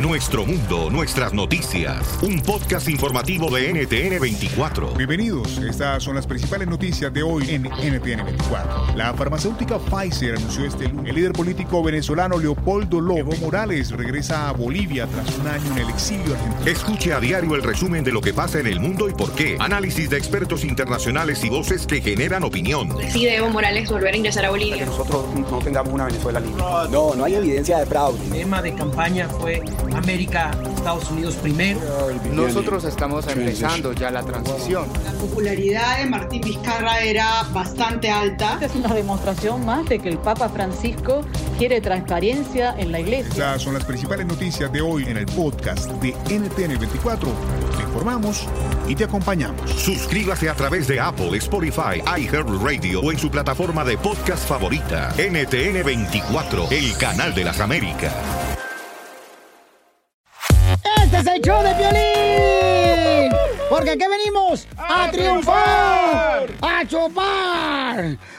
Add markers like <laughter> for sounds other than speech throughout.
Nuestro mundo, nuestras noticias. Un podcast informativo de NTN 24. Bienvenidos. Estas son las principales noticias de hoy en NTN 24. La farmacéutica Pfizer anunció este lunes. El líder político venezolano Leopoldo Lobo Morales regresa a Bolivia tras un año en el exilio argentino. Escuche a diario el resumen de lo que pasa en el mundo y por qué. Análisis de expertos internacionales y voces que generan opinión. Decide Evo Morales volver a ingresar a Bolivia. Que nosotros no tengamos una Venezuela libre. No, no hay evidencia de fraude. El tema de campaña fue América, Estados Unidos primero. Nosotros estamos empezando ya la transición. La popularidad de Martín Vizcarra era bastante alta. Es una demostración más de que el Papa Francisco quiere transparencia en la iglesia. Estas son las principales noticias de hoy en el podcast de NTN 24. Te informamos y te acompañamos. Suscríbase a través de Apple, Spotify, iHeartRadio o en su plataforma de podcast favorita. NTN 24, el canal de las Américas. Este es el show de violín. Porque aquí venimos a, triunfar, a chupar.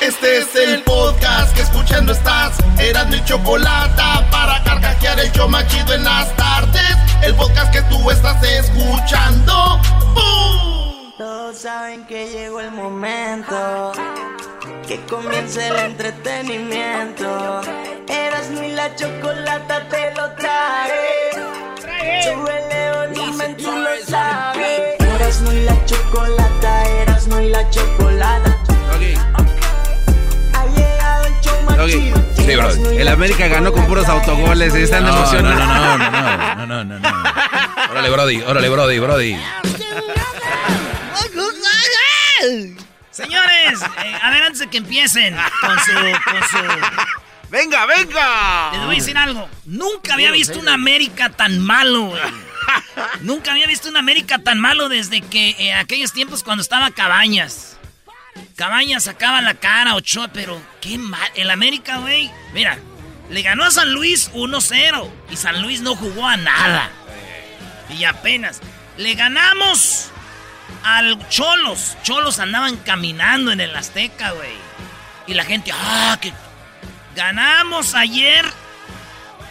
Este es el podcast que escuchando estás. Eran mi chocolate para carcajear el show machido en las tardes. El podcast que tú estás escuchando. ¡Bum! Todos saben que llegó el momento. Que comience el entretenimiento. Eras mi la chocolata te lo trae. Súbele volumen, tú lo sabes. Eras muy la chocolata, eras muy la chocolata. Ha Doggy. Sí, bro. El América ganó con puros autogoles. Están No, emocionados. no, no, no, no, no, no, no. Órale, Brody, órale, Brody, Brody. Señores, eh, a ver, antes de que empiecen con su, con su... ¡Venga, venga! Les voy a decir algo. Nunca había visto un América tan malo, güey. Nunca había visto un América tan malo desde que eh, aquellos tiempos cuando estaba Cabañas. Cabañas sacaba la cara, Ochoa, pero qué mal. El América, güey, mira, le ganó a San Luis 1-0 y San Luis no jugó a nada. Y apenas. Le ganamos al Cholos. Cholos andaban caminando en el Azteca, güey. Y la gente, ah, que ganamos ayer.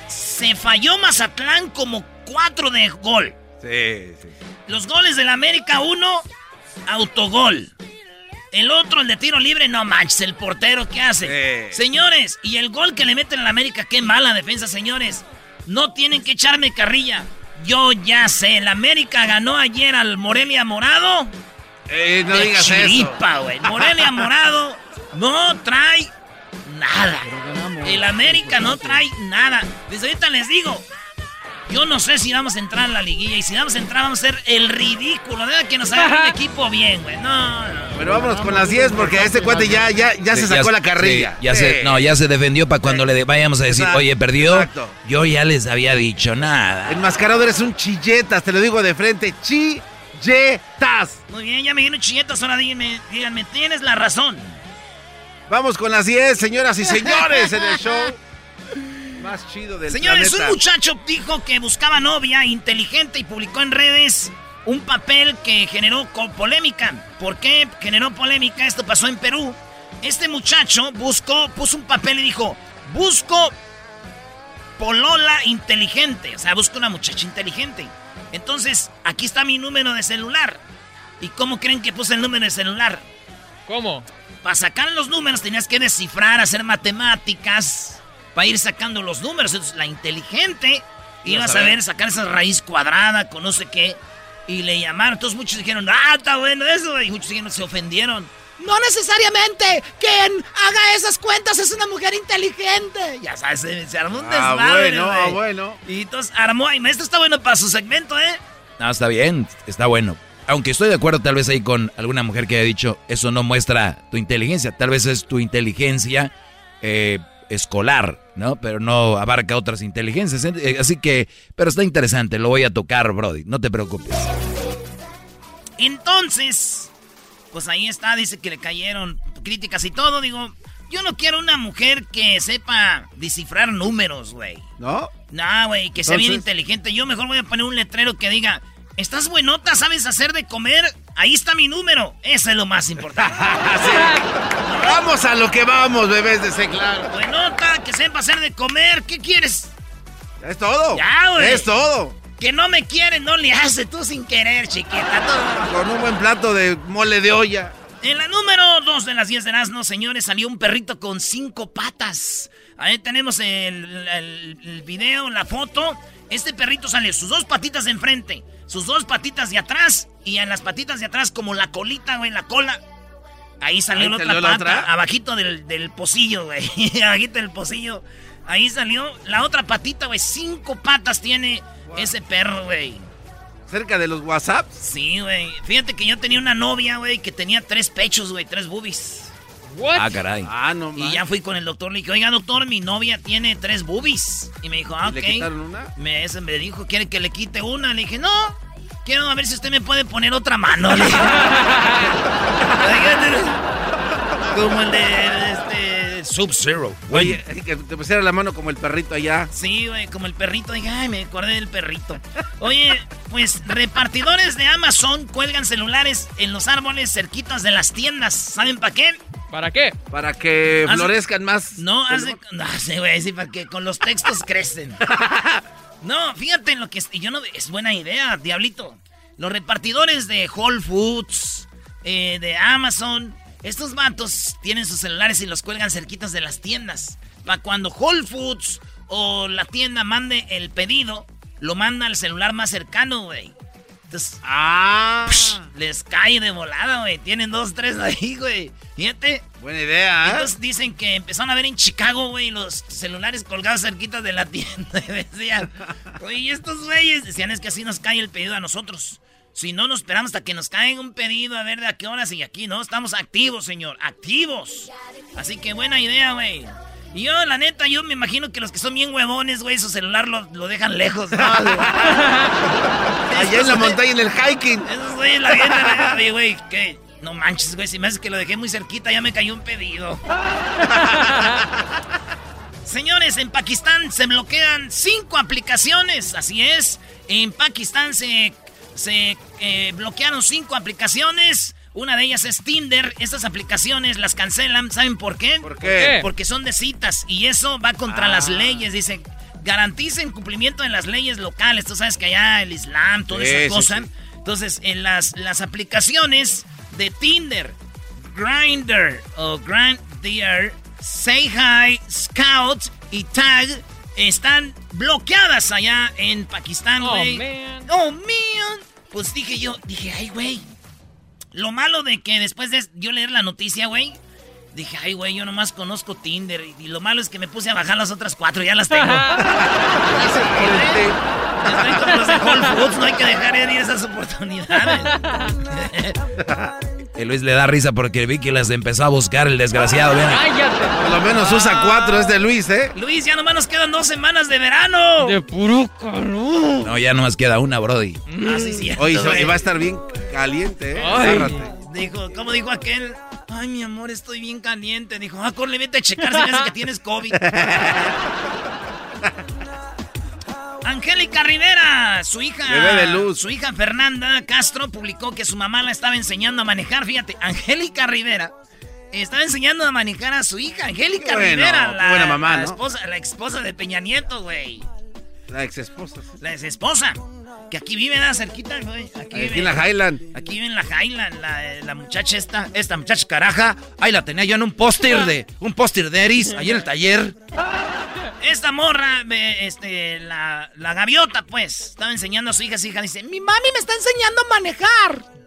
Se falló Mazatlán como cuatro de gol. Sí, sí. Los goles del América, uno, autogol. El otro, el de tiro libre, no manches, el portero, ¿qué hace? Señores, y el gol que le meten al América, qué mala defensa, señores. No tienen que echarme carrilla. Yo ya sé, el América ganó ayer al Morelia Morado. Eh, no de digas chiripa, eso. güey. Morelia <laughs> Morado no trae nada. El América no trae nada. Desde ahorita les digo, yo no sé si vamos a entrar en la liguilla y si vamos a entrar vamos a ser el ridículo. Debe que nos haga un equipo bien, güey. No, no. Pero vámonos con las 10 porque a este cuate ya, ya, ya se sacó la carrilla. sí, ya se, no, ya se defendió para cuando le de- vayamos a decir, Exacto, oye, perdió. exacto. Yo ya les había dicho nada. Enmascarado eres un chilletas, te lo digo de frente. Chilletas. Muy bien, ya me dieron chilletas. Ahora díganme, díganme, tienes la razón. Vamos con las 10, señoras y señores, en el show <laughs> más chido del Señores, planeta. un muchacho dijo que buscaba novia inteligente y publicó en redes un papel que generó polémica. ¿Por qué generó polémica? Esto pasó en Perú. Este muchacho buscó, puso un papel y dijo, busco polola inteligente. O sea, busco una muchacha inteligente. Entonces, aquí está mi número de celular. ¿Y cómo creen que puse el número de celular? ¿Cómo? Para sacar los números tenías que descifrar, hacer matemáticas, para ir sacando los números. Entonces, la inteligente iba a saber sacar esa raíz cuadrada con no sé qué. Y le llamaron. Entonces muchos dijeron, ah, está bueno eso. Y muchos dijeron, se ofendieron. No necesariamente quien haga esas cuentas es una mujer inteligente. Ya sabes, se, se armó un Ah, desmadre. bueno, güey. ah, bueno. Y entonces armó. Y esto está bueno para su segmento, ¿eh? No, está bien, está bueno. Aunque estoy de acuerdo tal vez ahí con alguna mujer que haya dicho, eso no muestra tu inteligencia, tal vez es tu inteligencia eh, escolar, ¿no? Pero no abarca otras inteligencias. Eh, Así que, pero está interesante, lo voy a tocar, Brody, no te preocupes. Entonces, pues ahí está, dice que le cayeron críticas y todo. Digo, yo no quiero una mujer que sepa descifrar números, güey. ¿No? No, güey, que sea bien inteligente. Yo mejor voy a poner un letrero que diga, ¿estás buenota? ¿Sabes hacer de comer? Ahí está mi número. Eso es lo más importante. <laughs> Vamos a lo que vamos, bebés de C, claro. Buenota, que sepa hacer de comer. ¿Qué quieres? Es todo. Ya, güey. Es todo. Que no me quiere, no le hace tú sin querer, chiquita. Todo. Con un buen plato de mole de olla. En la número 2 de las 10 de Erasmo, señores, salió un perrito con cinco patas. Ahí tenemos el, el- el video, la foto. Este perrito sale sus dos patitas de enfrente, sus dos patitas de atrás y en las patitas de atrás como la colita, güey, la cola. Ahí salió Ahí la otra la pata, otra. abajito del, del pocillo, güey. <laughs> abajito del pocillo. Ahí salió la otra patita, güey. Cinco patas tiene ese perro, güey. Cerca de los WhatsApps. Sí, güey. Fíjate que yo tenía una novia, güey, que tenía tres pechos, güey, tres boobies. Ah, caray. Ah, no Y ya fui con el doctor, le dije, oiga, doctor, mi novia tiene tres boobies. Y me dijo, ah, ¿Y le ok. quitaron una? Me, ese me dijo, ¿quiere que le quite una? Le dije, no, quiero a ver si usted me puede poner otra mano. Le dije. <laughs> Como el de Sub-Zero. Oye, que te pusiera la mano como el perrito allá. Sí, güey, como el perrito. Dije, ay, me acordé del perrito. Oye, pues repartidores de Amazon cuelgan celulares en los árboles cerquitas de las tiendas. ¿Saben para qué? ¿Para qué? Para que Hace- florezcan más. No, hace. No sé, güey, sí, para que con los textos crecen. <laughs> No, fíjate en lo que es. y Yo no. Es buena idea, diablito. Los repartidores de Whole Foods, eh, de Amazon, estos vatos tienen sus celulares y los cuelgan cerquitas de las tiendas. Para cuando Whole Foods o la tienda mande el pedido, lo manda al celular más cercano, güey. Entonces, Ah. psh, les cae de volada, güey. Tienen dos, tres ahí, güey. Fíjate. Buena idea, ¿eh? Entonces dicen que empezaron a ver en Chicago, güey, los celulares colgados cerquitas de la tienda. <laughs> Y decían, oye, ¿y estos güeyes decían, es que así nos cae el pedido a nosotros. Si no nos esperamos hasta que nos caiga un pedido, a ver de a qué horas y aquí, ¿no? Estamos activos, señor, activos. Así que buena idea, güey. Y yo, la neta, yo me imagino que los que son bien huevones, güey, su celular lo, lo dejan lejos, ¿no? <laughs> güey? Allá en la montaña, en el hiking. Esos güeyes, la gente, güey, ¿qué? No manches, güey, si me haces que lo dejé muy cerquita, ya me cayó un pedido. <laughs> Señores, en Pakistán se bloquean cinco aplicaciones, así es. En Pakistán se, se eh, bloquearon cinco aplicaciones. Una de ellas es Tinder. Estas aplicaciones las cancelan. ¿Saben por qué? ¿Por qué? Porque son de citas y eso va contra Ah. las leyes. Dice, garanticen cumplimiento de las leyes locales. Tú sabes que allá el Islam, toda Sí, esa cosa. sí. Entonces, en las, las aplicaciones de Tinder, Grinder o Grindr, Say Hi, Scout y Tag están bloqueadas allá en Pakistán, Oh, man. Oh, man. Pues dije yo, dije, ay, güey. Lo malo de que después de yo leer la noticia, güey, dije, ay, güey, yo nomás conozco Tinder. Y, y lo malo es que me puse a bajar las otras cuatro, ya las tengo. Estoy como los de Whole Foods, no hay que dejar de ir esas oportunidades. <laughs> El Luis le da risa porque vi que las empezó a buscar el desgraciado. vean. Por lo menos usa cuatro, es de Luis, ¿eh? Luis, ya nomás nos quedan dos semanas de verano. De puro calor. No, ya nomás queda una, Brody. Ah, sí, Oye, güey. va a estar bien caliente, ¿eh? Ay. Agárrate. Dijo, ¿cómo dijo aquel? Ay, mi amor, estoy bien caliente. Dijo, ah, corre, vete a checar si ves que tienes COVID. <laughs> Angélica Rivera, su hija. Bebé de luz. Su hija Fernanda Castro publicó que su mamá la estaba enseñando a manejar. Fíjate, Angélica Rivera Estaba enseñando a manejar a su hija, Angélica bueno, Rivera, la, buena mamá, la ¿no? esposa, la esposa de Peña Nieto, güey. La ex esposa. La ex esposa. Que aquí vive, ¿verdad? Cerquita, güey. Aquí, Aquí vive. en la Highland. Aquí vive en la Highland, la, la muchacha esta, esta muchacha caraja. Ahí la tenía yo en un póster de, un póster de Eris, ahí en el taller. <laughs> Esta morra, este, la, la gaviota, pues, estaba enseñando a su hija, su hija dice, mi mami me está enseñando a manejar.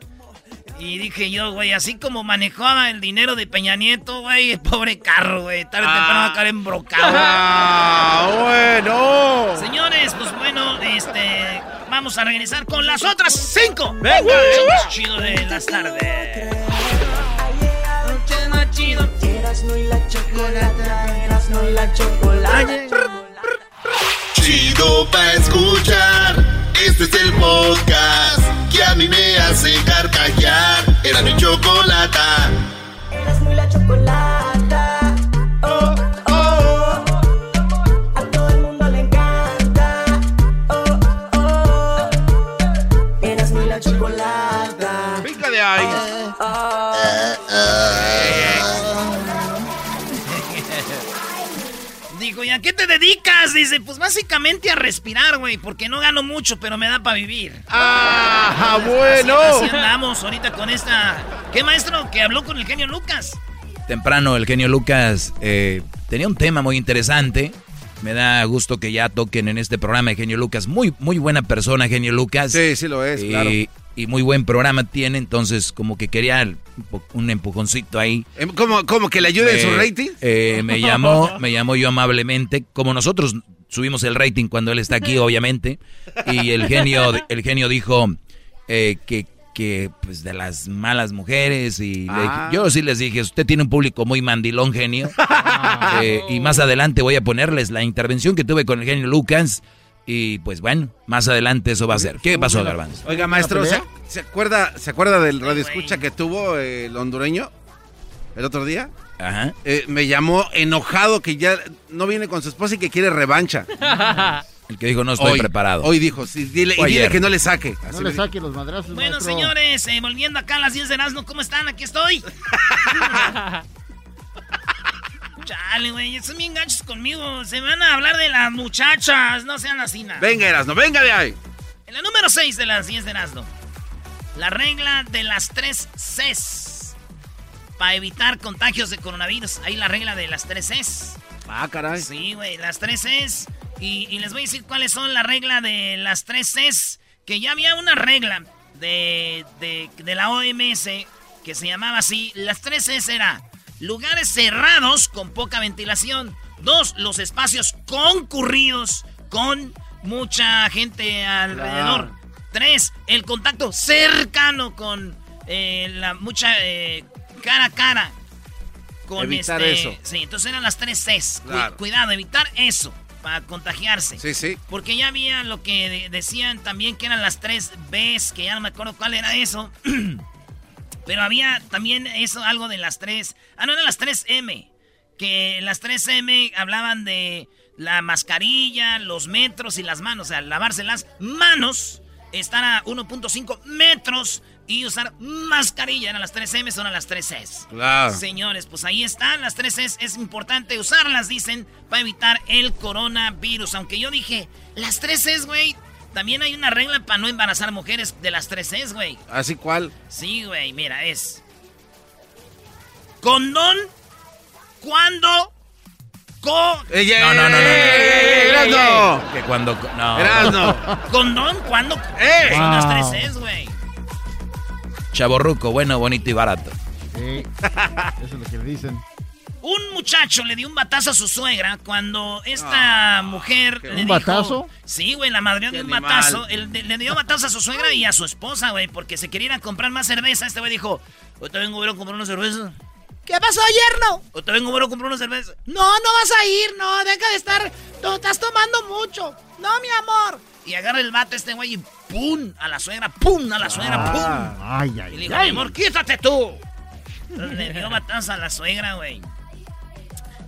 Y dije yo, güey, así como manejaba el dinero de Peña Nieto, güey, <laughs> pobre carro, güey, tarde o temprano va a caer embrocado. Ah, bueno. Señores, pues bueno, este, vamos a regresar con las otras cinco. Venga. Chido de las tardes. Erasmo y la chocolata, Erasmo y la chocolata. Chido pa' escuchar. Este es el podcast que a mí me hace carcajear. Era mi chocolata. Erasmo y la chocolata. A qué te dedicas? Dice, pues básicamente a respirar, güey, porque no gano mucho, pero me da para vivir. Ah, bueno. así andamos ahorita con esta... ¿Qué maestro que habló con el genio Lucas? Temprano el genio Lucas eh, tenía un tema muy interesante. Me da gusto que ya toquen en este programa el genio Lucas. Muy, muy buena persona, genio Lucas. Sí, sí lo es, y, claro. Y muy buen programa tiene, entonces como que quería un empujoncito ahí. Em, ¿Cómo, cómo que le ayude en su Eh, rating? eh, me <laughs> llamó, me llamó yo amablemente, como nosotros subimos el rating cuando él está aquí, obviamente, y el genio, el genio dijo eh, que, que, pues, de las malas mujeres, y Ah. yo sí les dije, usted tiene un público muy mandilón, genio, <laughs> Eh, y más adelante voy a ponerles la intervención que tuve con el genio Lucas, y pues bueno, más adelante eso va a ser. ¿Qué pasó, Garbanzo? Oiga, maestro, ¿se, se acuerda, ¿se acuerda del radio escucha que tuvo eh, el hondureño el otro día? Ajá. Eh, me llamó enojado que ya no viene con su esposa y que quiere revancha. <laughs> El que dijo, no estoy Hoy- preparado. Hoy dijo, sí, dile, y dile que no le saque. No le saque los madrazos, Bueno, maestro. señores, eh, volviendo acá a las 10 de Erasmo, ¿cómo están? Aquí estoy. <laughs> Chale, güey, son bien ganchos conmigo. Se van a hablar de las muchachas, no sean así nada. Venga, Erasno, venga de ahí. En la número 6 de las 10 de Erasmo. La regla de las tres Cs. Para evitar contagios de coronavirus. Ahí la regla de las tres Cs. Ah, caray. Sí, güey, las tres Cs. Y, y les voy a decir cuáles son la regla de las tres Cs. Que ya había una regla de, de, de la OMS que se llamaba así. Las tres Cs era lugares cerrados con poca ventilación. Dos, los espacios concurridos con mucha gente alrededor. Tres, el contacto cercano con eh, la mucha eh, cara a cara. Con Evitar este, eso. Sí, entonces eran las tres Cs. Claro. cuidado, evitar eso para contagiarse. Sí, sí. Porque ya había lo que de- decían también que eran las tres Bs, que ya no me acuerdo cuál era eso. <clears throat> Pero había también eso, algo de las tres. Ah, no, eran las tres M. Que las tres M hablaban de la mascarilla, los metros y las manos. O sea, lavarse las manos, estar a 1.5 metros y usar mascarilla. Eran las tres M, son las tres S. Claro. Señores, pues ahí están las tres S. Es importante usarlas, dicen, para evitar el coronavirus. Aunque yo dije, las tres S, güey. También hay una regla para no embarazar mujeres de las tres S, güey. ¿Así cuál? Sí, güey, mira, es. Condón cuando. Co. Ey, ey, No, no, no, no. ey, Erasno. Que cuando... No. Erasno. Condón cuando. ¡Eh! Son las Wow. tres S, güey. Chaborruco, bueno, bonito y barato. Sí, eso es lo que le dicen. Un muchacho le dio un batazo a su suegra cuando esta mujer le ¿Un dijo... batazo? Sí, güey, la madre de Qué un animal. batazo. Él le dio batazo a su suegra y a su esposa, güey, porque se querían comprar más cerveza. Este güey dijo, hoy te vengo a a comprar una cerveza. ¿Qué pasó, yerno? Hoy te vengo a a comprar una cerveza. No, no vas a ir, no, deja de estar, tú estás tomando mucho. No, mi amor. Y agarra el bate este güey y ¡pum! A la suegra, ¡pum! A la suegra, ¡pum! Ay, Y le ay, dijo, ay. mi amor, quítate tú. Entonces le dio batazo a la suegra, güey.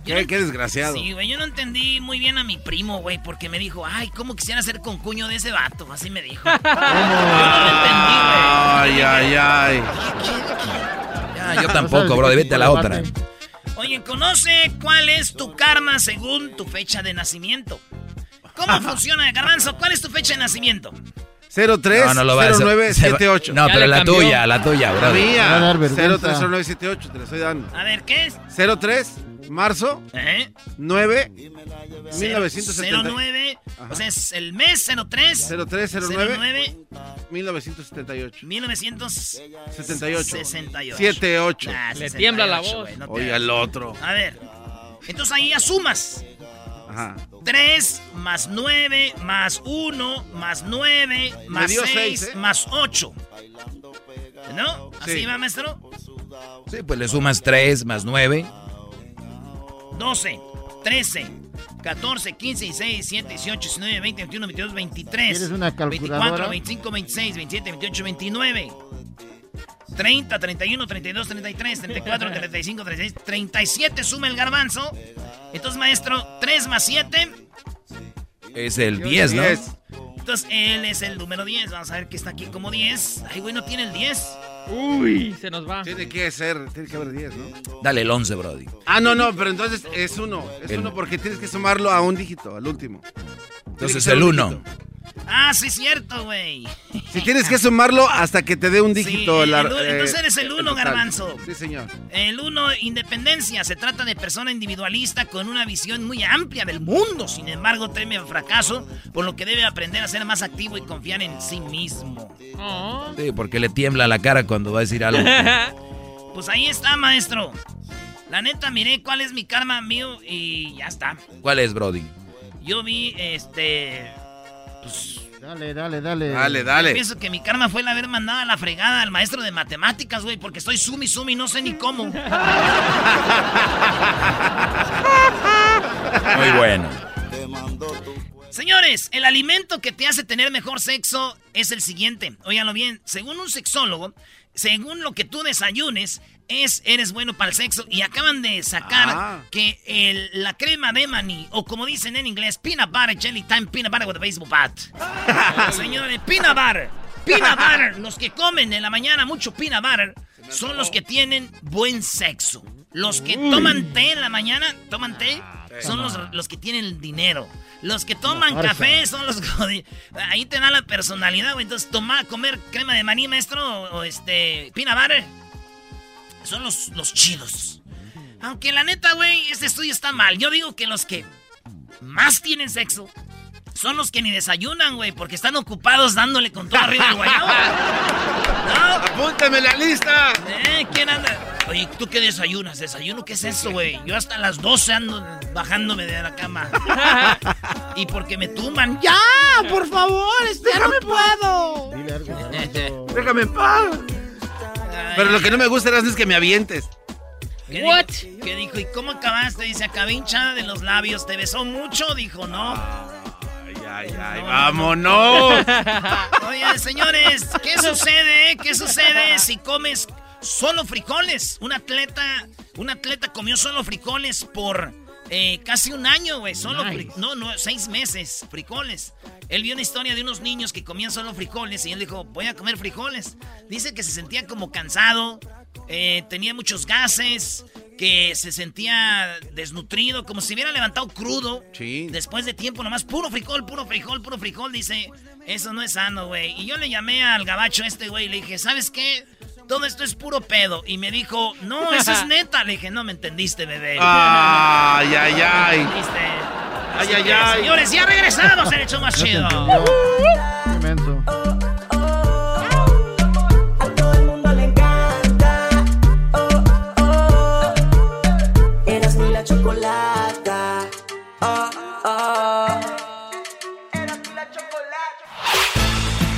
Qué, no- qué desgraciado. Sí, güey, yo no entendí muy bien a mi primo, güey, porque me dijo, ay, ¿cómo quisiera ser concuño de ese vato? Así me dijo. <laughs> Yo no lo entendí, güey. Ay, ay, ay. Ya, <laughs> Ah, yo tampoco, bro, vete a la otra. Oye, conoce cuál es tu karma según tu fecha de nacimiento. ¿Cómo <laughs> funciona, Garbanzo? ¿Cuál es tu fecha de nacimiento? 03 No, no lo va a hacer. 0978. No, pero la tuya, la tuya, La bro. mía. 030978, te la estoy dando. A ver, ¿qué es? 03 marzo ¿Eh? 9 Cero- 1970. 09, o sea, es el mes 03. 0309 09, 1978. 1978. 78. 78. Ah, Le tiembla la 68, voz. güey, no Oiga, el otro. A ver. Entonces ahí asumas. Ajá. 3 más 9 más 1 más 9 más dio 6 seis, ¿eh? más 8. ¿No? ¿Así Sí. va, maestro? Sí, pues le sumas 3 más 9. 12, 13, 14, 15, 16, 17, 18, 19, 20, 21, 22, 23. ¿Quieres una 24, calculadora? 25, 26, 27, 28, 29. 30, 31, 32, 33, 34, 35, 36, 37 suma el garbanzo. Entonces, maestro, 3 más 7. Es el 10, ¿no? Entonces, él es el número 10. Vamos a ver que está aquí como 10. Ay, güey, no tiene el 10. Uy, se nos va. Tiene que ser, tiene que haber 10, ¿no? Dale el 11, Brody. Ah, no, no, pero entonces es uno. Es El- uno porque tienes que sumarlo a un dígito, al último. Entonces el 1. Ah, sí, cierto, güey. Si tienes que sumarlo hasta que te dé un dígito. el la- eh, entonces eres el uno, garbanzo. Sí, señor. El uno, independencia. Se trata de persona individualista con una visión muy amplia del mundo. Sin embargo, teme al fracaso, por lo que debe aprender a ser más activo y confiar en sí mismo. Sí, porque le tiembla la cara cuando va a decir algo. <laughs> Pues ahí está, maestro. La neta, miré cuál es mi karma mío y ya está. ¿Cuál es, Brody? Yo vi, este... Pues, Dale, dale, dale. Dale, Yo dale. pienso que mi karma fue el haber mandado a la fregada al maestro de matemáticas, güey, porque estoy sumi sumi, no sé ni cómo. <laughs> Muy bueno. Señores, el alimento que te hace tener mejor sexo es el siguiente. Óiganlo bien, según un sexólogo, según lo que tú desayunes, es eres bueno para el sexo y acaban de sacar Ah. que el- la crema de maní o como dicen en inglés, peanut butter jelly time peanut butter with a baseball bat. <laughs> Señores, peanut butter, peanut butter, los que comen en la mañana mucho peanut butter son los que tienen buen sexo. Los que toman té en la mañana, toman té, son los, los que tienen dinero. Los que toman café son los Ahí te da la personalidad, güey. Entonces, tomar, comer crema de maní, maestro, o, o este, peanut butter, son los, los chidos. Aunque la neta, güey, este estudio está mal. Yo digo que los que más tienen sexo son los que ni desayunan, güey, porque están ocupados dándole con todo arriba el guayabo. <laughs> ¿No? ¡Apúntame la lista! ¿Eh? ¿Quién anda? Oye, ¿tú qué desayunas? ¿Desayuno? ¿Qué es eso, güey? Yo hasta las 12 ando bajándome de la cama. <laughs> y porque me tumban. ¡Ya! ¡Por favor! este, ¡Ya no me puedo! Dile algo, <laughs> Garbanzo. Déjame en paz. Pero lo que no me gusta Erasmo, es que me avientes. ¿Qué What? Dijo? ¿Qué dijo? ¿Y cómo acabaste? Dice, acabé hinchada de los labios. ¿Te besó mucho? Dijo, no. Ay, ay, ay, No, vámonos. <laughs> Oye, señores, ¿qué sucede? eh? ¿Qué sucede si comes solo frijoles? Un atleta, un atleta comió solo frijoles por eh, casi un año, güey. Solo Nice. no, no, seis meses, frijoles. Él vio una historia de unos niños que comían solo frijoles y él dijo, voy a comer frijoles. Dice que se sentía como cansado, eh, tenía muchos gases, que se sentía desnutrido, como si hubiera levantado crudo. Sí. Después de tiempo, nomás puro frijol, puro frijol, puro frijol, dice, eso no es sano, güey. Y yo le llamé al gabacho este, güey, y le dije, ¿sabes qué? Todo esto es puro pedo. Y me dijo, no, eso es <laughs> neta. Le dije, no me entendiste, bebé. Ay, ay, ay. entendiste. Ay, ay, ay. Señores, ya regresamos el hecho más chido.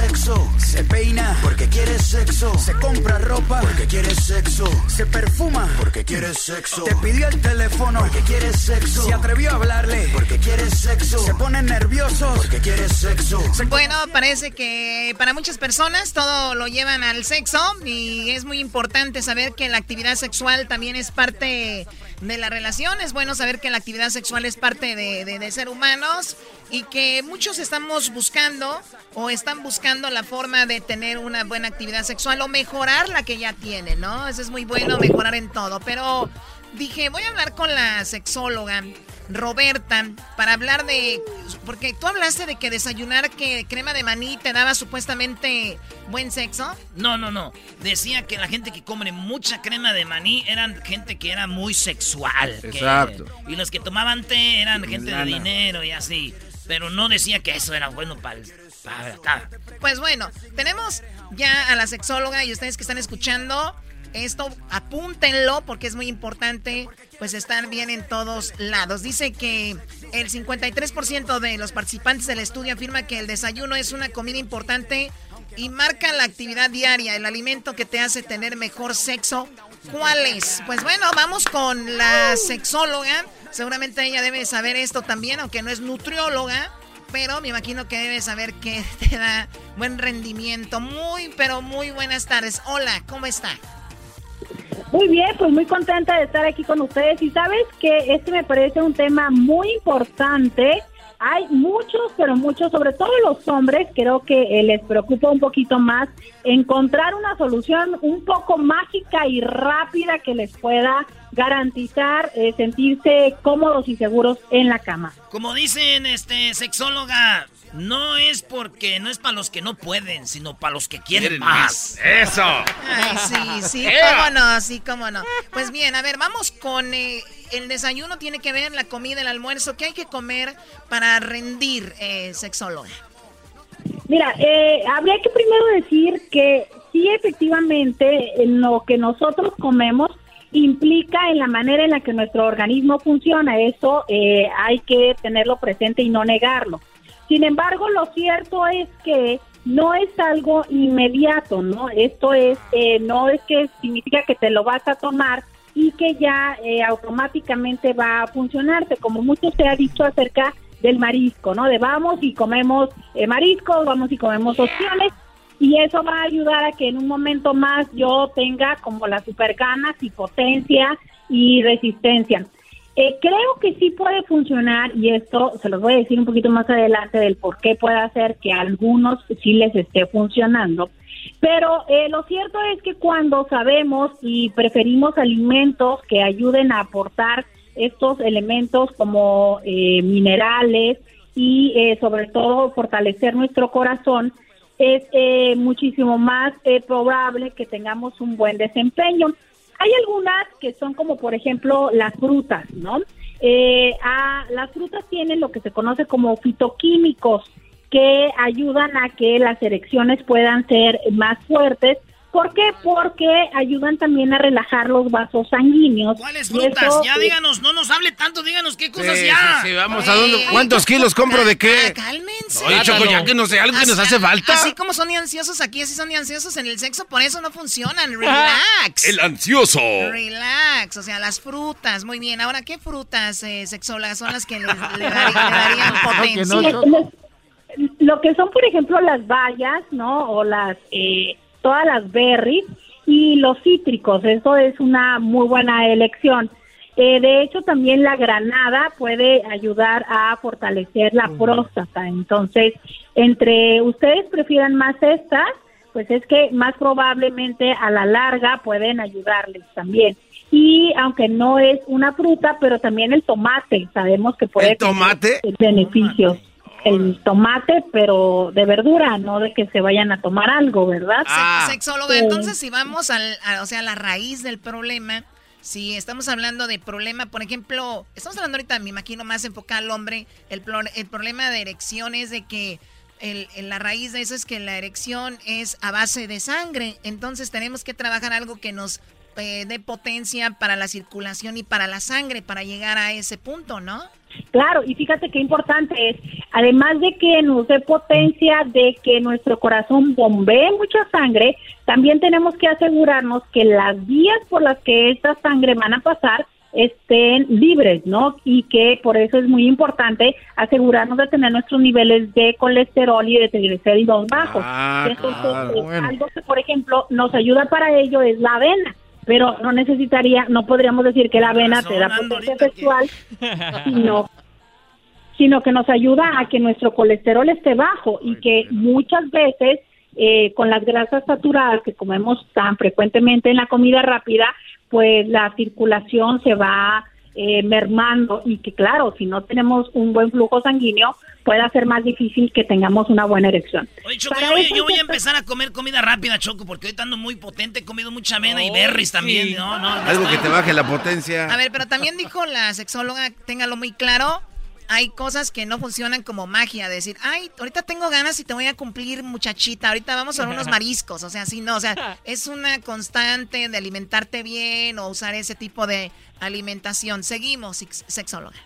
Sexo. Se peina porque quiere sexo. Se compra ropa porque quiere sexo. Se perfuma porque quiere sexo. Te pidió el teléfono porque quiere sexo. Se atrevió a hablarle porque quiere sexo. Se pone nervioso porque quiere sexo. Se Bueno, parece que para muchas personas todo lo llevan al sexo y es muy importante saber que la actividad sexual también es parte de la relación. Es bueno saber que la actividad sexual es parte de, de- de ser humanos y que muchos estamos buscando o están buscando la forma de tener una buena actividad sexual o mejorar la que ya tienen, ¿no? Eso es muy bueno, mejorar en todo. Pero dije, voy a hablar con la sexóloga. Roberta, para hablar de... Porque tú hablaste de que desayunar que crema de maní te daba supuestamente buen sexo. No, no, no. Decía que la gente que come mucha crema de maní eran gente que era muy sexual. que- Exacto. y los que tomaban té eran gente de dinero y así. Pero no decía que eso era bueno para el... Pues bueno, tenemos ya a la sexóloga y ustedes que están escuchando esto, apúntenlo porque es muy importante, pues estar bien en todos lados. Dice que el 53% de los participantes del estudio afirma que el desayuno es una comida importante y marca la actividad diaria, el alimento que te hace tener mejor sexo. ¿Cuál es? Pues bueno, vamos con la sexóloga. Seguramente ella debe saber esto también, aunque no es nutrióloga. Pero me imagino que debe saber que <laughs> te da buen rendimiento. Muy, pero muy buenas tardes. Hola, ¿cómo está? Muy bien, pues muy contenta de estar aquí con ustedes y sabes que este me parece un tema muy importante. Hay muchos, pero muchos, sobre todo los hombres, creo que eh, les preocupa un poquito más encontrar una solución un poco mágica y rápida que les pueda garantizar eh, sentirse cómodos y seguros en la cama. Como dicen, este, sexóloga, no es porque no es para los que no pueden, sino para los que quieren, Quieren más. más. ¡Eso! Ay, sí, sí, <laughs> Yeah. cómo no, sí, cómo no. Pues bien, a ver, vamos con eh, el desayuno, tiene que ver la comida, el almuerzo. ¿Qué hay que comer para rendir, eh, sexóloga? Mira, eh, habría que primero decir que sí, efectivamente, en lo que nosotros comemos implica en la manera en la que nuestro organismo funciona. Eso eh, hay que tenerlo presente y no negarlo. Sin embargo, lo cierto es que no es algo inmediato, ¿no? Esto es, eh, no es que significa que te lo vas a tomar y que ya eh, automáticamente va a funcionarte, como mucho se ha dicho acerca del marisco, ¿no? De vamos y comemos eh, mariscos, vamos y comemos opciones y eso va a ayudar a que en un momento más yo tenga como las super ganas y potencia y resistencia. Eh, creo que sí puede funcionar y esto se los voy a decir un poquito más adelante del por qué puede hacer que a algunos sí les esté funcionando. Pero eh, lo cierto es que cuando sabemos y preferimos alimentos que ayuden a aportar estos elementos como eh, minerales y eh, sobre todo fortalecer nuestro corazón, es eh, muchísimo más eh, probable que tengamos un buen desempeño. Hay algunas que son como por ejemplo las frutas, ¿no? Eh, a- las frutas tienen lo que se conoce como fitoquímicos que ayudan a que las erecciones puedan ser más fuertes. ¿Por qué? Porque ayudan también a relajar los vasos sanguíneos. ¿Cuáles frutas? eso, ya díganos, no nos hable tanto, díganos qué cosas Sí, ya. sí, sí, vamos a dónde. ¿Cuántos kilos compro de qué? Cálmense. Oye, Choco, ya que no sé, algo que nos hace falta. Así como son ansiosos aquí, así son ansiosos en el sexo, por eso no funcionan. Relax. El ansioso. Relax, o sea, las frutas, muy bien. Ahora, ¿qué frutas eh, sexólogas son las que le, le dar- le darían <laughs> potencia? Lo que son, por ejemplo, las bayas, ¿no? O las, eh, todas las berries y los cítricos. Eso es una muy buena elección. Eh, de hecho, también la granada puede ayudar a fortalecer la próstata. Entonces, entre ustedes prefieran más estas, pues es que más probablemente a la larga pueden ayudarles también. Y aunque no es una fruta, pero también el tomate, sabemos que puede ¿El tomate? tener beneficios. El tomate, pero de verdura, no de que se vayan a tomar algo, ¿verdad? Sexóloga, Eh, entonces si vamos al, a, o sea, a la raíz del problema, si estamos hablando de problema, por ejemplo, estamos hablando ahorita, me imagino, más enfocado al hombre, el, pro- el problema de erección es de que el, el- la raíz de eso es que la erección es a base de sangre, entonces tenemos que trabajar algo que nos eh, dé potencia para la circulación y para la sangre, para llegar a ese punto, ¿no? Claro, y fíjate qué importante es, además de que nos dé potencia, de que nuestro corazón bombee mucha sangre, también tenemos que asegurarnos que las vías por las que esta sangre van a pasar estén libres, ¿no? Y que por eso es muy importante asegurarnos de tener nuestros niveles de colesterol y de triglicéridos bajos. Ah, Entonces, claro, bueno. algo que, por ejemplo, nos ayuda para ello es la avena, pero no necesitaría, no podríamos decir que la avena te da potencia sexual, <laughs> sino sino que nos ayuda a que nuestro colesterol esté bajo y que muchas veces eh, con las grasas saturadas que comemos tan frecuentemente en la comida rápida, pues la circulación se va eh, mermando y que claro, si no tenemos un buen flujo sanguíneo, puede ser más difícil que tengamos una buena erección. Oye, Choco, Para yo yo voy a empezar a comer comida rápida, Choco, porque ahorita ando muy potente, he comido mucha avena y berries también, ¿no? no Algo que te baje la potencia. A ver, pero también dijo la sexóloga, téngalo muy claro, hay cosas que no funcionan como magia, decir, ay, ahorita tengo ganas y te voy a cumplir muchachita, ahorita vamos a unos <laughs> mariscos, o sea, sí, no, o sea, es una constante de alimentarte bien o usar ese tipo de alimentación. Seguimos, sex- sexóloga.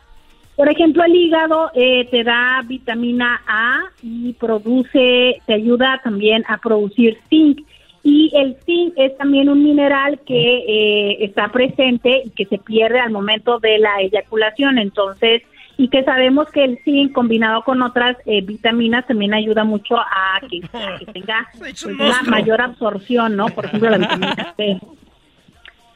Por ejemplo, el hígado eh, te da vitamina A y produce, te ayuda también a producir zinc. Y el zinc es también un mineral que eh, está presente y que se pierde al momento de la eyaculación. Entonces, y que sabemos que el zinc combinado con otras eh, vitaminas también ayuda mucho a que, a que tenga <laughs> pues, una mayor absorción, ¿no? Por ejemplo, la vitamina C.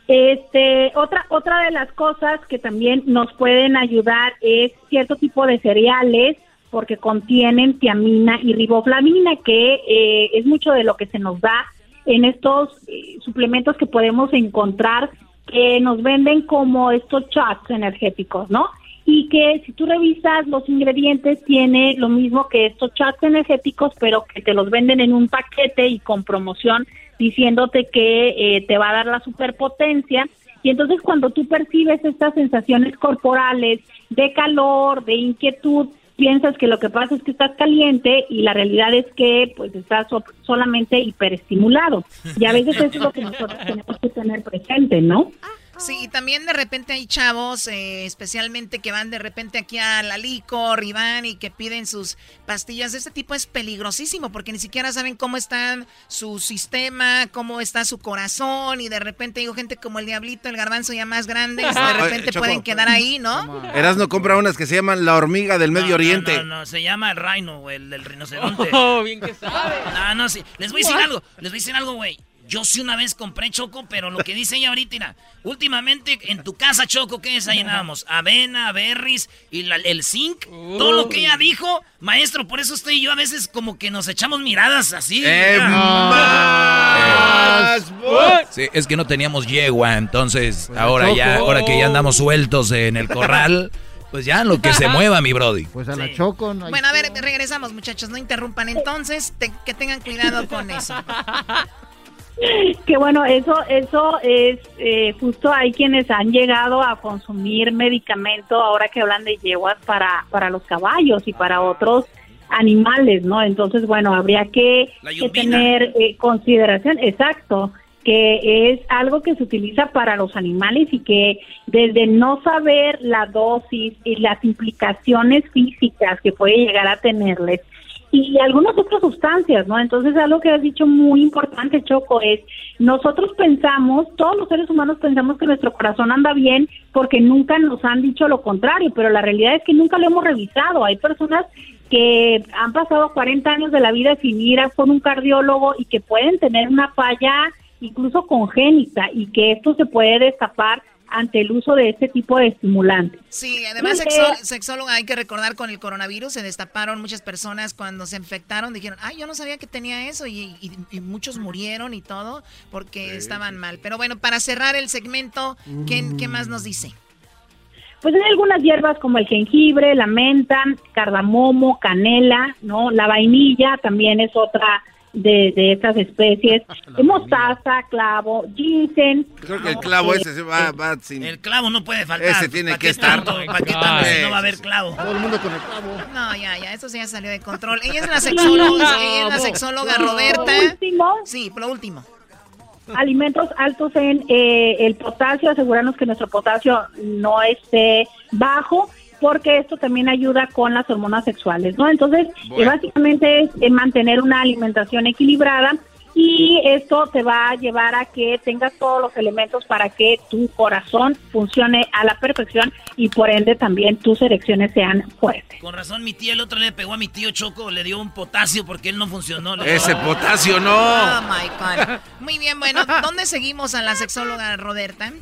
Este, otra, otra de las cosas que también nos pueden ayudar es cierto tipo de cereales porque contienen tiamina y riboflavina, que eh, es mucho de lo que se nos da en estos eh, suplementos que podemos encontrar que nos venden como estos shots energéticos, ¿no? Y que si tú revisas los ingredientes tiene lo mismo que estos shots energéticos, pero que te los venden en un paquete y con promoción diciéndote que eh, te va a dar la superpotencia. Y entonces cuando tú percibes estas sensaciones corporales de calor, de inquietud, piensas que lo que pasa es que estás caliente y la realidad es que pues estás so- solamente hiperestimulado. Y a veces eso es lo que nosotros tenemos que tener presente, ¿no? Sí, y también de repente hay chavos, eh, especialmente que van de repente aquí a la licor y van y que piden sus pastillas. Este tipo es peligrosísimo porque ni siquiera saben cómo está su sistema, cómo está su corazón y de repente digo gente como el diablito, el garbanzo ya más grandes, <laughs> de Oye, repente pueden quedar ahí, ¿no? Erasno compra unas que se llaman la hormiga del Medio No, Oriente. No, no, no, se llama el rhino, güey, el del rinoceronte. Oh, bien que sabe. No, no, sí. Les voy a decir algo, les voy a decir algo, güey. Yo sí una vez compré Choco, pero lo que dice ella ahorita, mira, últimamente en tu casa, Choco, ¿qué desayunábamos? Avena, berries y la- el zinc. Todo lo que ella dijo, maestro, por eso estoy yo a veces como que nos echamos miradas así. Eh, mira. Sí, es que no teníamos yegua, entonces ahora ya, ahora que ya andamos sueltos en el corral, pues ya lo que se mueva, mi brody. Pues a la Choco. no hay- Bueno, a ver, regresamos muchachos, no interrumpan entonces, te- que tengan cuidado con eso. <laughs> <laughs> Que bueno, eso, eso es eh, justo hay quienes han llegado a consumir medicamento ahora que hablan de yeguas para, para los caballos y para otros animales, ¿no? Entonces, bueno, habría que, tener eh, consideración, exacto, que es algo que se utiliza para los animales y que desde no saber la dosis y las implicaciones físicas que puede llegar a tenerles, y algunas otras sustancias, ¿no? Entonces, algo que has dicho muy importante, Choco, es nosotros pensamos, todos los seres humanos pensamos que nuestro corazón anda bien porque nunca nos han dicho lo contrario, pero la realidad es que nunca lo hemos revisado. Hay personas que han pasado 40 años de la vida sin ir a con un cardiólogo y que pueden tener una falla incluso congénita y que esto se puede destapar ante el uso de este tipo de estimulantes. Sí, además Porque- sexó- sexóloga hay que recordar con el coronavirus se destaparon muchas personas cuando se infectaron, dijeron, ay, yo no sabía que tenía eso y, y- y muchos murieron y todo porque estaban mal. Pero bueno, para cerrar el segmento, ¿qué, qué más nos dice? Pues hay algunas hierbas como el jengibre, la menta, cardamomo, canela, ¿no? La vainilla también es otra de, de estas especies. <laughs> Mostaza, clavo, ginseng. Creo que el clavo Eh, ese se va, va sin... El clavo no puede faltar. Ese tiene ¿Para que estar. tanto? ¿Para qué tanto si no va a haber clavo? Todo el mundo con el clavo. No, ya, ya, eso sí ya salió de control. Ella es la <laughs> sexóloga, ella es la sexóloga Roberta. Por último, Sí, por lo último. alimentos altos en eh, el potasio, asegurarnos que nuestro potasio no esté bajo porque esto también ayuda con las hormonas sexuales, ¿no? Entonces, eh, Bueno. básicamente es eh, mantener una alimentación equilibrada y esto te va a llevar a que tengas todos los elementos para que tu corazón funcione a la perfección y por ende también tus erecciones sean fuertes. Con razón, mi tía el otro le pegó a mi tío Choco, le dio un potasio porque él no funcionó. Ese potasio no. Oh my God. Muy bien, bueno, ¿dónde seguimos a la sexóloga Roberta?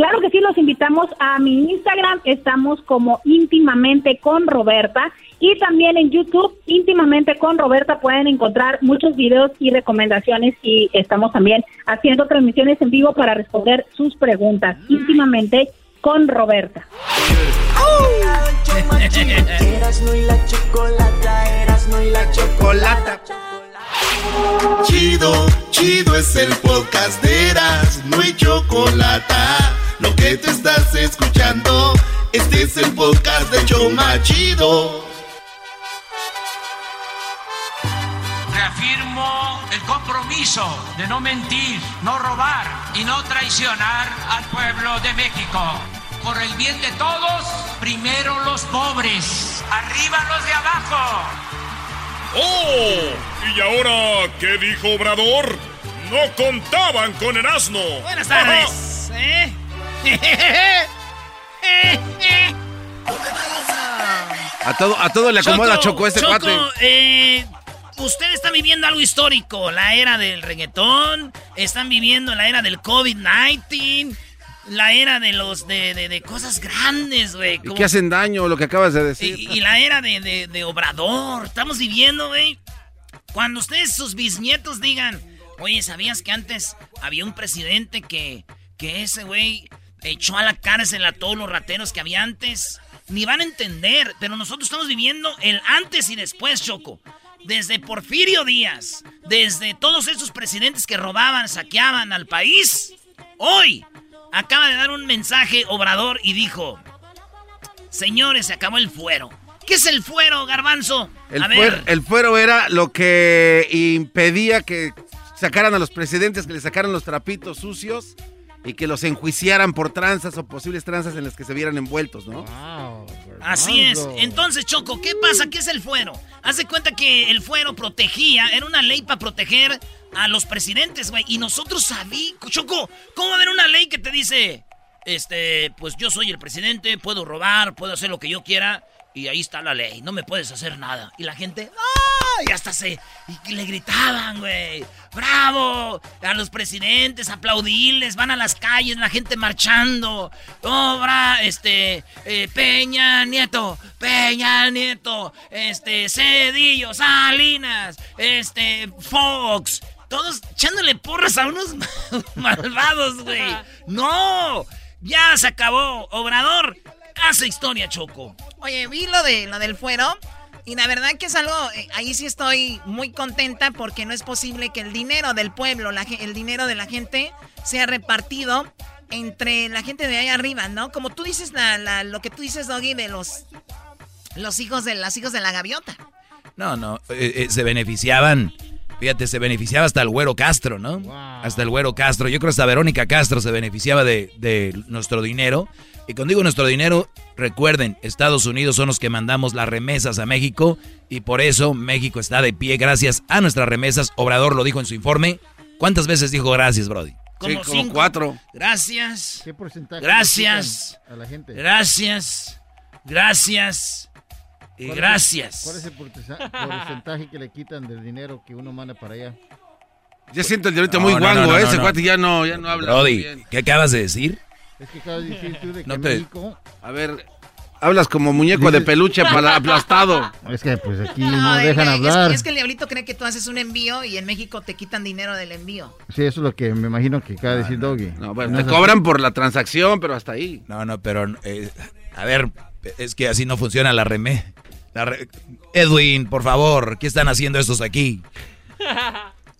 Claro que sí, los invitamos a mi Instagram, estamos como íntimamente con Roberta y también en YouTube, íntimamente con Roberta, pueden encontrar muchos videos y recomendaciones y estamos también haciendo transmisiones en vivo para responder sus preguntas, íntimamente con Roberta. <laughs> Erasno Chido, chido es el podcast de Eras, no hay chocolate. Lo que te estás escuchando, este es el podcast de Choma Chido. Reafirmo el compromiso de no mentir, no robar y no traicionar al pueblo de México. Por el bien de todos, primero los pobres, arriba los de abajo. ¡Oh! ¿Y ahora qué dijo Obrador? No contaban con el asno. Buenas tardes. <laughs> ¿eh? A todo, a todo le acomoda Choco, este Choco, cuate. eh, ustedes están viviendo algo histórico, la era del reggaetón, están viviendo la era del COVID-19, la era de los de, de- de cosas grandes, güey. ¿Y como- qué hacen daño lo que acabas de decir? y, y la era de, de- de Obrador. Estamos viviendo, güey. Cuando ustedes, sus bisnietos, digan, oye, ¿sabías que antes había un presidente que, que ese güey echó a la cárcel a todos los rateros que había antes? Ni van a entender, pero nosotros estamos viviendo el antes y después, Choco. Desde Porfirio Díaz, desde todos esos presidentes que robaban, saqueaban al país. Hoy acaba de dar un mensaje Obrador y dijo, señores, se acabó el fuero. ¿Qué es el fuero, garbanzo? El, a ver, fuero, el fuero era lo que impedía que sacaran a los presidentes, que le sacaran los trapitos sucios y que los enjuiciaran por tranzas o posibles tranzas en las que se vieran envueltos, ¿no? Así es. Entonces, Choco, ¿qué pasa? ¿Qué es el fuero? Haz de cuenta que el fuero protegía, era una ley para proteger a los presidentes, güey. Y nosotros sabíamos, Choco, ¿cómo va a haber una ley que te dice, este, pues yo soy el presidente, puedo robar, puedo hacer lo que yo quiera, y ahí está la ley, no me puedes hacer nada? Y la gente, ¡ah! Y hasta se, y le gritaban, güey, ¡bravo! A los presidentes, aplaudirles, van a las calles, la gente marchando, obra, este, eh, Peña Nieto, Peña Nieto, este, Cedillo, Salinas, este, Fox, todos echándole porras a unos <laughs> malvados, güey. ¡No! Ya se acabó. Obrador, hace historia, Choco. Oye, vi lo, de, lo del fuero y la verdad que es algo, eh, ahí sí estoy muy contenta porque no es posible que el dinero del pueblo, la el dinero de la gente sea repartido entre la gente de ahí arriba, ¿no? Como tú dices, la, la- lo que tú dices, Doggy, de los, los hijos de los hijos de la gaviota. No, no, eh, eh, se beneficiaban. Fíjate, se beneficiaba hasta el güero Castro, ¿no? Hasta el güero Castro. Yo creo que hasta Verónica Castro se beneficiaba de, de nuestro dinero. Y cuando digo nuestro dinero, recuerden, Estados Unidos son los que mandamos las remesas a México. Y por eso México está de pie gracias a nuestras remesas. Obrador lo dijo en su informe. ¿Cuántas veces dijo gracias, Brody? Como como cinco. cuatro. Gracias. ¿Qué porcentaje Gracias. a la gente? Gracias. Gracias. Y ¿Cuál es el- gracias. ¿Cuál es el porcenta- porcentaje que le quitan del dinero que uno manda para allá? Ya siento el diablito No, muy no, guango, no, no, ¿eh? ese no. cuate ya no, ya no habla. muy Brody, bien. ¿qué acabas de decir? Es que acabas de decir tú de que te- México... A ver, hablas como muñeco de peluche para aplastado. Es que pues aquí No, dejan es- hablar. Es, que el diablito cree que tú haces un envío y en México te quitan dinero del envío. Sí, eso es lo que me imagino que acaba de decir Doggy. No, bueno, No te así. cobran por la transacción, pero hasta ahí. No, no, pero eh, a ver, es que así no funciona la remé. La re- Edwin, por favor, ¿qué están haciendo estos aquí?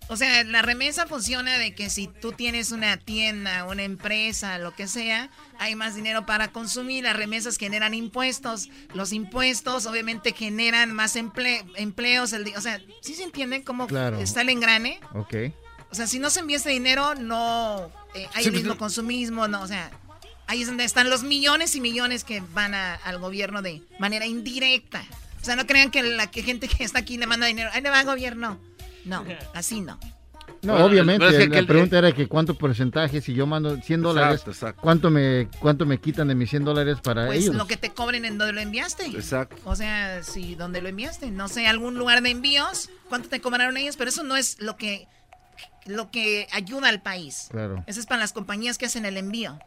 O sea, la remesa funciona de que si tú tienes una tienda, una empresa, lo que sea, hay más dinero para consumir. Las remesas generan impuestos. Los impuestos obviamente generan más emple- empleos. el o sea, ¿sí se entiende cómo Claro. está el engrane? Ok. O sea, si no se envía ese dinero, no eh, hay Sí, el pues, mismo consumismo, no, o sea, ahí es donde están los millones y millones que van a- al gobierno de manera indirecta. O sea, no crean que la que gente que está aquí le manda dinero, ahí le va al gobierno. No, <laughs> así no. No, Bueno, obviamente, pero es que la pregunta era que cuánto porcentaje, si yo mando 100 dólares, exacto. ¿cuánto me cuánto me quitan de mis 100 dólares para Pues ellos? lo que te cobren en donde lo enviaste. Exacto. O sea, si donde lo enviaste, no sé, algún lugar de envíos, ¿cuánto te cobraron ellos? Pero eso no es lo que lo que ayuda al país. Claro. Eso es para las compañías que hacen el envío.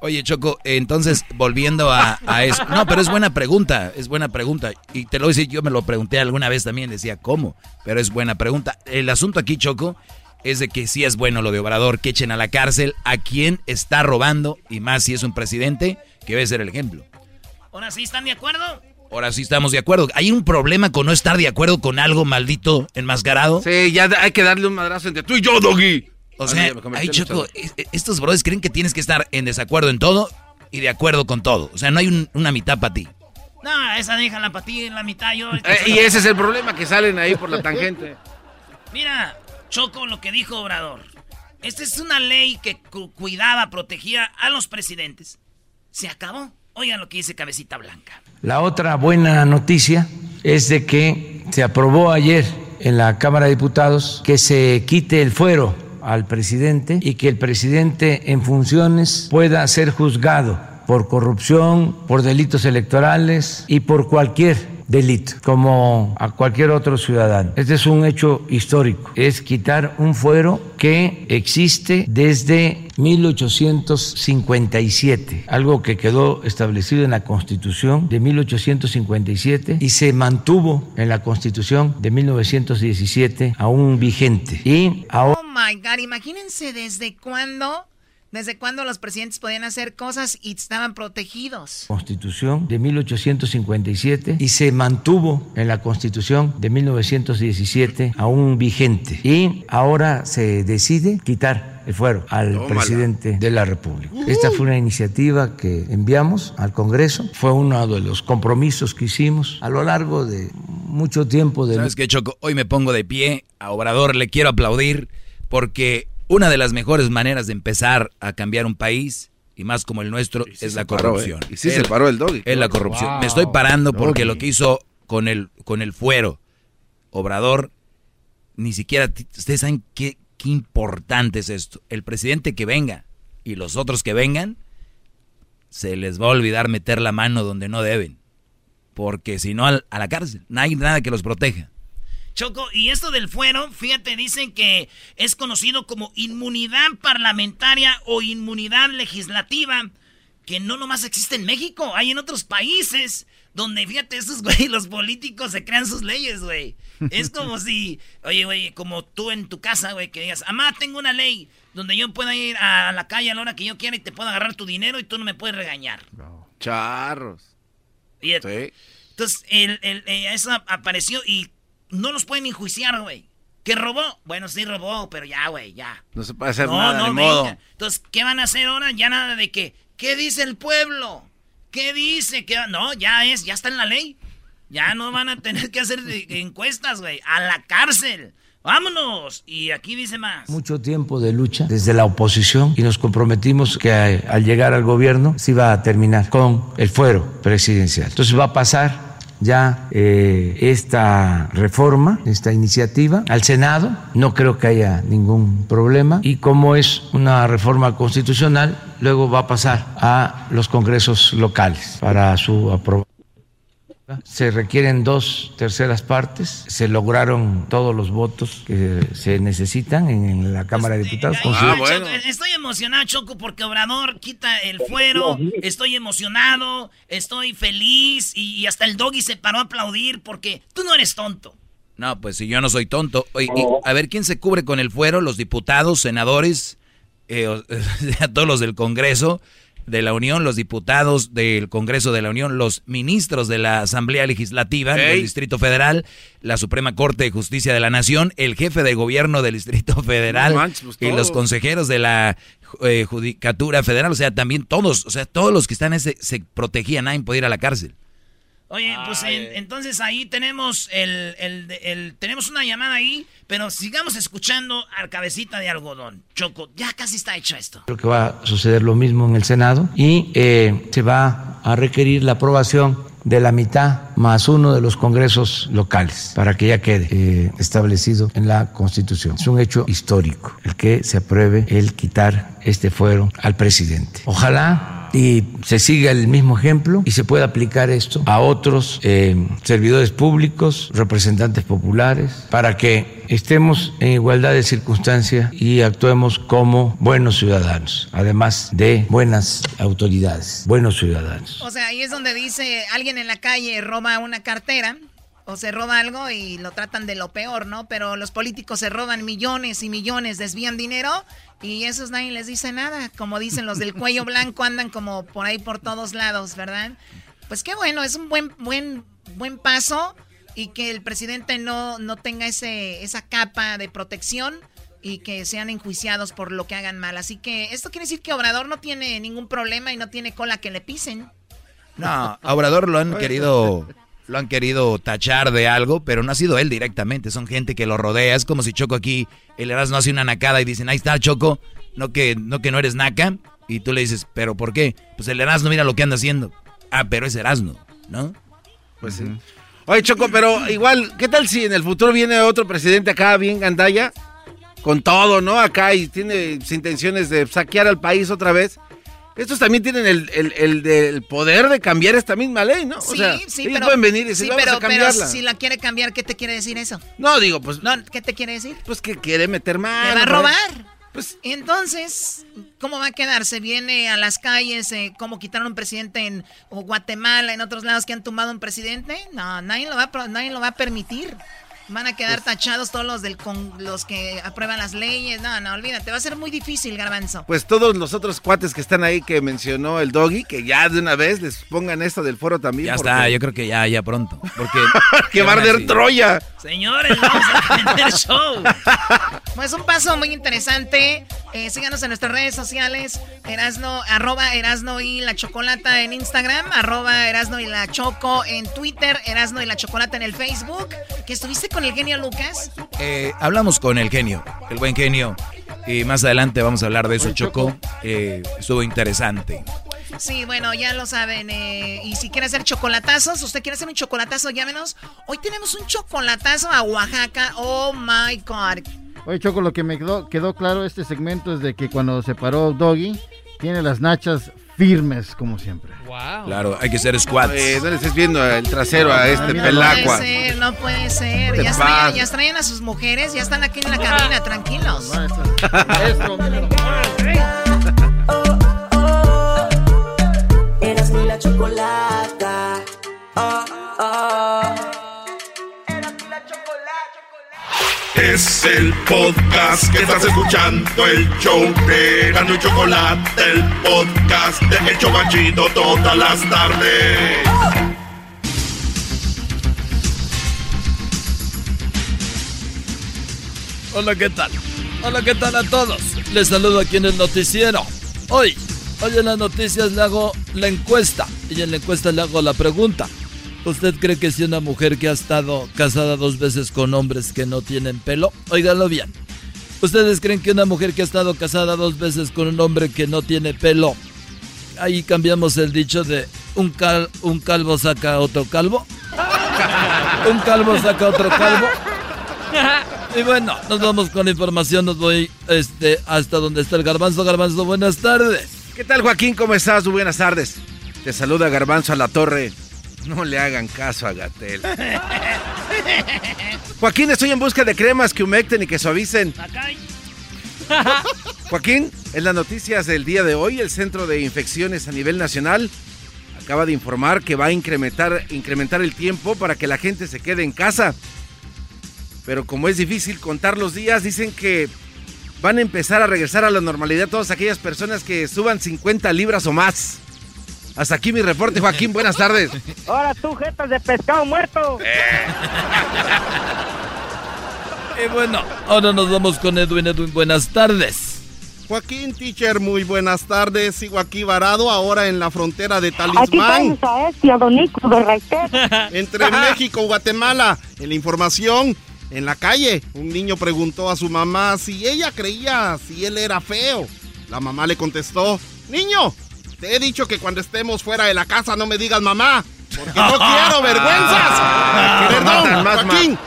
Oye, Choco, entonces, volviendo a, a eso. No, pero es buena pregunta, es buena pregunta. Y te lo voy a decir, yo me lo pregunté alguna vez también, decía, ¿cómo? Pero es buena pregunta. El asunto aquí, Choco, es de que sí es bueno lo de Obrador, que echen a la cárcel a quien está robando, y más si es un presidente, que debe ser el ejemplo. Ahora sí, ¿están de acuerdo? Ahora sí estamos de acuerdo. ¿Hay un problema con no estar de acuerdo con algo maldito enmascarado? Sí, ya hay que darle un madrazo entre tú y yo, Doggy. O Ah, sea, en Choco, estos brothers creen que tienes que estar en desacuerdo en todo y de acuerdo con todo. O sea, no hay un- una mitad para ti. No, esa déjala para ti en la mitad. Yo, Eh, y ese es el problema, que salen ahí por la tangente. <laughs> Mira, Choco, lo que dijo Obrador. Esta es una ley que cu- cuidaba, protegía a los presidentes. Se acabó. Oigan lo que dice Cabecita Blanca. La otra buena noticia es de que se aprobó ayer en la Cámara de Diputados que se quite el fuero al presidente y que el presidente en funciones pueda ser juzgado por corrupción, por delitos electorales y por cualquier delito, como a cualquier otro ciudadano. Este es un hecho histórico, es quitar un fuero que existe desde 1857, algo que quedó establecido en la Constitución de 1857 y se mantuvo en la Constitución de 1917 aún vigente. Y ahora my God, imagínense desde cuándo, desde cuándo los presidentes podían hacer cosas y estaban protegidos. Constitución de 1857 y se mantuvo en la Constitución de 1917 aún vigente. Y ahora se decide quitar el fuero al Tómala. presidente de la República. Esta fue una iniciativa que enviamos al Congreso, fue uno de los compromisos que hicimos a lo largo de mucho tiempo de ¿Sabes qué, Choco? Hoy me pongo de pie, a Obrador le quiero aplaudir, porque una de las mejores maneras de empezar a cambiar un país, y más como el nuestro, es la paró, corrupción. ¿eh? Y sí se paró el doggy. Es la Wow. corrupción. Me estoy parando porque Doggy. lo que hizo con el, con el fuero, Obrador, ni siquiera, ustedes saben qué, qué importante es esto. El presidente que venga y los otros que vengan, se les va a olvidar meter la mano donde no deben. Porque si no, a la cárcel. No hay nada que los proteja. Choco, y esto del fuero, fíjate, dicen que es conocido como inmunidad parlamentaria o inmunidad legislativa, que no nomás existe en México, hay en otros países donde, fíjate, esos <laughs> güey, los políticos se crean sus leyes, güey. Es como <laughs> si, oye, güey, como tú en tu casa, güey, que digas, amá, tengo una ley donde yo pueda ir a la calle a la hora que yo quiera y te puedo agarrar tu dinero y tú no me puedes regañar. Charros. Y- Entonces, el, el- eh, eso ap- apareció y no los pueden enjuiciar, güey. ¿Que robó? Bueno, sí robó, pero ya, güey, ya. No se puede hacer no, nada, no, ni modo. venga. Entonces, ¿qué van a hacer ahora? Ya nada de que, ¿qué dice el pueblo? ¿Qué dice? ¿Qué va-?" No, ya es, ya está en la ley. Ya no van a tener que hacer de- encuestas, güey. A la cárcel. Vámonos. Y aquí dice más. mucho tiempo de lucha desde la oposición y nos comprometimos que al llegar al gobierno se iba a terminar con el fuero presidencial. Entonces va a pasar ya eh, esta reforma, esta iniciativa al Senado. No creo que haya ningún problema y como es una reforma constitucional, luego va a pasar a los congresos locales para su aprobación. Se requieren dos terceras partes. Se lograron todos los votos que se necesitan en, la Cámara de Diputados. Ah, Choco, Estoy emocionado, Choco, porque Obrador quita el fuero. Estoy emocionado, estoy feliz y, y hasta el doggy se paró a aplaudir porque tú no eres tonto. No, pues si yo no soy tonto. Oye, y a ver, ¿quién se cubre con el fuero? Los diputados, senadores, eh, o- <laughs> todos los del Congreso de la Unión, los diputados del Congreso de la Unión, los ministros de la Asamblea Legislativa del. Distrito Federal, la Suprema Corte de Justicia de la Nación, el jefe de gobierno del Distrito <laughs> Federal No manches, pues, y los consejeros de la eh, Judicatura Federal, o sea, también todos, o sea, todos los que están en ese se protegían, nadie podía ir a la cárcel. Oye, pues en- entonces ahí tenemos el, el- el- tenemos una llamada ahí, pero sigamos escuchando al cabecita de algodón. Choco, ya casi está hecho esto. Creo que va a suceder lo mismo en el Senado y eh, se va a requerir la aprobación de la mitad más uno de los congresos locales para que ya quede eh, establecido en la Constitución. Es un hecho histórico el que se apruebe el quitar este fuero al presidente. Ojalá y se siga el mismo ejemplo y se pueda aplicar esto a otros eh, servidores públicos, representantes populares, para que estemos en igualdad de circunstancias y actuemos como buenos ciudadanos, además de buenas autoridades, buenos ciudadanos. O sea, ahí es donde dice alguien en la calle roba una cartera o se roba algo y lo tratan de lo peor, ¿no? Pero los políticos se roban millones y millones, desvían dinero y esos nadie les dice nada. Como dicen los del cuello <laughs> blanco, andan como por ahí por todos lados, ¿verdad? Pues qué bueno, es un buen, buen, buen paso y que el presidente no, no tenga ese, esa capa de protección y que sean enjuiciados por lo que hagan mal. Así que esto quiere decir que Obrador no tiene ningún problema y no tiene cola que le pisen. No, a Obrador lo han querido, lo han querido tachar de algo, pero no ha sido él directamente, son gente que lo rodea. Es como si Choco aquí, el Erasmo hace una nacada y dicen, ahí está Choco, no que, no que no eres naca. Y tú le dices, ¿pero por qué? Pues el Erasmo mira lo que anda haciendo. Ah, pero es Erasmo, ¿no? Pues sí. Oye, Choco, pero igual, ¿qué tal si en el futuro viene otro presidente acá bien gandalla? Con todo, ¿no? Acá y tiene intenciones de saquear al país otra vez. Estos también tienen el, el- el poder de cambiar esta misma ley, ¿no? Sí, o sea, sí, ellos pero. pueden venir y decir, sí, vamos pero, a cambiarla. pero si la quiere cambiar, ¿qué te quiere decir eso? No, digo, pues. No, ¿qué te quiere decir? Pues que quiere meter mano. ¿Te va a robar? Pues entonces, ¿cómo va a quedar? ¿Se viene a las calles eh, cómo quitaron un presidente en Guatemala, en otros lados que han tumbado un presidente? No, nadie lo va a, nadie lo va a permitir. Van a quedar tachados todos los del con, los que aprueban las leyes. No, no, olvídate, va a ser muy difícil, Garbanzo. Pues todos los otros cuates que están ahí que mencionó el doggy, que ya de una vez les pongan esto del foro también. Ya porque- está, yo creo que ya, ya pronto. Porque <laughs> que va a arder. Troya. Señores, vamos a <laughs> vender show. Pues un paso muy interesante. Eh, síganos en nuestras redes sociales. Erasno, arroba Erasno y la Chocolata en Instagram. Arroba Erasno y la Choco en Twitter. Erasno y la Chocolata en el Facebook. ¿Que estuviste con el genio Lucas? Eh, hablamos con el genio, el buen genio. Y más adelante vamos a hablar de eso, Choco. Eh, estuvo interesante. Sí, bueno, ya lo saben. eh, y si quiere hacer chocolatazos, usted quiere hacer un chocolatazo, llámenos. Hoy tenemos un chocolatazo a Oaxaca. Oh my God. Oye, Choco, lo que me quedó, quedó claro este segmento es de que cuando se paró Doggy, tiene las nachas firmes, como siempre. Claro, hay que ser squats. Eh, no le estés viendo el trasero a este mira, No pelacua. puede ser, no puede ser. ¿Qué Ya traen, ya traen a sus mujeres, ya están aquí en la cabina, tranquilos. <laughs> Eras mi la chocolata. Oh, oh. Es el podcast que estás escuchando, el show de Gano y Chocolate, el podcast de El Chobachito todas las tardes. Hola, ¿qué tal? Hola, ¿qué tal a todos? Les saludo aquí en el noticiero. Hoy, hoy en las noticias le hago la encuesta y en la encuesta le hago la pregunta. ¿Usted cree que si una mujer que ha estado casada dos veces con hombres que no tienen pelo? Óigalo bien. ¿Ustedes creen que una mujer que ha estado casada dos veces con un hombre que no tiene pelo? Ahí cambiamos el dicho de un, cal, un calvo saca otro calvo. Un calvo saca otro calvo. Y bueno, nos vamos con la información. Nos voy este, hasta donde está el garbanzo. Garbanzo, buenas tardes. ¿Qué tal, Joaquín? ¿Cómo estás? Buenas tardes. Te saluda Garbanzo a la torre. No le hagan caso a Gatel. Joaquín, estoy en busca de cremas que humecten y que suavicen. Joaquín, en las noticias del día de hoy, el Centro de Infecciones a nivel nacional acaba de informar que va a incrementar, incrementar el tiempo para que la gente se quede en casa. Pero como es difícil contar los días, dicen que van a empezar a regresar a la normalidad todas aquellas personas que suban 50 libras o más. Hasta aquí mi reporte, Joaquín. Buenas tardes. Ahora tú, jetas de pescado muerto. <laughs> Y bueno, ahora nos vamos con Edwin. Edwin, buenas tardes. Joaquín Teacher, muy buenas tardes. Sigo aquí varado ahora en la frontera de Aquí Talismán. tenemos a este, a Don Nico de. <laughs> Entre México y Guatemala. En la información, en la calle, un niño preguntó a su mamá si ella creía si él era feo. La mamá le contestó, niño, te he dicho que cuando estemos fuera de la casa no me digas mamá, porque no quiero vergüenzas. <laughs> Perdón, Joaquín.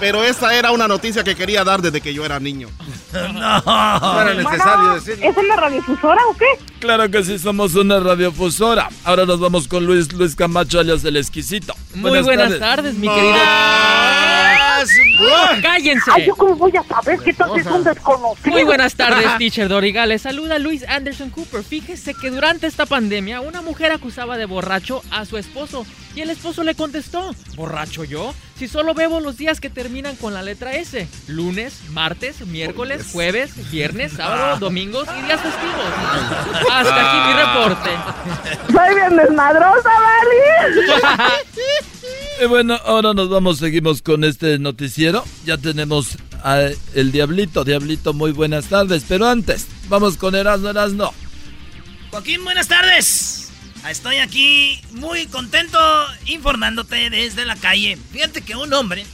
Pero esa era una noticia que quería dar desde que yo era niño. <laughs> No, era necesario decirlo. ¿Es una radiofusora o qué? Claro que sí, somos una radiofusora. Ahora nos vamos con Luis Luis Camacho, alias el exquisito. Muy buenas tardes, mi querido. ¡Cállense! Ay, ¿yo cómo voy a saber que tal vez son desconocidos? Muy buenas tardes, teacher Doriga. Les saluda Luis Anderson Cooper. Fíjese que durante esta pandemia una mujer acusaba de borracho a su esposo y el esposo le contestó, ¿borracho yo? Si solo bebo los días que terminan con la letra S. Lunes, martes, miércoles, jueves, viernes, sábado, domingos y días festivos. Hasta aquí mi reporte. Soy bien desmadrosa, ¿vale? <laughs> Y bueno, ahora nos vamos, seguimos con este noticiero. Ya tenemos a el Diablito. Diablito, muy buenas tardes. Pero antes, vamos con Erasmo Erasmo. Joaquín, buenas tardes. Estoy aquí muy contento informándote desde la calle. Fíjate que un hombre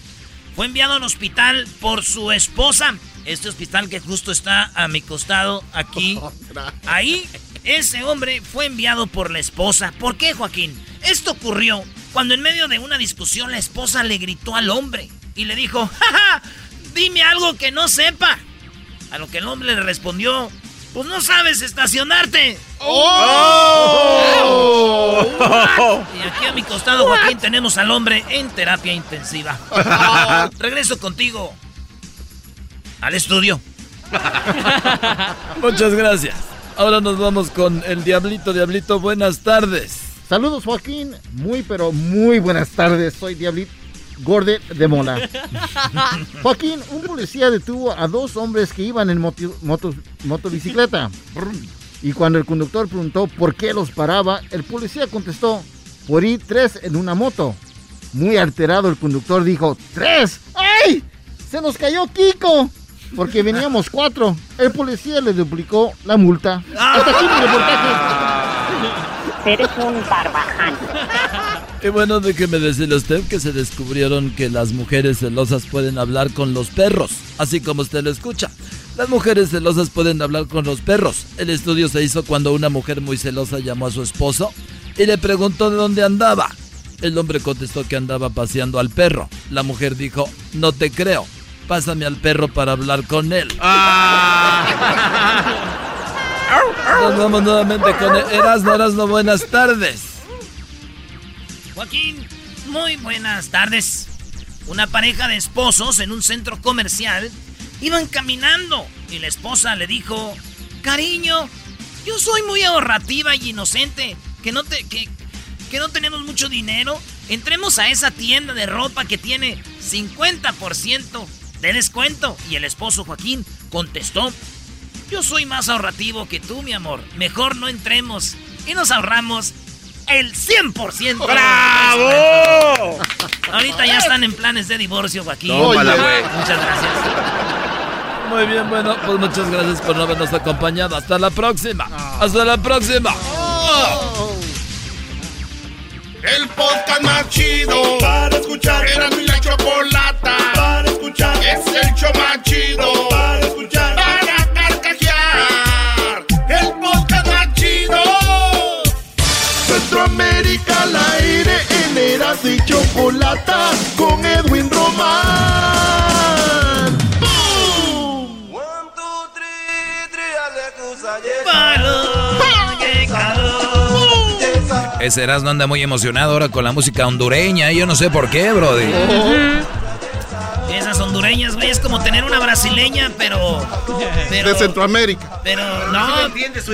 fue enviado al hospital por su esposa. Este hospital que justo está a mi costado aquí. <laughs> Ahí, ese hombre fue enviado por la esposa. ¿Por qué, Joaquín? Esto ocurrió cuando en medio de una discusión la esposa le gritó al hombre y le dijo, ¡Ja, dime algo que no sepa. A lo que el hombre le respondió, pues no sabes estacionarte. ¡Oh! Y aquí a mi costado, Joaquín, tenemos al hombre en terapia intensiva. <laughs> Regreso contigo al estudio. Muchas gracias. Ahora nos vamos con el Diablito. Diablito, buenas tardes. Saludos, Joaquín. Muy, pero muy buenas tardes. Soy Diablito Gorde de Mola. <laughs> Joaquín, un policía detuvo a dos hombres que iban en moto, moto- motobicicleta. Y cuando el conductor preguntó por qué los paraba, el policía contestó, por ir tres en una moto. Muy alterado, el conductor dijo, ¿tres? ¡Ay! Se nos cayó Kiko. Porque veníamos cuatro. El policía le duplicó la multa. <laughs> Hasta aquí mi reportaje. <laughs> Eres un barbaján. Y bueno, déjeme decirle a usted que se descubrieron que las mujeres celosas pueden hablar con los perros, así como usted lo escucha. Las mujeres celosas pueden hablar con los perros. El estudio se hizo cuando una mujer muy celosa llamó a su esposo y le preguntó de dónde andaba. El hombre contestó que andaba paseando al perro. La mujer dijo, no te creo, pásame al perro para hablar con él. Nos vamos nuevamente con Erasmo, Erasmo, buenas tardes. Joaquín, muy buenas tardes. Una pareja de esposos en un centro comercial iban caminando y la esposa le dijo, cariño, yo soy muy ahorrativa y inocente, que no te, que, que no tenemos mucho dinero. Entremos a esa tienda de ropa que tiene 50% de descuento. Y el esposo Joaquín contestó, yo soy más ahorrativo que tú, mi amor. Mejor no entremos y nos ahorramos el 100%. ¡Bravo! Ahorita ya están en planes de divorcio, Joaquín. Tómala. Muchas gracias. Muy bien, bueno, pues muchas gracias por no habernos acompañado. Hasta la próxima. Hasta la próxima. El podcast más chido para escuchar. Era mi la chocolata para escuchar. Es el show más chido para Chocolata con Edwin Román. ¡Bum! Ese Erasmo anda muy emocionado ahora con la música hondureña. y Yo no sé por qué, Brody. Esas hondureñas, tener una brasileña, pero. pero De Centroamérica. Pero no,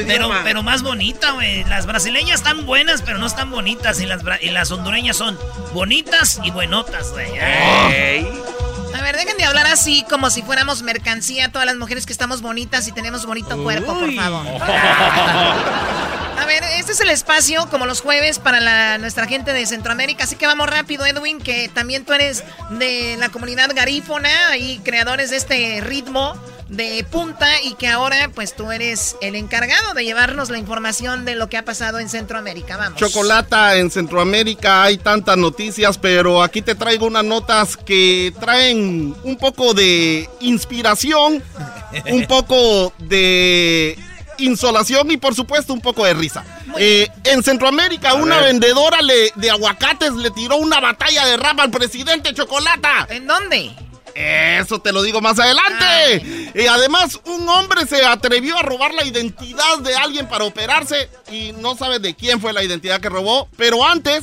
pero, pero más bonita, güey. Las brasileñas están buenas, pero no están bonitas. Y las, y las hondureñas son bonitas y buenotas, güey. A ver, dejen de hablar así como si fuéramos mercancía todas las mujeres que estamos bonitas y tenemos bonito cuerpo, por favor. <laughs> A ver, este es el espacio, como los jueves, para nuestra gente de Centroamérica. Así que vamos rápido, Edwin, que también tú eres de la comunidad garífona y creadores de este ritmo de punta y que ahora pues tú eres el encargado de llevarnos la información de lo que ha pasado en Centroamérica. Vamos. Chocolata, en Centroamérica hay tantas noticias, pero aquí te traigo unas notas que traen un poco de inspiración, un poco de insolación y por supuesto un poco de risa. Eh, en Centroamérica, una ver. vendedora le- de aguacates le tiró una batalla de rap al presidente Chocolata. ¿En dónde? Eso te lo digo más adelante. Y además, un hombre se atrevió a robar la identidad de alguien para operarse y no sabe de quién fue la identidad que robó. Pero antes,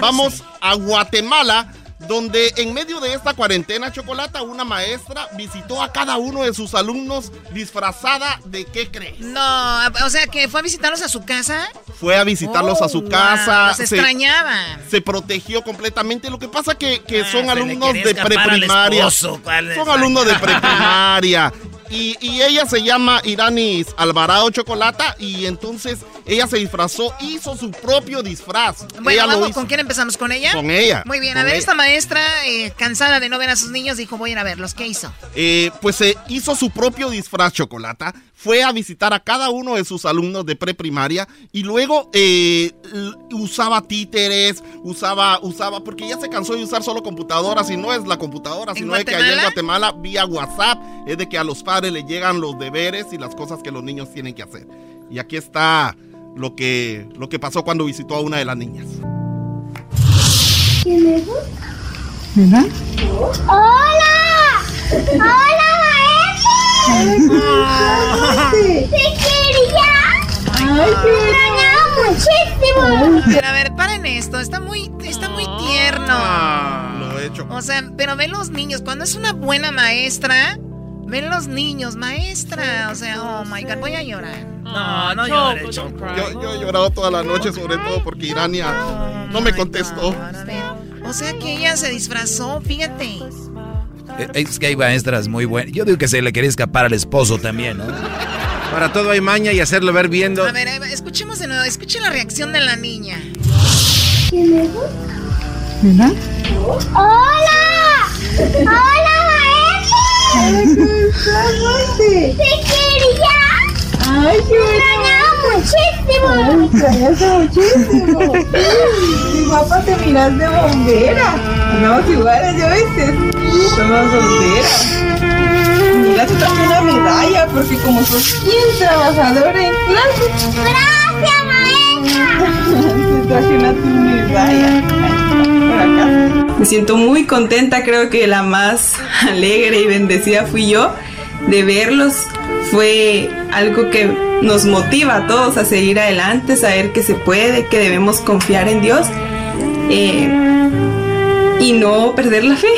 vamos a Guatemala, donde en medio de esta cuarentena chocolata, una maestra visitó a cada uno de sus alumnos disfrazada de qué crees. No, o sea que fue a visitarlos a su casa. Fue a visitarlos Oh, a su wow, casa. los extrañaba. Se protegió completamente. Lo que pasa que, que Ah, son se alumnos de preprimaria. esposo, ¿cuál es? Son alumnos de <laughs> preprimaria. Y, y ella se llama Iranis Alvarado Chocolata y entonces ella se disfrazó, hizo su propio disfraz. Bueno, vamos. ¿con quién empezamos? ¿Con ella? Con ella, Muy bien, a ver, ella. esta maestra, eh, cansada de no ver a sus niños, dijo, voy a ir a verlos. ¿Qué hizo? Eh, pues se hizo su propio disfraz Chocolata, fue a visitar a cada uno de sus alumnos de preprimaria y luego eh, usaba títeres, usaba, usaba, porque ya se cansó de usar solo computadoras y no es la computadora, sino de que allá en Guatemala vía WhatsApp es de que a los padres les llegan los deberes y las cosas que los niños tienen que hacer. Y aquí está lo que, lo que pasó cuando visitó a una de las niñas. ¿Quién es? ¡Hola! ¡Hola, maestra! ¡Te quería! ¡Ay, te extrañaba muchísimo! A ver, paren esto, está muy, está muy tierno. Ah, Lo he hecho. O sea, pero ven los niños, cuando es una buena maestra, ven los niños, maestra. O sea, oh my god, voy a llorar. No, no llores, Choco. Yo, yo he llorado toda la noche, sobre todo porque Irania no me contestó. O sea que ella se disfrazó, fíjate. Eh, Es que hay maestras muy buenas. Yo digo que se le quería escapar al esposo también, ¿no? Para todo hay maña y hacerlo ver viendo. A ver, escuchemos de nuevo, escuchen la reacción de la niña. ¿Quién es? ¡Hola! ¡Hola, maestra! ¡Te quería! ¡Ay, qué extrañaba muchísimo! extrañaste muchísimo. Mi papá te miras de bombera. Andamos iguales, ¿ya viste? Somos bomberas. Mira, tú traes una medalla porque como sos bien trabajadora en clase. ¡Gracias, maestra! Te traje una tu medalla. Por acá. Me siento muy contenta, creo que la más alegre y bendecida fui yo de verlos. Fue algo que nos motiva a todos a seguir adelante, saber que se puede, que debemos confiar en Dios eh, y no perder la fe,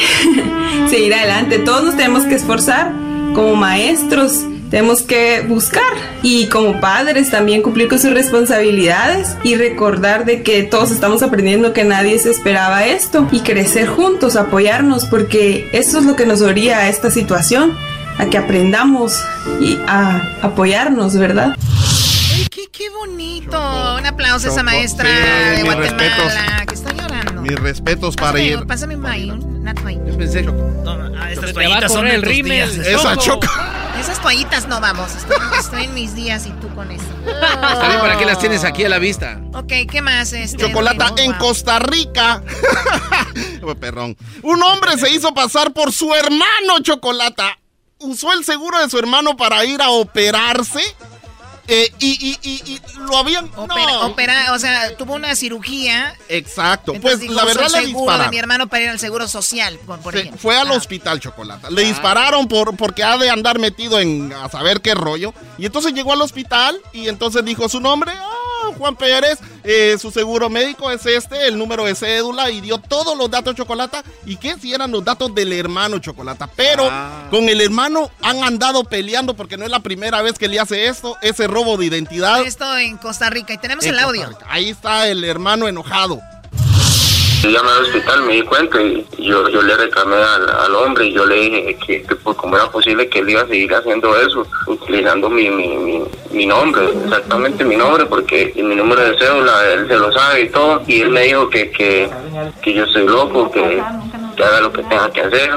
<laughs> seguir adelante. Todos nos tenemos que esforzar como maestros. Tenemos que buscar y como padres también cumplir con sus responsabilidades y recordar de que todos estamos aprendiendo que nadie se esperaba esto y crecer juntos, apoyarnos porque eso es lo que nos orilla a esta situación, a que aprendamos y a apoyarnos, ¿verdad? Ay, qué, qué bonito. Un aplauso a esa Choco, maestra sí, de Guatemala que está llorando. Mis respetos para Pásame, ir. pásame un maíz, una toalla. Yo pensé. Ah, estas Ya va a toallitas son el rímel. días. Esa choca. Esas toallitas no vamos. Estoy, estoy en mis días y tú con eso. Está bien, ¿para qué las tienes aquí a la vista? Ok, ¿qué más? Este, Chocolata en Wow. Costa Rica. <laughs> Perrón. Un hombre se hizo pasar por su hermano Chocolata. Usó el seguro de su hermano para ir a operarse. eh, y, y- y- y lo habían. Opera, no. opera- o sea, tuvo una cirugía. Exacto. entonces Pues dijo, la "Uso verdad le seguro de dispararon. mi hermano para ir al seguro social, por, por Se- ejemplo. fue al Ah. hospital Chocolata. Le dispararon por, porque ha de andar metido en a saber qué rollo. Y entonces llegó al hospital y entonces dijo su nombre. "Ah, Juan Pérez, eh, su seguro médico es este, el número de cédula y dio todos los datos Chocolata. ¿Y qué? Si eran los datos del hermano Chocolata. Pero Ah. con el hermano han andado peleando porque no es la primera vez que le hace esto, ese robo de identidad. Esto en Costa Rica. Y tenemos En el audio. Ahí está el hermano enojado. Yo llamé al hospital, me di cuenta y yo, yo le reclamé al, al hombre y yo le dije que, que pues, cómo era posible que él iba a seguir haciendo eso, utilizando mi, mi, mi, mi nombre, exactamente mi nombre, porque mi número de cédula él se lo sabe y todo. Y él me dijo que, que, que yo soy loco, que, que haga lo que tenga que hacer.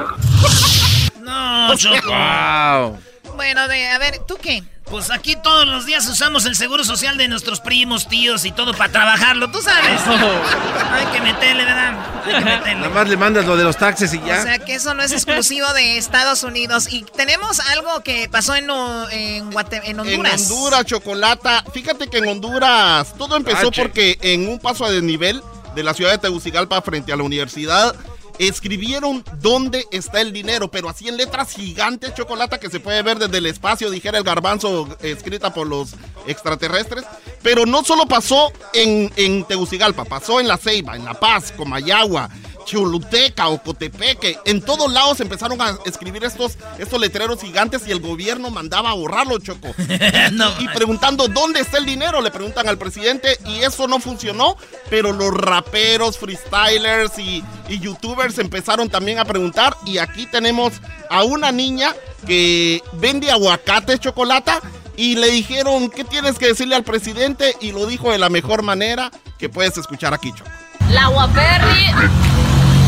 No. <laughs> Wow. Bueno, de, a ver, ¿tú qué? Pues aquí todos los días usamos el seguro social de nuestros primos, tíos y todo para trabajarlo, tú sabes. <laughs> Hay que meterle, ¿verdad? Hay que meterle. Nada más le mandas lo de los taxes y ya. O sea que eso no es exclusivo de Estados Unidos. Y tenemos algo que pasó en, en, Guate- en Honduras. En Honduras, Chocolata. Fíjate que en Honduras todo empezó porque en un paso a desnivel de la ciudad de Tegucigalpa frente a la universidad escribieron dónde está el dinero, pero así en letras gigantes, Chocolata, que se puede ver desde el espacio, dijera el garbanzo, escrita por los extraterrestres. Pero no solo pasó en, en Tegucigalpa, pasó en La Ceiba, en La Paz, Comayagua, Choluteca, Ocotepeque. En todos lados empezaron a escribir estos, estos letreros gigantes y el gobierno mandaba a borrarlo, Choco. <laughs> y, y preguntando dónde está el dinero, le preguntan al presidente y eso no funcionó, pero los raperos, freestylers y, y youtubers empezaron también a preguntar y aquí tenemos a una niña que vende aguacates, chocolata. Y le dijeron, ¿qué tienes que decirle al presidente? Y lo dijo de la mejor manera que puedes escuchar aquí, Choco. La Guaperri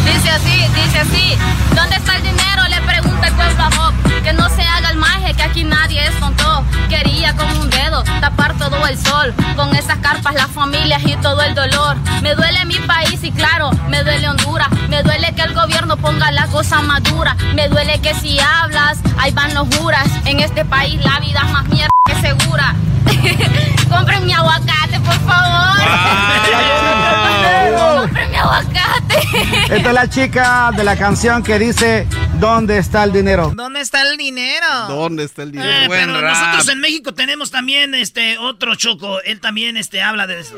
dice así, dice así. ¿Dónde está el dinero? Que no se haga el maje, que aquí nadie es tonto. Quería con un dedo tapar todo el sol. Con esas carpas, las familias y todo el dolor. Me duele mi país y claro, me duele Honduras. Me duele que el gobierno ponga la cosa más dura. Me duele que si hablas, ahí van los juras. En este país la vida es más mierda que segura. <laughs> Compren mi aguacate, por favor. <laughs> Compren mi aguacate. Esta es la chica de la canción que dice ¿Dónde está el dinero? ¿Dónde está el dinero? ¿Dónde está el dinero? Eh, Buen pero rap. nosotros en México tenemos también este otro choco. Él también este habla de eso.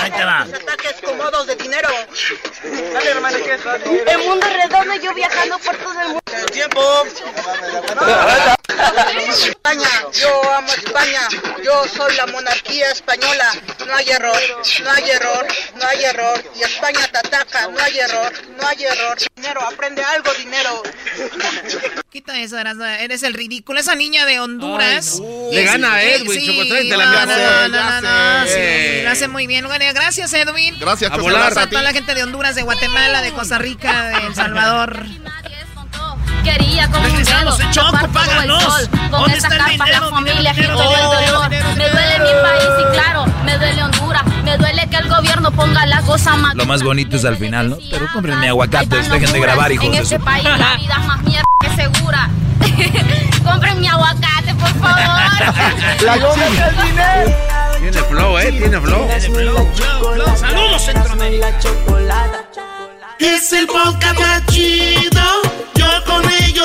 Ahí te va. Ataques cómodos de dinero. El mundo redondo, yo viajando por todo el mundo. Tiempo. España, yo amo España. Yo soy la monarquía española. No hay error, no hay error, no hay error. Y España te ataca, no hay error, no hay error. Dinero, aprende algo, dinero. Quita eso, eres el ridículo. Esa niña de Honduras. Le gana a Edwin, Sí, Chocotrán, te la no, no, no, no, no, sí. Lo hace muy bien. Bueno, gracias, Edwin. Gracias, A volar. A toda la gente de Honduras, de Guatemala, de Costa Rica, de El Salvador. Quería con un dedo en Choco, páganos. sol. Con ¿Dónde esas está el dinero? las familias y Dinero, dinero, el dolor. dinero, Me duele mi país y claro, me duele Honduras. Me duele que el gobierno ponga la cosa más Lo más bonito es al final, ¿no? Pero cómprenme aguacates, dejen de grabar, hijos En de este su... país la vida es más mierda que segura. <laughs> Compren mi aguacate, por favor. <laughs> La ¿Dónde está el dinero? Tiene flow, eh, tiene flow. Saludos, Centroamérica. Es el podcast más chido.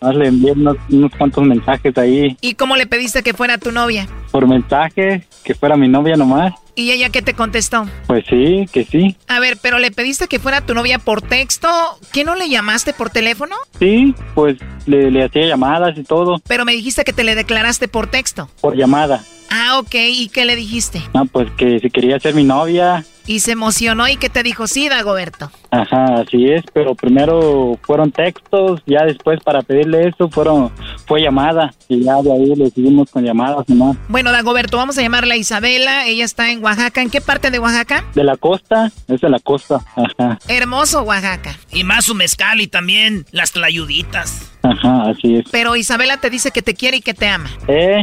Nomás le envié unos, unos cuantos mensajes ahí ¿Y cómo le pediste que fuera tu novia? por mensaje, que fuera mi novia nomás. ¿Y ella qué te contestó? Pues sí, que sí. A ver, pero le pediste que fuera tu novia por texto. ¿Qué no le llamaste por teléfono? Sí, pues le, le hacía llamadas y todo, Pero me dijiste que te le declaraste por texto. por llamada. Ah, ok. ¿Y qué le dijiste? No, pues que si quería ser mi novia Y se emocionó y que te dijo, sí, Dagoberto. Ajá, así es, pero primero fueron textos, ya después para pedirle eso fueron fue llamada y ya de ahí le seguimos con llamadas nomás. Bueno, Dagoberto, vamos a llamarla Isabela, ella está en Oaxaca. ¿En qué parte de Oaxaca? De la costa, es de la costa, ajá. Hermoso Oaxaca. Y más su mezcal y también las tlayuditas. Ajá, así es. Pero Isabela te dice que te quiere y que te ama. Eh,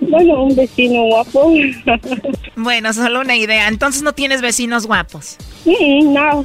Bueno, un vecino guapo. <laughs> Bueno, solo una idea. Entonces no tienes vecinos guapos. Mm, no,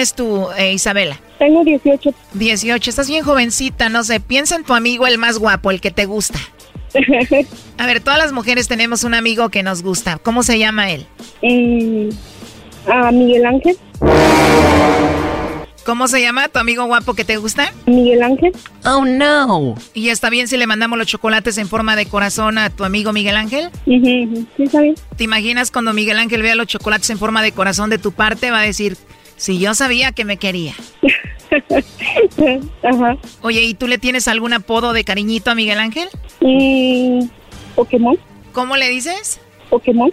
tú, eh, Isabela? Tengo 18. 18, estás bien jovencita, no sé, piensa en tu amigo el más guapo, el que te gusta. <laughs> A ver, todas las mujeres tenemos un amigo que nos gusta. ¿Cómo se llama él? Mm, a Miguel Ángel. ¿Cómo se llama tu amigo guapo que te gusta? Miguel Ángel. Oh, no. ¿Y está bien si le mandamos los chocolates en forma de corazón a tu amigo Miguel Ángel? Sí, está bien. ¿Te imaginas cuando Miguel Ángel vea los chocolates en forma de corazón de tu parte? Va a decir, si yo sabía que me quería. <laughs> Ajá. Oye, ¿y tú le tienes algún apodo de cariñito a Miguel Ángel? Mm, Pokémon. ¿Cómo le dices? Pokémon.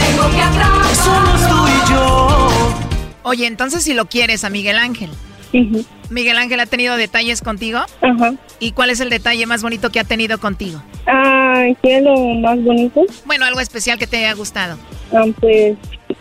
Tengo que atrapar. Somos tú y yo. Oye, entonces si lo quieres a Miguel Ángel. ¿Miguel Ángel ha tenido detalles contigo? Ajá. ¿Y cuál es el detalle más bonito que ha tenido contigo? Ah, ¿qué es lo más bonito? Bueno, algo especial que te haya gustado. Ah, pues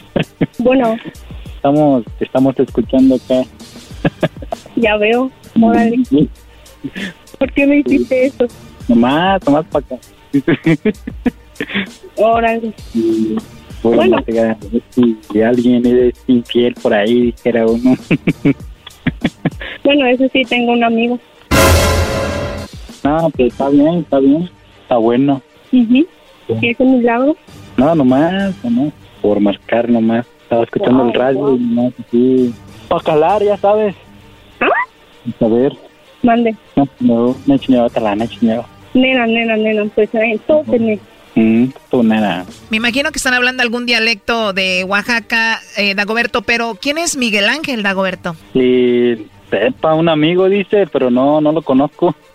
<laughs> Bueno, estamos, estamos escuchando acá. ya veo. Órale. ¿Por qué me hiciste eso? Nomás, nomás para acá. <laughs> Órale. Bueno, si, alguien es infiel por ahí, dijera uno. Bueno, eso sí, tengo un amigo. no, pues está bien, está bien. Está bueno. Ujú. ¿Y ese milagro? No, nomás, nomás. Por marcar nomás. Estaba escuchando el radio y nomás así. Para calar, ya sabes. A ver. Mande. No, no, me enseñaba catalán, me enseñaba. Nena, nena, nena, pues eh, todo tenés. Mm, tú, nena. Me imagino que están hablando algún dialecto de Oaxaca, eh, Dagoberto, pero ¿quién es Miguel Ángel, Dagoberto? Y sepa, un amigo dice, pero no, no lo conozco.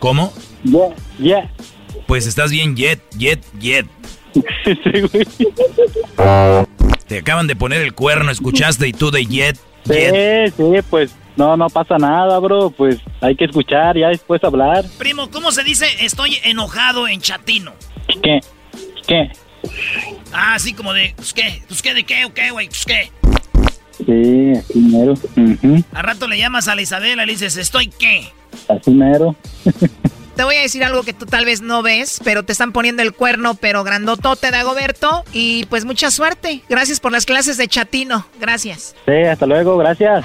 ¿Cómo? Yeah, yeah. Pues estás bien jet, jet, jet. Sí. Te acaban de poner el cuerno, escuchaste y tú de jet, jet. Sí, sí, pues no, no pasa nada, bro. Pues hay que escuchar, ya después hablar. Primo, ¿cómo se dice estoy enojado en chatino? ¿Qué? ¿Qué? Ah, así como de, pues qué, pues qué, de qué, o qué, güey, pues qué. Sí, así mero. Ujú, A rato le llamas a la Isabela y le dices, ¿estoy qué? Así mero. <laughs> Te voy a decir algo que tú tal vez no ves, pero te están poniendo el cuerno, pero grandotote, Dagoberto. Y pues mucha suerte. Gracias por las clases de chatino. Gracias. Sí, hasta luego, gracias.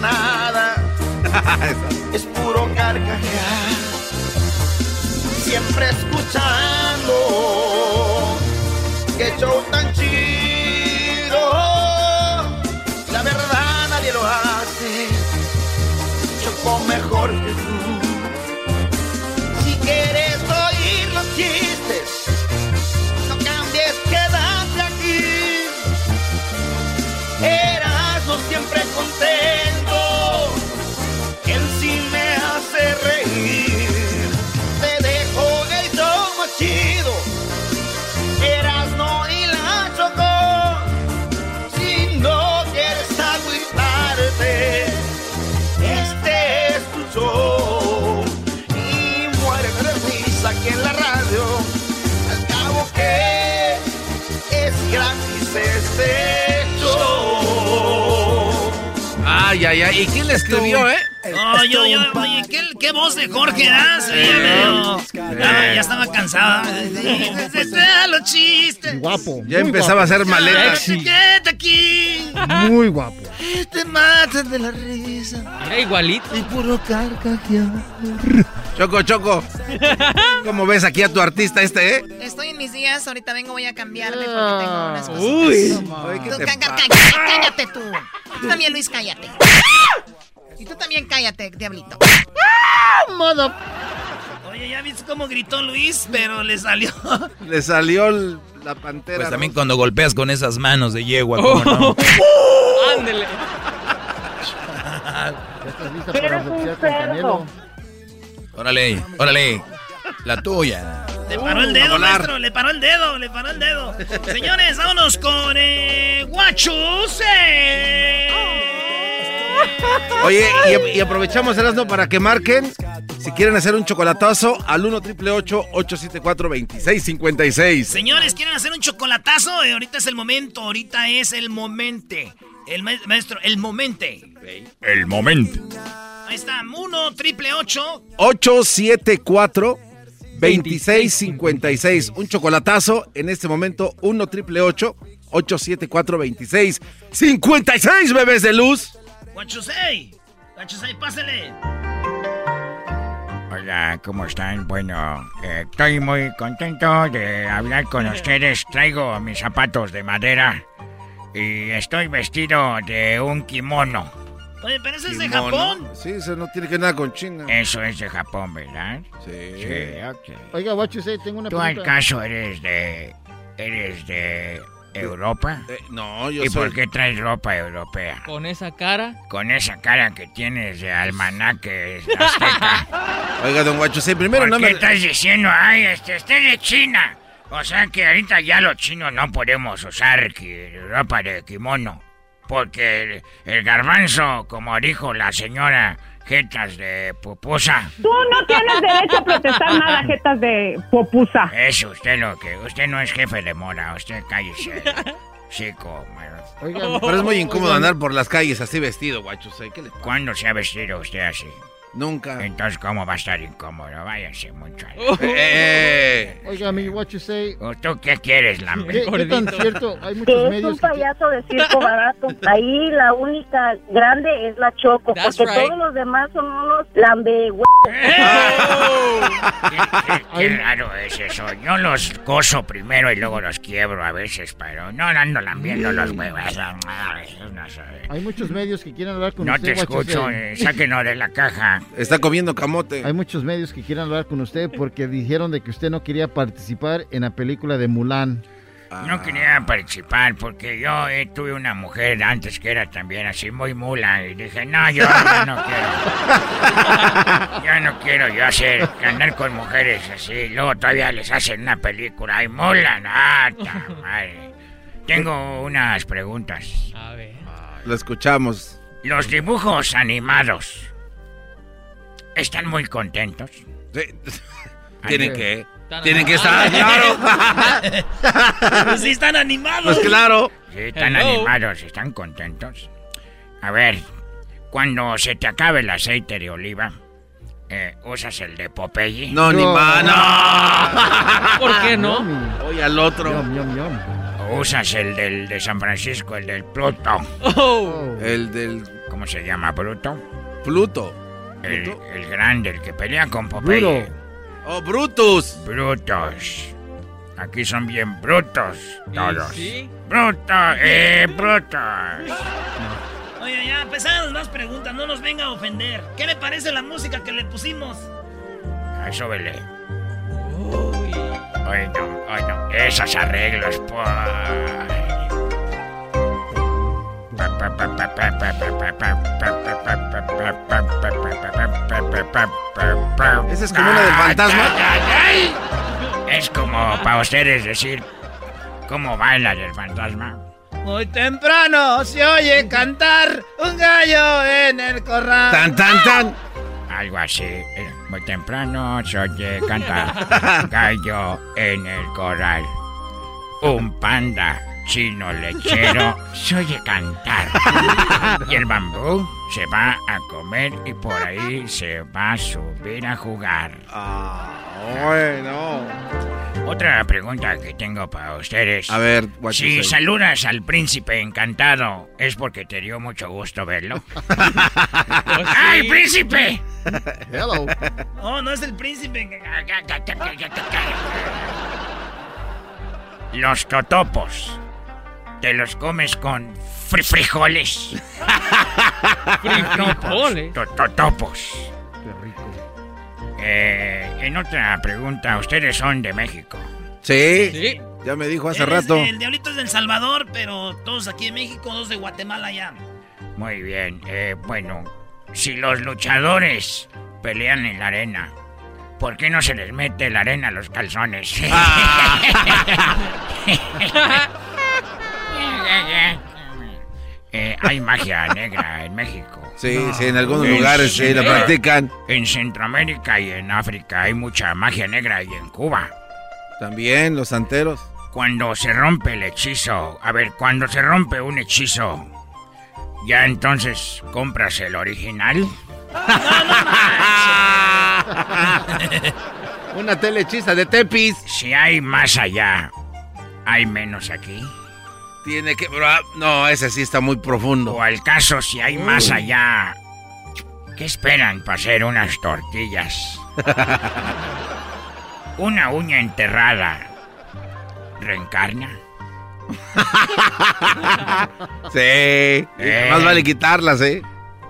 nada. <laughs> es puro carcajear. Siempre escuchando. Qué show tan chido. La verdad nadie lo hace. Choco mejor que Ay, ay, ay. ¿Y quién le escribió, eh? Oh, yo, yo, oye, ¿qué, qué voz de Jorge das? Ya, veo. Ya, ya estaba cansada. los chistes. Guapo. Ya empezaba a hacer maletas. Quédate aquí. Muy guapo. Te matan de la risa. Era igualito. Y puro carcajear. Choco, Choco. ¿Cómo ves aquí a tu artista este, eh? Estoy en mis días, ahorita vengo, voy a cambiarme porque tengo unas cosas. Uy. Cállate tú. Tú también, Luis, cállate. Y tú también cállate, diablito. Modo. Oye, ¿ya viste cómo gritó Luis? Pero le salió. Le salió el- la pantera. Pues también cuando golpeas con esas manos de yegua, ¿cómo no? Ándele. ¿Estás lista para boxear con Canelo? Órale, órale. La tuya. Le paró el dedo, maestro, le paró el dedo, le paró el dedo. Señores, vámonos con eh, Guachus. Oye, y, y aprovechamos el asno para que marquen si quieren hacer un chocolatazo al 1 triple 874 2656. Señores, ¿quieren hacer un chocolatazo? Eh, ahorita es el momento, ahorita es el momento. El ma- maestro, el momento. El momento. Ahí está, 1 triple 8. 874 2656. Un chocolatazo en este momento 1 triple 874 2656 bebés de luz. Guachusei. Guachusei, pásale. Hola, ¿cómo están? Bueno, eh, estoy muy contento de hablar con ustedes. Traigo mis zapatos de madera y estoy vestido de un kimono. Oye, pero eso es de. Japón. Sí, eso no tiene que ver nada con China. Eso es de Japón, ¿verdad? Sí. Sí, ok. Oiga, what you say, tengo una ¿Tú pregunta. acaso eres de... eres de Europa? Eh, no, yo ¿Y soy- por qué traes ropa europea? Con esa cara. Con esa cara que tienes de almanaque azteca. <laughs> Oiga, don Guachusei, primero ¿Por no qué me... estás diciendo, ay, este, este es de China? O sea que ahorita ya los chinos no podemos usar ropa de kimono. Porque el, el garbanzo, como dijo la señora Jetas de Pupusa. Tú no tienes derecho a protestar nada, <laughs> jetas de popusa. Eso, usted lo que... Usted no es jefe de mora, usted cállese. Chico, Oiga, pero es muy incómodo andar por las calles así vestido, Guachusei. ¿Qué le pasa? ¿Cuándo se ha vestido usted así? Nunca. Entonces, ¿cómo va a estar incómodo? Váyase mucho. Oh. <laughs> Eh. Oiga, mi what you say. ¿Tú qué quieres, Lambe? ¿Qué, qué tan cierto? Hay que muchos es medios un que... payaso de circo barato. Ahí la única grande es la Choco, That's porque right. todos los demás son unos lambe Qué raro es eso. Yo los gozo primero y luego los quiebro a veces, pero no ando lambiendo los huevos. No, sé. Hay muchos medios que quieren hablar con No usted. te what you escucho, eh, sáquenos de la caja. Está comiendo camote. Hay muchos medios que quieren hablar con usted porque dijeron de que usted no quería participar en la película de Mulan. No quería participar porque yo eh, tuve una mujer antes que era también así muy mula y dije, no, yo no quiero. <laughs> Yo no quiero yo hacer, andar con mujeres así. Luego todavía les hacen una película. ¡Ay, mula! ¡Ah, madre! Tengo unas preguntas. A ver. Lo escuchamos. Los dibujos animados están muy contentos. <laughs> Tienen que. Tienen que estar, claro. Pues <laughs> sí están animados. Pues claro. Sí, están Hello. animados, están contentos. A ver, cuando se te acabe el aceite de oliva, eh, ¿usas el de Popeye? No, ni más, no. <laughs> ¿Por qué no? Oye, al otro. Yum, yum, yum. ¿O usas el del de San Francisco, el del Pluto? Oh. El del ¿Cómo se llama, Bruto? Pluto. El, el grande, el que pelea con Popeye. Bruto. Oh, Brutus. Brutos. Aquí son bien brutos todos. sí? ¡Brutos! ¡Eh, brutos! <laughs> Oye, ya, empezaron más preguntas, no nos venga a ofender. ¿Qué le parece la música que le pusimos? Ay, súbele. Ay, no, ay, no. Esos arreglos, pues. ¿Esa es como una del fantasma? Es como para ustedes decir cómo baila el fantasma. Muy temprano se oye cantar un gallo en el corral. Tan, tan, tan. Algo así. Eh, Muy temprano se oye cantar <laughs> gallo en el corral. Un panda chino lechero <laughs> se oye cantar. Y el bambú se va a comer y por ahí se va a subir a jugar. Ah, bueno. Otra pregunta que tengo para ustedes. A ver, Si saludas al príncipe encantado, ¿es porque te dio mucho gusto verlo? <laughs> ¡Ay, príncipe! Hello. Oh, no es el príncipe. Los totopos. ¿Te los comes con fri- frijoles? <laughs> ¿Frijoles? To- Totopos. Qué rico. Eh, en otra pregunta, ustedes son de México. Sí. Sí. Ya me dijo hace Él es- rato. El diablito es del Salvador, pero todos aquí en México, dos de Guatemala ya. Muy bien. eh, bueno, si los luchadores pelean en la arena, ¿Por qué no se les mete la arena a los calzones? <laughs> <laughs> <laughs> Eh, hay magia negra en México. Sí, sí, en algunos lugares sí la practican. En Centroamérica y en África hay mucha magia negra y en Cuba. También los santeros. Cuando se rompe el hechizo, a ver, cuando se rompe un hechizo, ya entonces compras el original. <laughs> <laughs> Una telehechiza de Tepis. Si hay más allá, hay menos aquí. Tiene que. bra- No, ese sí está muy profundo. O al caso, si hay más allá, ¿qué esperan para hacer unas tortillas? <laughs> Una uña enterrada. ¿Reencarna? <laughs> Sí. Más vale quitarlas, ¿eh?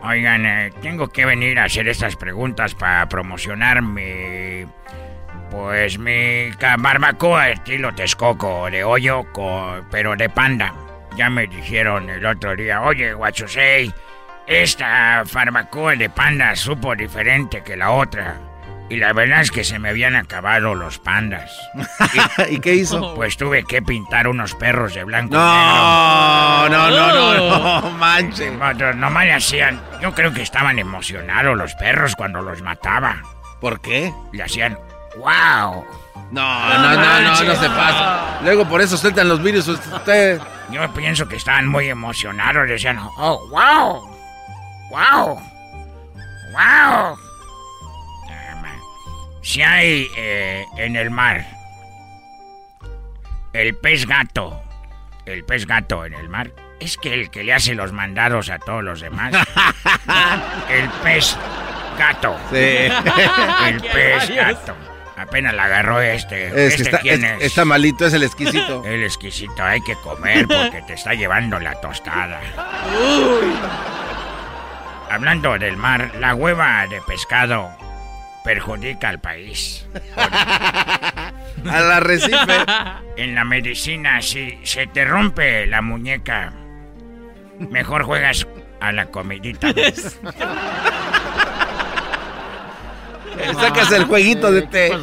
Oigan, eh, tengo que venir a hacer estas preguntas para promocionar mi... Pues mi barbacoa estilo Texcoco, de hoyo, co- pero de panda. Ya me dijeron el otro día, oye, guachosei, esta barbacoa de panda supo diferente que la otra. Y la verdad es que se me habían acabado los pandas. <laughs> ¿Y qué hizo? Pues tuve que pintar unos perros de blanco. y No, negro. no, no, no, no, manche. No, nomás le hacían. Yo creo que estaban emocionados los perros cuando los mataba. ¿Por qué? Le hacían. ¡Wow! No, no, no, no, no se pasa. Luego por eso sueltan los virus usted. Yo pienso que estaban muy emocionados. Decían, ¡Oh, wow! ¡Wow! ¡Wow! Si hay eh, en el mar el pez gato, el pez gato en el mar, es que el que le hace los mandados a todos los demás. <laughs> el pez gato. Sí. el <laughs> pez gato. Apenas la agarró este. Es que ¿Este está, quién es- es? está malito, es el exquisito. <laughs> El exquisito, hay que comer porque te está llevando la tostada. Hablando del mar, la hueva de pescado perjudica al país. Al <laughs> arrecife. <laughs> En la medicina, si se te rompe la muñeca, mejor juegas a la comidita. Sacas el jueguito de té. <laughs>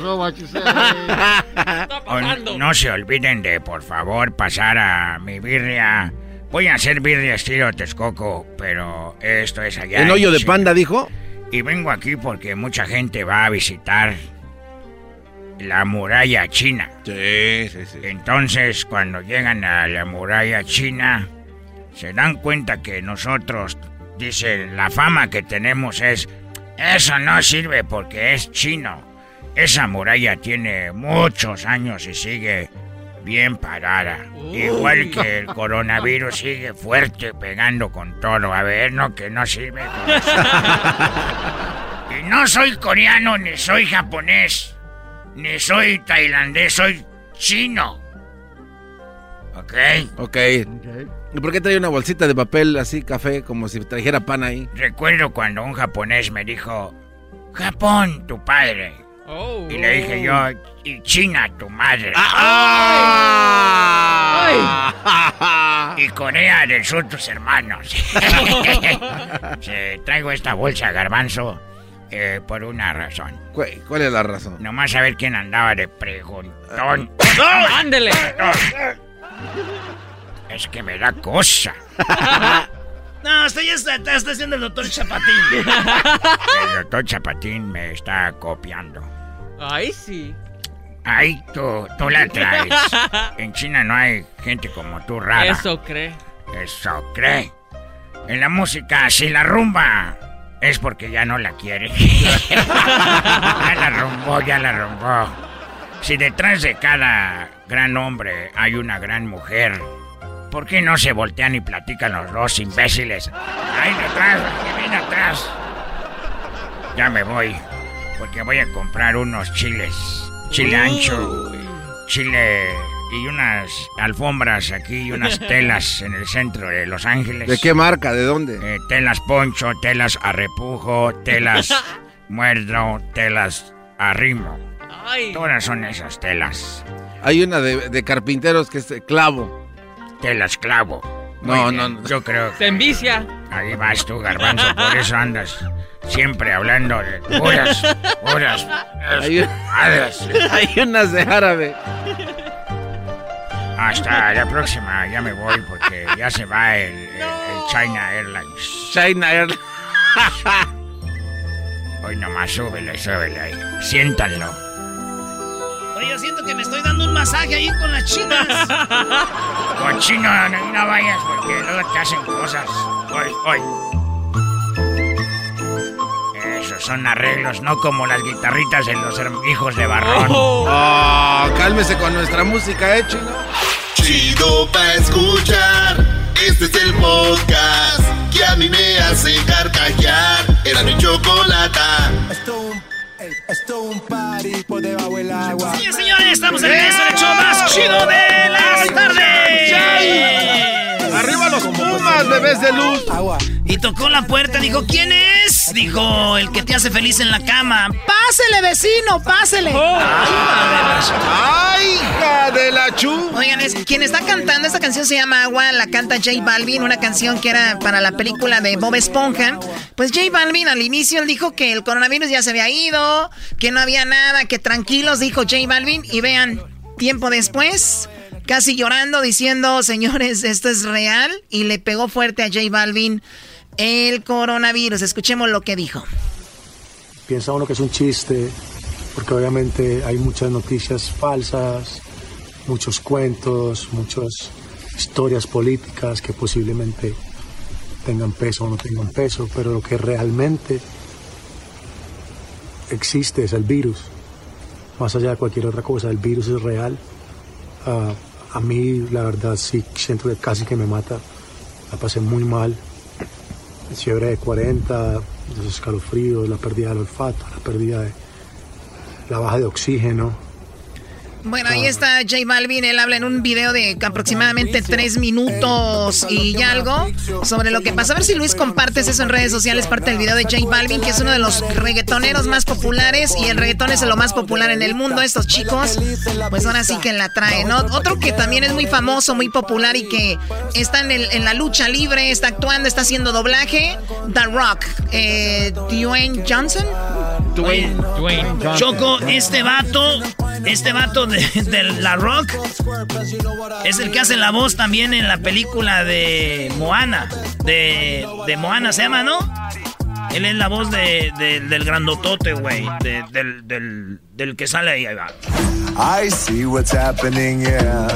No se olviden de, por favor, pasar a mi birria. Voy a hacer birria estilo Texcoco, pero esto es allá. ¿En hoyo de panda, dijo? Y vengo aquí porque mucha gente va a visitar la muralla china. Sí, sí, sí. Entonces, cuando llegan a la muralla china, se dan cuenta que nosotros, dicen, la fama que tenemos es, eso no sirve porque es chino. Esa muralla tiene muchos años y sigue bien parada. Igual que el coronavirus sigue fuerte pegando con todo. A ver, no, que no sirve. con eso. <laughs> y no soy coreano, ni soy japonés, ni soy tailandés, soy chino. ¿Ok? Ok. ¿Y por qué trae una bolsita de papel así, café, como si trajera pan ahí? Recuerdo cuando un japonés me dijo, Japón, tu padre. y le dije yo, y China, tu madre. y Corea del Sur, tus hermanos. <laughs> Sí, traigo esta bolsa garbanzo eh, por una razón. ¿Cuál, cuál es la razón? Nomás a ver quién andaba de preguntón. ¡Ándele! Es que me da cosa. <laughs> No, usted ya está, está, está haciendo el doctor Chapatín. <laughs> El doctor Chapatín me está copiando. Ay, sí. Ay, tú, tú la traes. <laughs> En China no hay gente como tú rara. Eso cree. Eso cree. En la música, si la rumba es porque ya no la quiere. ya la rumbó, ya la rumbó. Si detrás de cada gran hombre hay una gran mujer, ¿por qué no se voltean y platican los dos imbéciles? Ahí detrás, que viene atrás. Ya me voy, porque voy a comprar unos chiles. Chile ancho, chile y unas alfombras aquí y unas <laughs> telas en el centro de Los Ángeles. ¿De qué marca? ¿De dónde? Eh, telas poncho, telas a repujo, telas <laughs> muerdo, telas arrimo. Todas son esas telas. Hay una de, de carpinteros que es de clavo. Telas clavo. No, no, no. Yo creo Se envicia. Ahí vas tú, garbanzo, por eso andas siempre hablando de puras, puras, Hay, hay unas de árabe. Hasta la próxima, ya me voy porque ya se va el, el- el China Airlines. China Airlines. <laughs> Hoy nomás súbele, súbele ahí. Siéntanlo. Oye, yo siento que me estoy dando un masaje ahí con las chinas. <laughs> Cochino, no, no vayas porque luego te hacen cosas. Hoy, hoy. Esos son arreglos, no como las guitarritas de los hijos de Barrón. Oh, cálmese con nuestra música, eh, chino. Chido pa' escuchar. Este es el podcast que a mí me hace carcajear. Era mi chocolata. Esto un party por debajo del agua. Sí, señores, estamos en el el show más chido de las tardes. Pumas, bebés de luz. Y tocó la puerta, dijo, ¿quién es? Dijo, el que te hace feliz en la cama. Pásele, vecino, pásele. ¡Ay, hija de la chu! Oigan, es, quien está cantando esta canción se llama Agua, la canta J Balvin, una canción que era para la película de Bob Esponja. Pues J Balvin al inicio él dijo que el coronavirus ya se había ido, que no había nada, que tranquilos, dijo J Balvin. Y vean, tiempo después, casi llorando, diciendo, señores, esto es real. Y le pegó fuerte a J Balvin el coronavirus. Escuchemos lo que dijo. piensa uno que es un chiste, porque obviamente hay muchas noticias falsas, muchos cuentos, muchas historias políticas que posiblemente tengan peso o no tengan peso, pero lo que realmente existe es el virus, más allá de cualquier otra cosa, el virus es real. Ah, a mí, la verdad, sí siento que casi que me mata, la pasé muy mal, fiebre de 40, los escalofríos, la pérdida del olfato, la pérdida de la baja de oxígeno. Bueno, ahí está J Balvin, él habla en un video de aproximadamente tres minutos y algo sobre lo que pasa. A ver si Luis compartes eso en redes sociales, parte del video de J Balvin, que es uno de los reggaetoneros más populares y el reggaetón es lo más popular en el mundo. Estos chicos, pues ahora sí que la traen. ¿no? Otro que también es muy famoso, muy popular y que está en, el- en la lucha libre, está actuando, está haciendo doblaje, The Rock, eh, Dwayne Johnson. Dwayne, Choco, este vato, este vato de, La Rock es el que hace la voz también en la película de Moana. De, Moana se llama, ¿no? Él es la voz de, de- del grandotote, güey. de- del, del, que sale ahí. I see what's happening, yeah.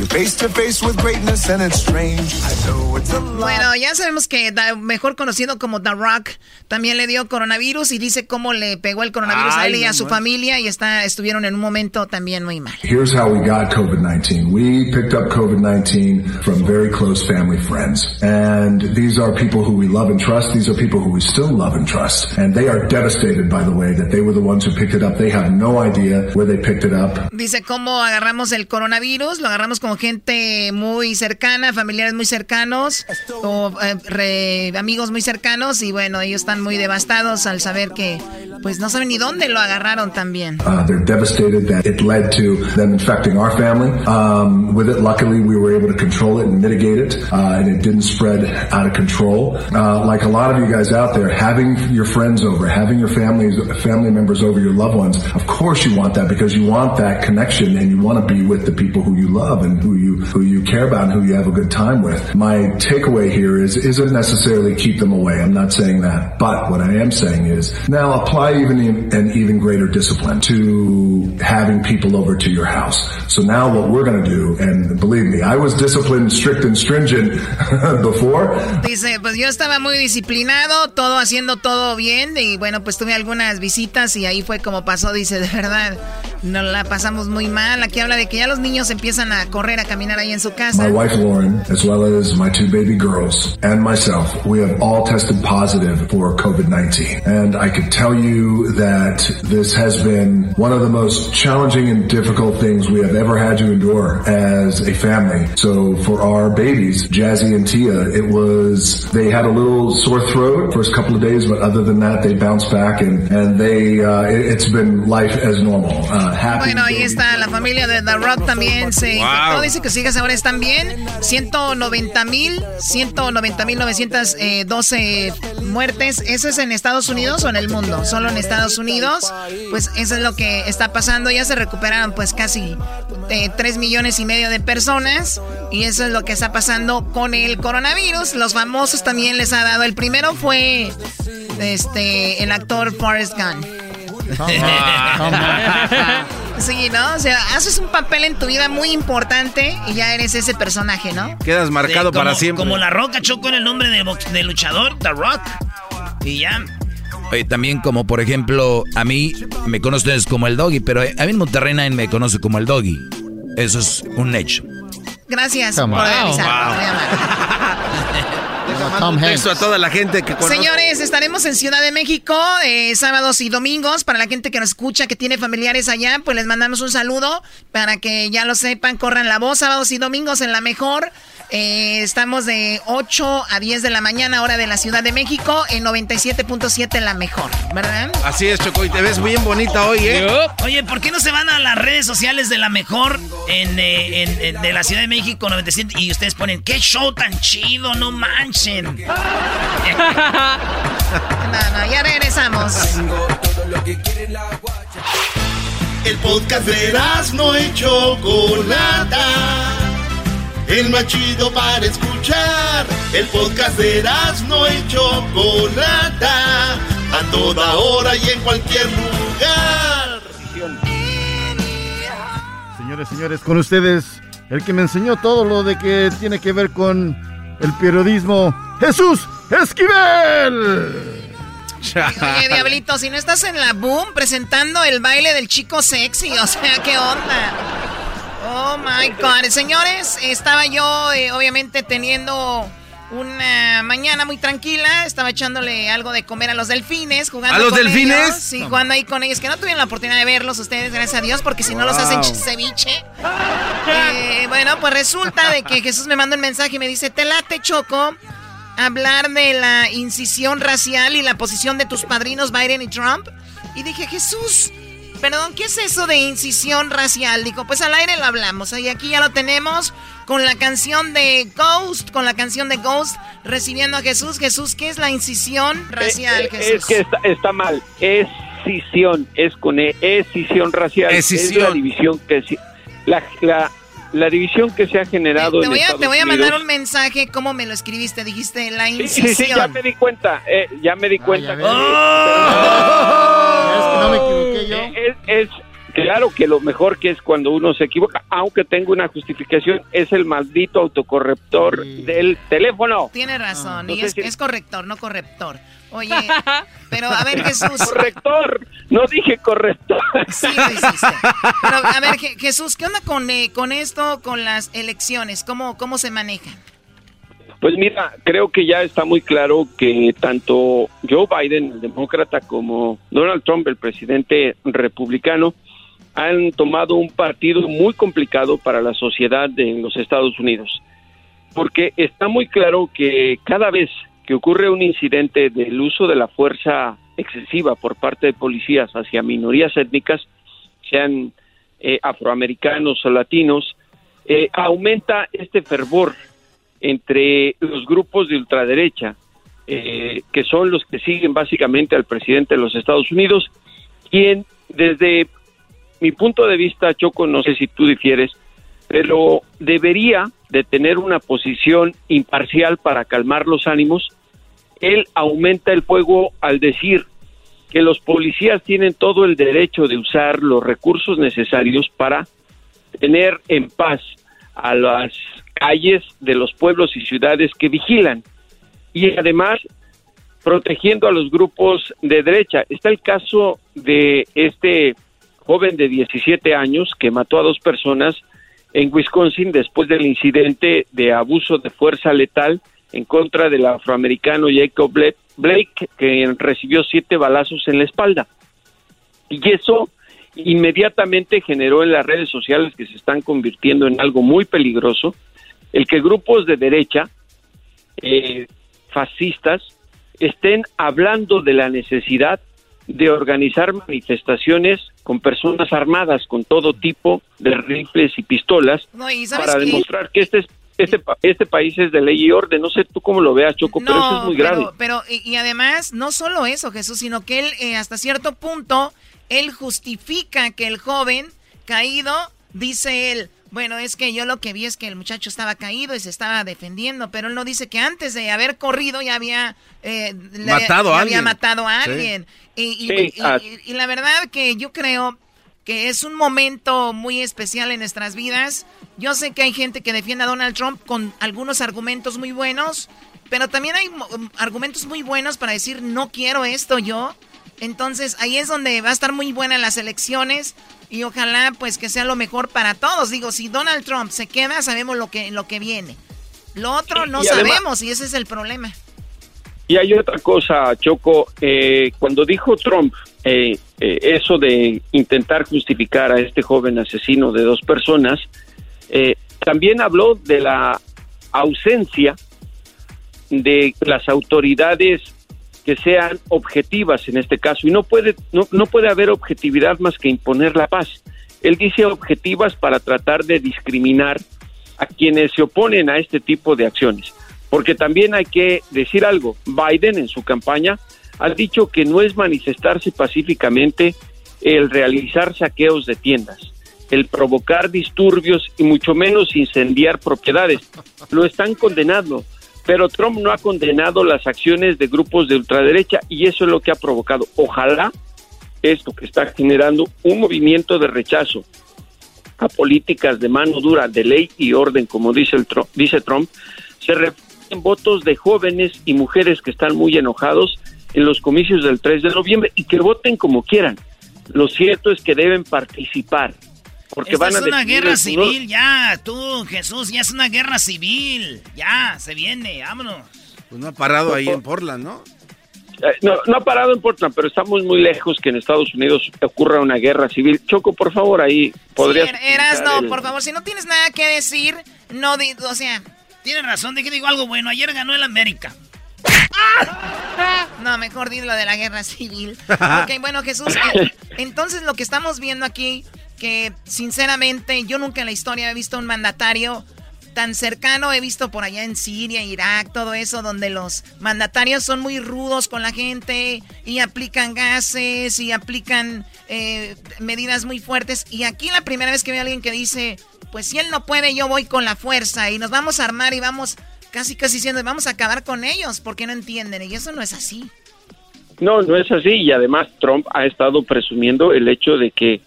You're face to face with greatness and it's strange. I know it's a Bueno, ya sabemos que da- mejor conocido como The Rock también le dio coronavirus y dice cómo le pegó el coronavirus a él y a su familia y está estuvieron en un momento también muy mal. Here's how we got COVID-19. We picked up COVID-19 from very close family friends. And these are people who we love and trust. These are people who we still love and trust. And they are devastated, by the way, that they were the ones who picked it up. They have no idea where they picked it up. Dice cómo agarramos el coronavirus, lo agarramos con gente muy cercana, familiares muy cercanos o eh, re- amigos muy cercanos y bueno, ellos están muy devastados al saber que pues no saben ni dónde lo agarraron también. Uh, they're devastated that it led to them infecting our family. Um, with it, luckily, we were able to control it and mitigate it, uh, and it didn't spread out of control. Uh, like a lot of you guys out there, having your friends over, having your families, family members over, your loved ones, of course you want that because you want that connection and you want to be with the people who you love and who you who you care about and who you have a good time with. My takeaway here is isn't necessarily keep them away. I'm not saying that, but what I am saying is now apply even an even greater discipline to having people over to your house. So now what we're going to do, and believe me, I was disciplined, strict, and stringent <laughs> before. Dice, pues yo estaba muy disciplinado, todo haciendo todo bien y bueno, pues tuve algunas visitas y ahí fue como pasó, dice, de verdad, nos la pasamos muy mal. Aquí habla de que ya los niños empiezan a correr, a caminar ahí en su casa. My wife Lauren, as well as my two baby girls and myself, we have all tested positive for COVID-19. And I could tell you that this has been one of the most challenging and difficult things we have ever had to endure as a family. So for our babies, Jazzy and Tia, it was, they had a little sore throat first couple of days, but other than that, they bounced back and, and they, uh, it, it's been life as normal. Uh, uh, happy. Bueno, ahí está la familia de The Rock también se Wow. infectó. Dice que sus hijas ahora están bien. 190 mil, 190 mil 912 muertes. ¿Eso es en Estados Unidos o en el mundo? Solo en Estados Unidos. Pues eso es lo que está pasando. Ya se recuperaron pues casi eh, 3 millones y medio de personas. Y eso es lo que está pasando con el coronavirus. Los famosos también les ha dado. El primero fue este el actor Forrest Gump. <laughs> Sí, ¿no? O sea, haces un papel en tu vida muy importante y ya eres ese personaje, ¿no? Quedas marcado Sí, como- para siempre. Como la roca chocó en el nombre de, luchador, The Rock. Y ya. Oye, también como por ejemplo, a mí me conocen como el doggy, pero a mí en Monterrey nadie me conoce como el doggy. Eso es un hecho. Gracias Come por. Wow. Tom a toda la gente que conoce. Señores, estaremos en Ciudad de México eh, sábados y domingos. Para la gente que nos escucha, que tiene familiares allá, pues les mandamos un saludo para que ya lo sepan, corran la voz. Sábados y domingos en la mejor. Eh, estamos de 8 a 10 de la mañana, hora de la Ciudad de México, en 97.7 en la mejor, ¿verdad? Así es, Choco, y te ves bien bonita hoy, ¿eh? Oye, ¿por qué no se van a las redes sociales de la mejor en, eh, en- en- de la Ciudad de México 97 y ustedes ponen qué show tan chido, no manchen? <laughs> No, no, ya regresamos. El podcast de no y Chocolata. El más chido para escuchar. El podcast de no y Chocolata. A toda hora y en cualquier lugar. Señores, señores, con ustedes, el que me enseñó todo lo de que tiene que ver con el periodismo, Jesús Esquivel. Oye, Diablito, si no estás en la boom presentando el baile del chico sexy, o sea, ¿qué onda? Oh my God. Señores, estaba yo eh, obviamente teniendo una mañana muy tranquila. Estaba echándole algo de comer a los delfines, jugando ¿A los con delfines? ellos. Sí, jugando ahí con ellos, que no tuvieron la oportunidad de verlos ustedes, gracias a Dios, porque si no los hacen ch- ceviche. Eh, bueno, pues resulta de que Jesús me manda un mensaje y me dice, te late, Choco, hablar de la incisión racial y la posición de tus padrinos Biden y Trump. Y dije, Jesús, perdón, ¿qué es eso de incisión racial? Dijo, pues al aire lo hablamos. Y aquí ya lo tenemos con la canción de Ghost, con la canción de Ghost, recibiendo a Jesús. Jesús, ¿qué es la incisión racial, Eh, eh, Jesús? Es que está, está mal. Escisión, es con E, escisión racial. Es la división que se- la, la, la división que se ha generado Te en voy, a, te voy a Unidos. mandar un mensaje, ¿cómo me lo escribiste? Dijiste la Sí, incisión. sí, sí, ya me di cuenta, eh, ya me di cuenta. que- Es que no me equivoqué yo. Eh, Es, es claro que lo mejor que es cuando uno se equivoca, aunque tengo una justificación, es el maldito autocorrector del teléfono. Tiene razón, y es, si- es corrector, no corrector. Oye, <laughs> pero a ver, Jesús. Corrector, no dije corrector. Sí, lo hiciste. Pero, a ver, Je- Jesús, ¿qué onda con, eh, con esto, con las elecciones? ¿Cómo, cómo se manejan? Pues mira, creo que ya está muy claro que tanto Joe Biden, el demócrata, como Donald Trump, el presidente republicano, han tomado un partido muy complicado para la sociedad de los Estados Unidos. Porque está muy claro que cada vez que ocurre un incidente del uso de la fuerza excesiva por parte de policías hacia minorías étnicas, sean eh, afroamericanos o latinos, eh, aumenta este fervor entre los grupos de ultraderecha, eh, que son los que siguen básicamente al presidente de los Estados Unidos, quien desde mi punto de vista, Choco, no sé si tú difieres, pero debería de tener una posición imparcial para calmar los ánimos. Él aumenta el fuego al decir que los policías tienen todo el derecho de usar los recursos necesarios para tener en paz a las calles de los pueblos y ciudades que vigilan y además protegiendo a los grupos de derecha. Está el caso de este joven de 17 años que mató a dos personas en Wisconsin después del incidente de abuso de fuerza letal en contra del afroamericano Jacob Bla- Blake, que recibió siete balazos en la espalda. Y eso inmediatamente generó en las redes sociales que se están convirtiendo en algo muy peligroso, el que grupos de derecha, eh, fascistas, estén hablando de la necesidad de organizar manifestaciones con personas armadas, con todo tipo de rifles y pistolas, No, y ¿sabes para qué? demostrar que este es este, este país es de ley y orden. No sé tú cómo lo veas, Choco, pero eso es muy grave. Pero, pero- y, y además, no solo eso, Jesús, sino que él, eh, hasta cierto punto, él justifica que el joven caído, dice él, bueno, es que yo lo que vi es que el muchacho estaba caído y se estaba defendiendo, pero él no dice que antes de haber corrido ya había, eh, le- Matado a alguien. había matado a Sí. Y, y- Sí, y- ah. y- y la verdad que yo creo que es un momento muy especial en nuestras vidas. Yo sé que hay gente que defiende a Donald Trump con algunos argumentos muy buenos, pero también hay mo- argumentos muy buenos para decir no quiero esto yo. Entonces ahí es donde va a estar muy buena las elecciones y ojalá pues que sea lo mejor para todos. Digo, si Donald Trump se queda, sabemos lo que, lo que viene. Lo otro no y además- sabemos y ese es el problema. Y hay otra cosa, Choco, eh, cuando dijo Trump eh, eh, eso de intentar justificar a este joven asesino de dos personas, eh, también habló de la ausencia de las autoridades que sean objetivas en este caso y no puede no, no puede haber objetividad más que imponer la paz. Él dice objetivas para tratar de discriminar a quienes se oponen a este tipo de acciones. Porque también hay que decir algo, Biden en su campaña ha dicho que no es manifestarse pacíficamente el realizar saqueos de tiendas, el provocar disturbios y mucho menos incendiar propiedades. Lo están condenando, pero Trump no ha condenado las acciones de grupos de ultraderecha y eso es lo que ha provocado. Ojalá esto que está generando un movimiento de rechazo a políticas de mano dura, de ley y orden, como dice, el Tru- dice Trump, se reflejen en votos de jóvenes y mujeres que están muy enojados en los comicios del 3 de noviembre y que voten como quieran. Lo cierto es que deben participar, porque Esta van a es una guerra civil, ya, tú, Jesús, ya es una guerra civil. Ya, se viene, vámonos. Pues no ha parado ahí en Portland, ¿no? Eh, No, no ha parado en Portland, pero estamos muy lejos que en Estados Unidos ocurra una guerra civil. Choco, por favor, ahí podrías... Sí, Er- Erasno, el- por favor, si no tienes nada que decir, no, di- o sea... Tienes razón, de que digo algo bueno. Ayer ganó el América. <laughs> No, mejor di lo de la guerra civil. <laughs> ok, bueno, Jesús, eh, entonces lo que estamos viendo aquí, que sinceramente yo nunca en la historia he visto un mandatario tan cercano, he visto por allá en Siria, Irak, todo eso, donde los mandatarios son muy rudos con la gente y aplican gases y aplican eh, medidas muy fuertes. Y aquí la primera vez que veo a alguien que dice, pues si él no puede, yo voy con la fuerza y nos vamos a armar y vamos casi casi diciendo, vamos a acabar con ellos porque no entienden. Y eso no es así. No, no es así. Y además Trump ha estado presumiendo el hecho de que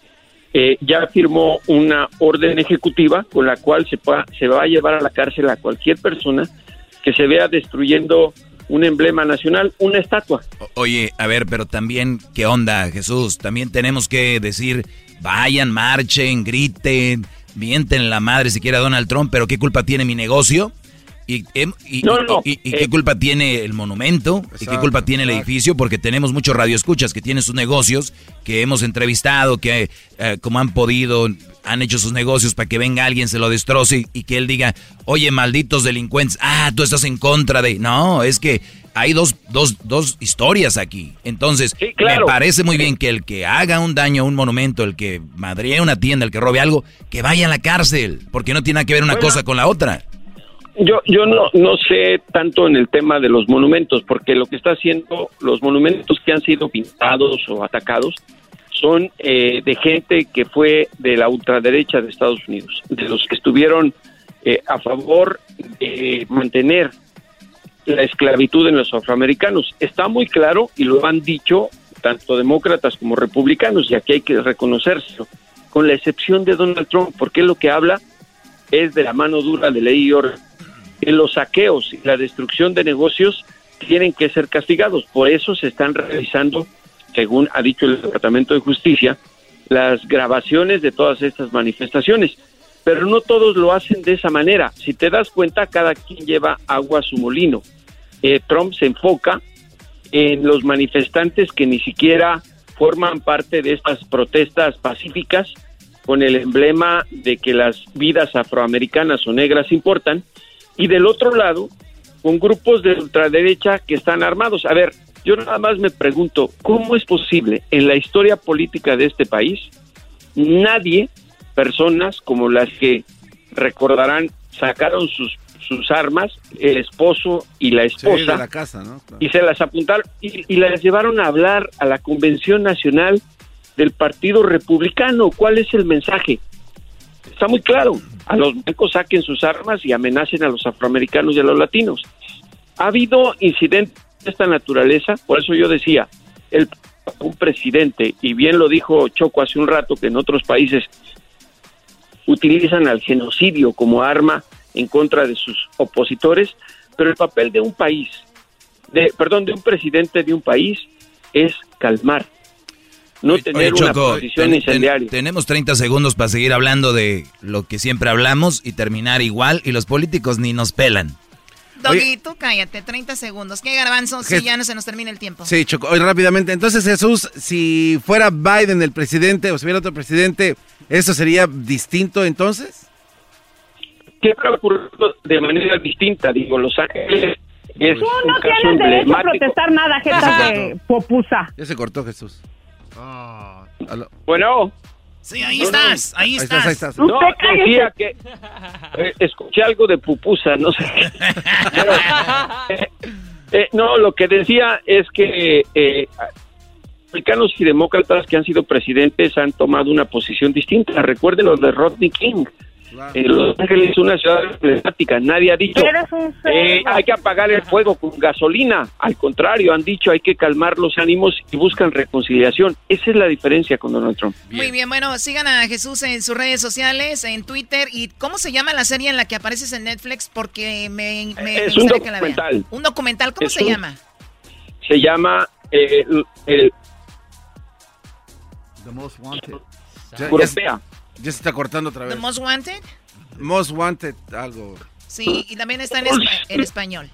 eh, ya firmó una orden ejecutiva con la cual se, pa- se va a llevar a la cárcel a cualquier persona que se vea destruyendo un emblema nacional, una estatua. Oye, a ver, pero también, ¿qué onda, Jesús? También tenemos que decir, vayan, marchen, griten, mienten la madre si quiere a Donald Trump, pero ¿qué culpa tiene mi negocio? ¿Y, em- y- No, y- no, y- y eh, qué culpa tiene el monumento? ¿Y qué culpa tiene el edificio? Porque tenemos muchos radioescuchas que tienen sus negocios, que hemos entrevistado, que eh, como han podido, han hecho sus negocios para que venga alguien, se lo destroce y, y que él diga, oye, malditos delincuentes, ah, tú estás en contra de... No, es que hay dos, dos, dos historias aquí. Entonces, claro. me parece muy bien que el que haga un daño a un monumento, el que madree una tienda, el que robe algo, que vaya a la cárcel, porque no tiene nada que ver una Bueno. cosa con la otra. Yo, yo no, no sé tanto en el tema de los monumentos, porque lo que está haciendo los monumentos que han sido pintados o atacados son eh, de gente que fue de la ultraderecha de Estados Unidos, de los que estuvieron eh, a favor de mantener la esclavitud en los afroamericanos. Está muy claro y lo han dicho tanto demócratas como republicanos, y aquí hay que reconocérselo, con la excepción de Donald Trump, porque lo que habla es de la mano dura de ley y. Que los saqueos y la destrucción de negocios tienen que ser castigados. Por eso se están realizando, según ha dicho el Departamento de Justicia, las grabaciones de todas estas manifestaciones. Pero no todos lo hacen de esa manera. Si te das cuenta, cada quien lleva agua a su molino. Eh, Trump se enfoca en los manifestantes que ni siquiera forman parte de estas protestas pacíficas con el emblema de que las vidas afroamericanas o negras importan, y del otro lado, con grupos de ultraderecha que están armados. A ver, Yo nada más me pregunto, ¿cómo es posible en la historia política de este país nadie, personas como las que recordarán, sacaron sus, sus armas, el esposo y la Sí, esposa, de la casa, ¿no? y se las apuntaron y, y las llevaron a hablar a la Convención Nacional del Partido Republicano. ¿Cuál es el mensaje? Está muy claro. A los blancos saquen sus armas y amenacen a los afroamericanos y a los latinos. Ha habido incidentes de esta naturaleza, por eso yo decía, el un presidente, y bien lo dijo Choco hace un rato, que en otros países utilizan al genocidio como arma en contra de sus opositores, pero el papel de un país, de, perdón, de un presidente de un país es calmar, no tener Oye, una Choco, posición ten- ten- incendiaria. tenemos 30 segundos para seguir hablando de lo que siempre hablamos y terminar igual y los políticos ni nos pelan. Doggy, tú cállate, 30 segundos. ¿Qué garbanzo? Si ya no se nos termina el tiempo. Sí, Choco, oye, rápidamente. Entonces, Jesús, si fuera Biden el presidente o si hubiera otro presidente, ¿eso sería distinto entonces? ¿Qué ha ocurrido de manera distinta? Digo, Los Ángeles es Tú no tienes derecho a protestar nada, jeta de popusa. Ya se cortó Jesús. Aló. Bueno. Sí, ahí No, no. estás, ahí estás. No, decía que eh, escuché algo de pupusa, no sé. Pero, eh, eh, no, lo que decía es que eh, republicanos y demócratas que han sido presidentes han tomado una posición distinta. Recuerden lo de Rodney King. Los Ángeles es una ciudad emblemática. Nadie ha dicho eh, hay que apagar el fuego con gasolina. Al contrario, han dicho hay que calmar los ánimos y buscan reconciliación. Esa es la diferencia con Donald Trump. Muy bien, bueno, sigan a Jesús en sus redes sociales, en Twitter. ¿Y cómo se llama la serie en la que apareces en Netflix? Porque me, me Es un gustaría que la vean. documental. Un documental, ¿cómo Es se un- llama? Se llama eh, el, el The Most Wanted. Europea. Ya se está cortando otra The vez. Most Wanted. Most Wanted, algo. Sí, y también está en, espa- en español.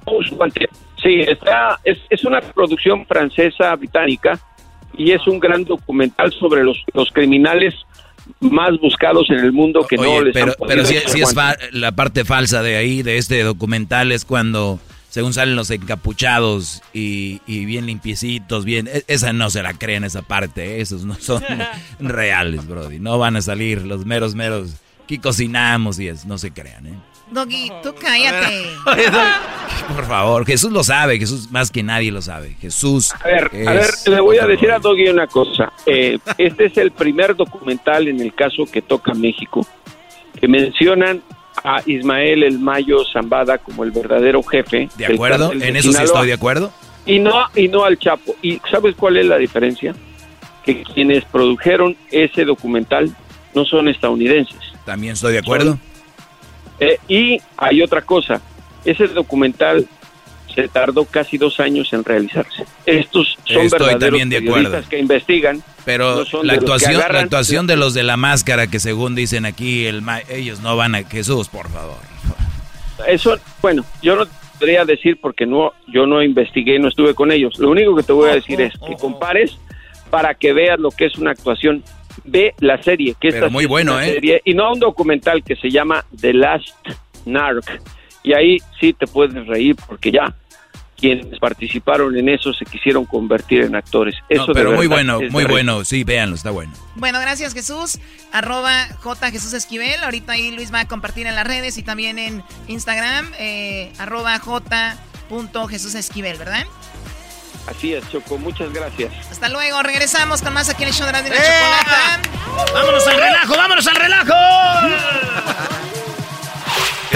Sí, está, es, es una producción francesa británica y es un gran documental sobre los, los criminales más buscados en el mundo que no Oye, les pero, han podido pero sí, es la parte falsa de ahí, de este documental, es cuando, según salen los encapuchados y, y bien limpiecitos, bien, e- esa no se la creen esa parte, ¿eh? esos no son <laughs> reales, Brody, no van a salir los meros, meros, aquí cocinamos y es, no se crean, ¿eh? Doggy, tú cállate. <laughs> Por favor, Jesús lo sabe, Jesús más que nadie lo sabe, Jesús A ver, a ver, le voy a decir a. Doggy una cosa. Eh, <laughs> este es el primer documental en el caso que toca México que mencionan a Ismael El Mayo Zambada como el verdadero jefe. ¿De acuerdo? En eso sí estoy de acuerdo. Y no, y no al Chapo. ¿Y sabes cuál es la diferencia? Que quienes produjeron ese documental no son estadounidenses. También estoy de acuerdo. Eh, y hay otra cosa, ese documental se tardó casi dos años en realizarse. Estos son Estoy verdaderos también de periodistas acuerdo. que investigan. Pero no la de actuación, la actuación de los de la máscara que según dicen aquí, el ma- ellos no van a Jesús, por favor. Eso, bueno, yo no podría decir porque no, yo no investigué, no estuve con ellos. Lo único que te voy a decir es que compares para que veas lo que es una actuación. Ve la serie, que Pero esta muy es bueno, una ¿eh? serie, y no un documental que se llama The Last Narc. Y ahí sí te puedes reír porque ya quienes participaron en eso se quisieron convertir en actores. Eso No, de pero muy bueno, es muy bueno. Sí, véanlo, está bueno. Bueno, gracias Jesús. Arroba J Jesús Esquivel. Ahorita ahí Luis va a compartir en las redes y también en Instagram. Eh, arroba J punto Jesús Esquivel, ¿verdad? Así es, Choco, muchas gracias. Hasta luego. Regresamos con más aquí en el show de la, de la chocolata. ¡Vámonos al relajo, vámonos al relajo!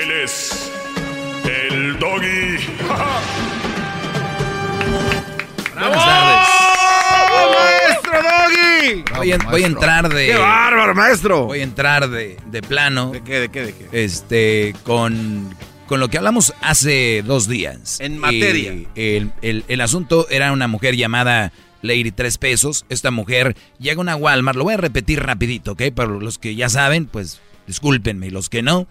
Él es el doggy. Buenas tardes. ¡Maestro Doggy! Voy, a- voy a entrar de. ¡Qué bárbaro, maestro! Voy a entrar de, de plano. ¿De qué, de qué, de qué? Este, con con lo que hablamos hace dos días. En materia. Eh, el, el asunto era una mujer llamada Lady Tres Pesos. Esta mujer llega a una Walmart, lo voy a repetir rapidito, ¿ok? Para los que ya saben, pues discúlpenme, y los que no,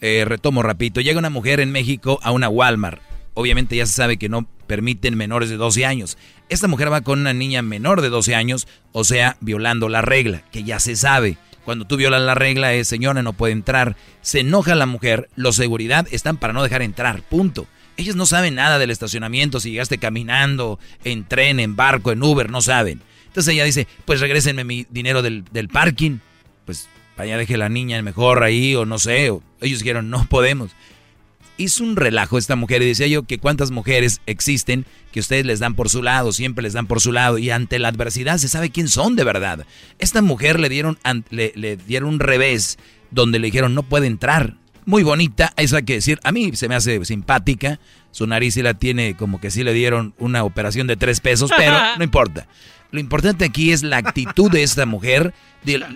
eh, retomo rapidito. Llega una mujer en México a una Walmart. Obviamente ya se sabe que no permiten menores de 12 años. Esta mujer va con una niña menor de 12 años, o sea, violando la regla, que ya se sabe. Cuando tú violas la regla es, señora, no puede entrar. Se enoja la mujer, los seguridad están para no dejar entrar, punto. Ellos no saben nada del estacionamiento, si llegaste caminando, en tren, en barco, en Uber, no saben. Entonces ella dice, pues regrésenme mi dinero del, del parking. Pues allá deje la niña mejor ahí, o no sé. ellos dijeron, no podemos. Hizo un relajo esta mujer y decía yo que cuántas mujeres existen que ustedes les dan por su lado, siempre les dan por su lado y ante la adversidad se sabe quién son de verdad. Esta mujer le dieron, le, le dieron un revés donde le dijeron no puede entrar muy bonita, eso hay que decir. A mí se me hace simpática. Su nariz sí la tiene como que sí le dieron una operación de tres pesos, pero <laughs> no importa. Lo importante aquí es la actitud de esta mujer.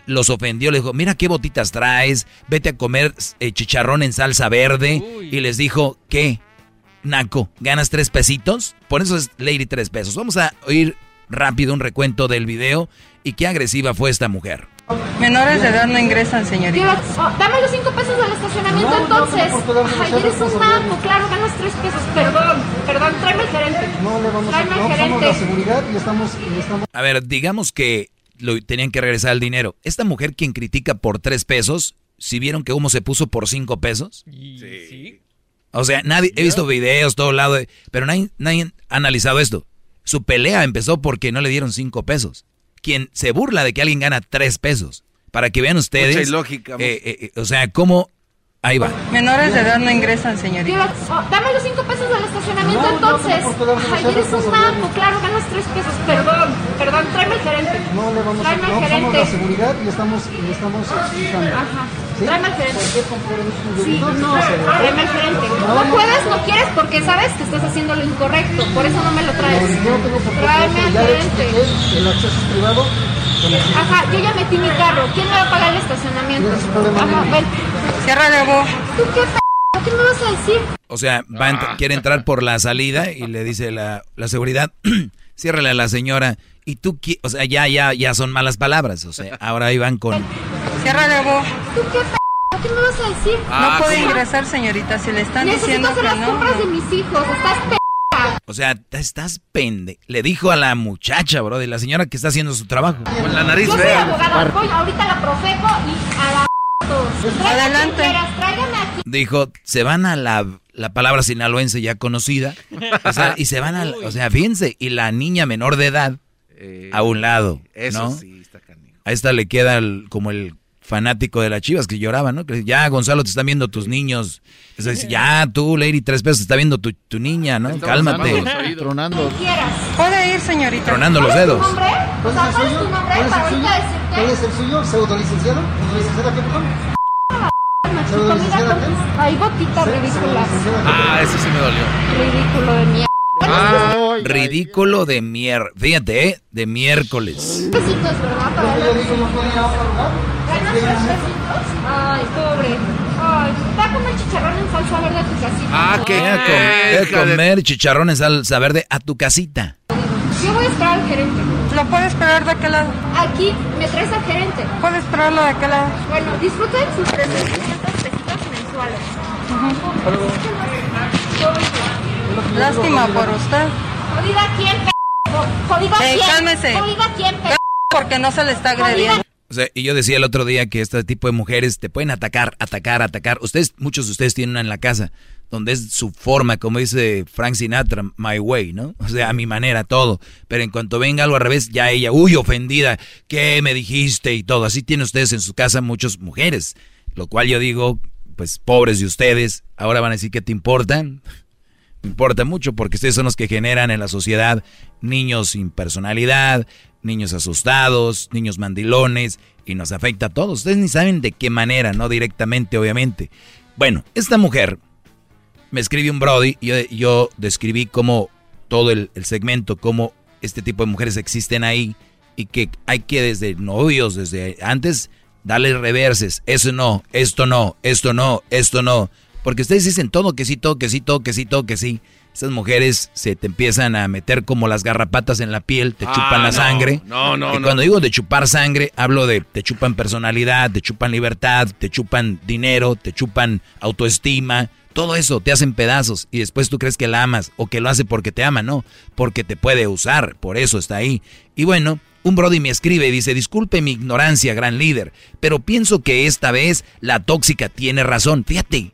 Los ofendió, le dijo, mira qué botitas traes, vete a comer eh, chicharrón en salsa verde. Y les dijo, ¿qué? Naco, ¿ganas tres pesitos? Por eso es Lady tres pesos. Vamos a oír rápido un recuento del video y qué agresiva fue esta mujer. Menores de edad no ingresan, señorita. Oh, dame los cinco pesos del estacionamiento entonces. Ay, eres un manco, claro, ganas tres pesos. Perdón, perdón, tráeme al gerente. No le vamos tráeme a... No, gerente. la seguridad y estamos, y estamos... A ver, digamos que lo, tenían que regresar el dinero. Esta mujer quien critica por tres pesos, si vieron que humo se puso por cinco pesos? Sí. O sea, nadie, he visto videos, todo lado, pero nadie, nadie ha analizado esto. Su pelea empezó porque no le dieron cinco pesos quien se burla de que alguien gana tres pesos. Para que vean ustedes. Mucha ilógica. Eh, eh, eh, o sea, cómo. Ahí va. Menores de edad no ingresan, señorita. Oh, dame los cinco pesos del estacionamiento entonces. Ay, eres un manco, claro, ganas tres pesos. Perdón, perdón, tráeme al gerente. No le vamos tráeme a... No, somos la seguridad y estamos, y estamos explicando. Ajá. ¿Sí? Tráeme al gerente. Sí, no, tráeme al gerente. No puedes, no quieres porque sabes que estás haciendo lo incorrecto. Por eso no me lo traes. Tráeme al gerente. El acceso es privado. Ajá, yo ya metí mi carro. ¿Quién me va a pagar el estacionamiento? Ajá, ven. Cierra de. ¿Tú qué p ¿Qué me vas a decir? O sea, va quiere entrar por la salida y le dice la, la seguridad, <clears throat> ciérrale a la señora. Y tú, o sea, ya, ya, ya son malas palabras. O sea, ahora ahí van con... Cierra de. ¿Tú qué p ¿Qué me vas a decir? no puede ingresar, señorita, si le están diciendo hacer que las compras de mis hijos. Estás p o sea, estás pende. Le dijo a la muchacha, bro, de la señora que está haciendo su trabajo. Con la nariz Yo soy abogada, voy ahorita la profeco y a la Adelante. Dijo, se van a la, la palabra sinaloense ya conocida. O sea, y se van a, <laughs> o sea, fíjense, y la niña menor de edad a un lado. Eso ¿no? sí, está canijo. A esta le queda el- como el fanático de las chivas que lloraba, ¿no? Que ya, Gonzalo, te están viendo tus niños. Eso dice, ya, tú, Lady, tres pesos, te está viendo tu, tu niña, ¿no? Cálmate. Tronando. Puede ir, señorita. Tronando los dedos. ¿cuál es tu nombre para ahorita decirte? ¿Cuál es el suyo? ¿Pseudolicenciado? ¿Licenciada qué, perdón? Comida con- Ay, botitas ridículas. Ah, ese sí me dolió. Ridículo de mierda. Ah, ridículo de mier... Fíjate, ¿eh? De miércoles. Besitos, ¿verdad? Ay, pobre. Ay, va a comer chicharrón en salsa verde a tu casita. Ah, qué Ve a, com- ve a comer chicharrón en salsa verde a tu casita. Yo voy a esperar al gerente. ¿Lo puede esperar de aquel lado? Aquí me traes al gerente. Puede esperarlo de aquel lado. Bueno, disfruten sus 300 pesitos mensuales. Lástima por usted. Jodida quién, p***. Jodida Eh, quién. cálmese. Jodida quién, p***. Porque no se le está agrediendo. Y yo decía el otro día que este tipo de mujeres te pueden atacar, atacar, atacar. Ustedes, muchos de ustedes tienen una en la casa, donde es su forma, como dice Frank Sinatra, my way, ¿no? O sea, a mi manera, todo. Pero en cuanto venga algo al revés, ya ella, uy, ofendida, ¿qué me dijiste? Y todo. Así tienen ustedes en su casa muchas mujeres. Lo cual yo digo, pues pobres de ustedes, ahora van a decir que te importan. Importa mucho porque ustedes son los que generan en la sociedad niños sin personalidad, niños asustados, niños mandilones y nos afecta a todos. Ustedes ni saben de qué manera, no directamente, obviamente. Bueno, esta mujer me escribe un Brody y yo, yo describí cómo todo el, el segmento, cómo este tipo de mujeres existen ahí y que hay que desde novios, desde antes, darle reverses. Eso no, esto no, esto no, esto no. Porque ustedes dicen todo que sí, todo que sí, todo que sí, todo que sí. Esas mujeres se te empiezan a meter como las garrapatas en la piel, te Ah, chupan la no, sangre. no, no, Y no. cuando digo de chupar sangre, hablo de te chupan personalidad, te chupan libertad, te chupan dinero, te chupan autoestima. Todo eso te hacen pedazos y después tú crees que la amas o que lo hace porque te ama, no, porque te puede usar, por eso está ahí. Y bueno, un Brody me escribe y dice, disculpe mi ignorancia, gran líder, pero pienso que esta vez la tóxica tiene razón. Fíjate,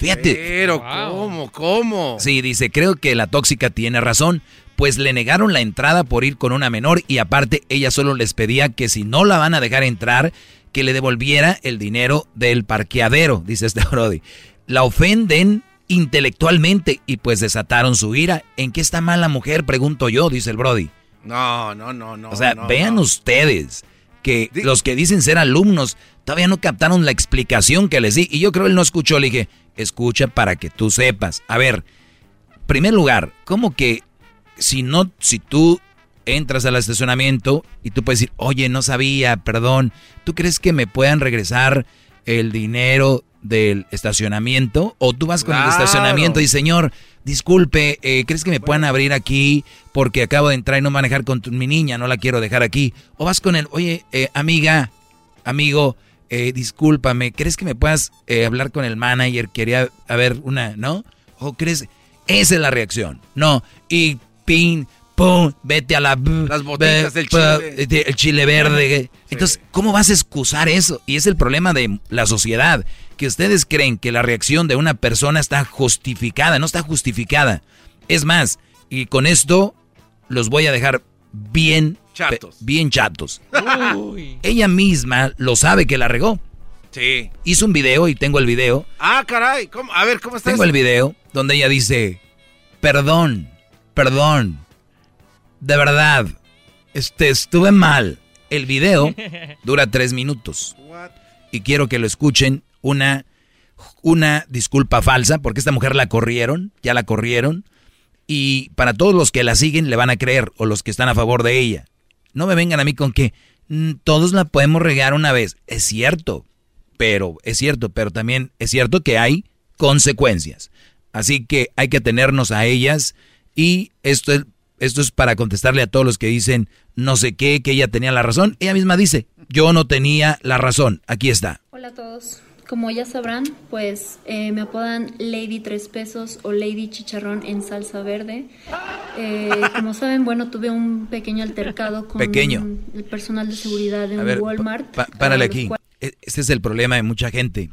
fíjate. Pero, ¿cómo? ¿Cómo? Sí, dice, creo que la tóxica tiene razón, pues le negaron la entrada por ir con una menor y aparte ella solo les pedía que si no la van a dejar entrar, que le devolviera el dinero del parqueadero, dice este <laughs> Brody. La ofenden intelectualmente y pues desataron su ira. ¿En qué está mal la mujer? Pregunto yo, dice el Brody. No, no, no, no. O sea, no, vean no. ustedes que los que dicen ser alumnos todavía no captaron la explicación que les di. Y yo creo él no escuchó. Le dije, escucha para que tú sepas. A ver, primer lugar, ¿cómo que si no, si tú entras al estacionamiento y tú puedes decir, oye, no sabía, perdón, ¿tú crees que me puedan regresar el dinero del estacionamiento? O tú vas con el estacionamiento y señor, disculpe, eh, ¿crees que me puedan abrir aquí porque acabo de entrar y no manejar con tu- mi niña, no la quiero dejar aquí? O vas con el, oye, eh, amiga, amigo, eh, discúlpame, ¿crees que me puedas eh, hablar con el manager? Quería haber una, ¿no? ¿O crees? Esa es la reacción. No, y pin, pum, vete a la... Las botitas del chile. El chile verde. Entonces, ¿cómo vas a excusar eso? Y es el problema de la sociedad, que ustedes creen que la reacción de una persona está justificada, no está justificada. Es más, y con esto los voy a dejar bien Chatos. bien chatos. Ella misma lo sabe que la regó. Sí. Hizo un video y tengo el video. Ah, caray. ¿cómo? A ver, ¿cómo está Tengo eso? el video donde ella dice, perdón, perdón, de verdad, este, estuve mal. El video <laughs> dura tres minutos. Y quiero que lo escuchen una, una disculpa falsa, porque esta mujer la corrieron, ya la corrieron. Y para todos los que la siguen le van a creer, o los que están a favor de ella. No me vengan a mí con que "Mm, todos la podemos regar una vez. Es cierto, pero es cierto, pero también es cierto que hay consecuencias. Así que hay que atenernos a ellas y esto es, esto es para contestarle a todos los que dicen no sé qué, que ella tenía la razón. Ella misma dice, yo no tenía la razón. Aquí está. Hola a todos. Como ya sabrán, pues eh, me apodan Lady Tres Pesos o Lady Chicharrón en salsa verde. Eh, como saben, bueno, tuve un pequeño altercado con Pequeño. el personal de seguridad de A un ver, Walmart. pa- párale a los aquí. cuales- Este es el problema de mucha gente.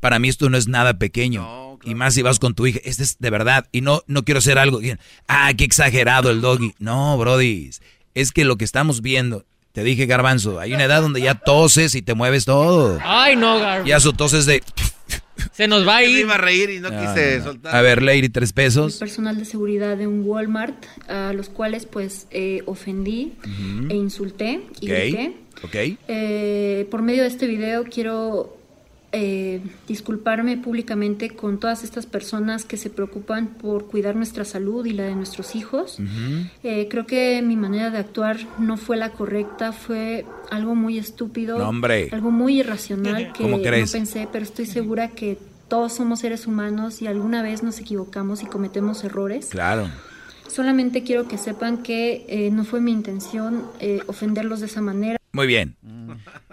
Para mí esto no es nada pequeño. Y más si vas con tu hija. Este es de verdad. Y no, no quiero hacer algo. Ah, qué exagerado el doggy. No, brody. Es que lo que estamos viendo, te dije garbanzo, hay una edad donde ya toses y te mueves todo. Ay, no, Gar. Ya su toses de... Se nos va a <laughs> ir. iba a reír y no No, quise no, no. soltar. A ver, Lady, tres el pesos. personal de seguridad de un Walmart, a los cuales pues eh, ofendí Ujú. e insulté y Ok. grité. Ok. Eh, por medio de este video quiero eh, disculparme públicamente con todas estas personas que se preocupan por cuidar nuestra salud y la de nuestros hijos. Eh, creo que mi manera de actuar no fue la correcta, fue algo muy estúpido, No, algo muy irracional que ¿Cómo no pensé, pero estoy segura que todos somos seres humanos y alguna vez nos equivocamos y cometemos errores. Claro. Solamente quiero que sepan que eh, no fue mi intención eh, ofenderlos de esa manera. Muy bien.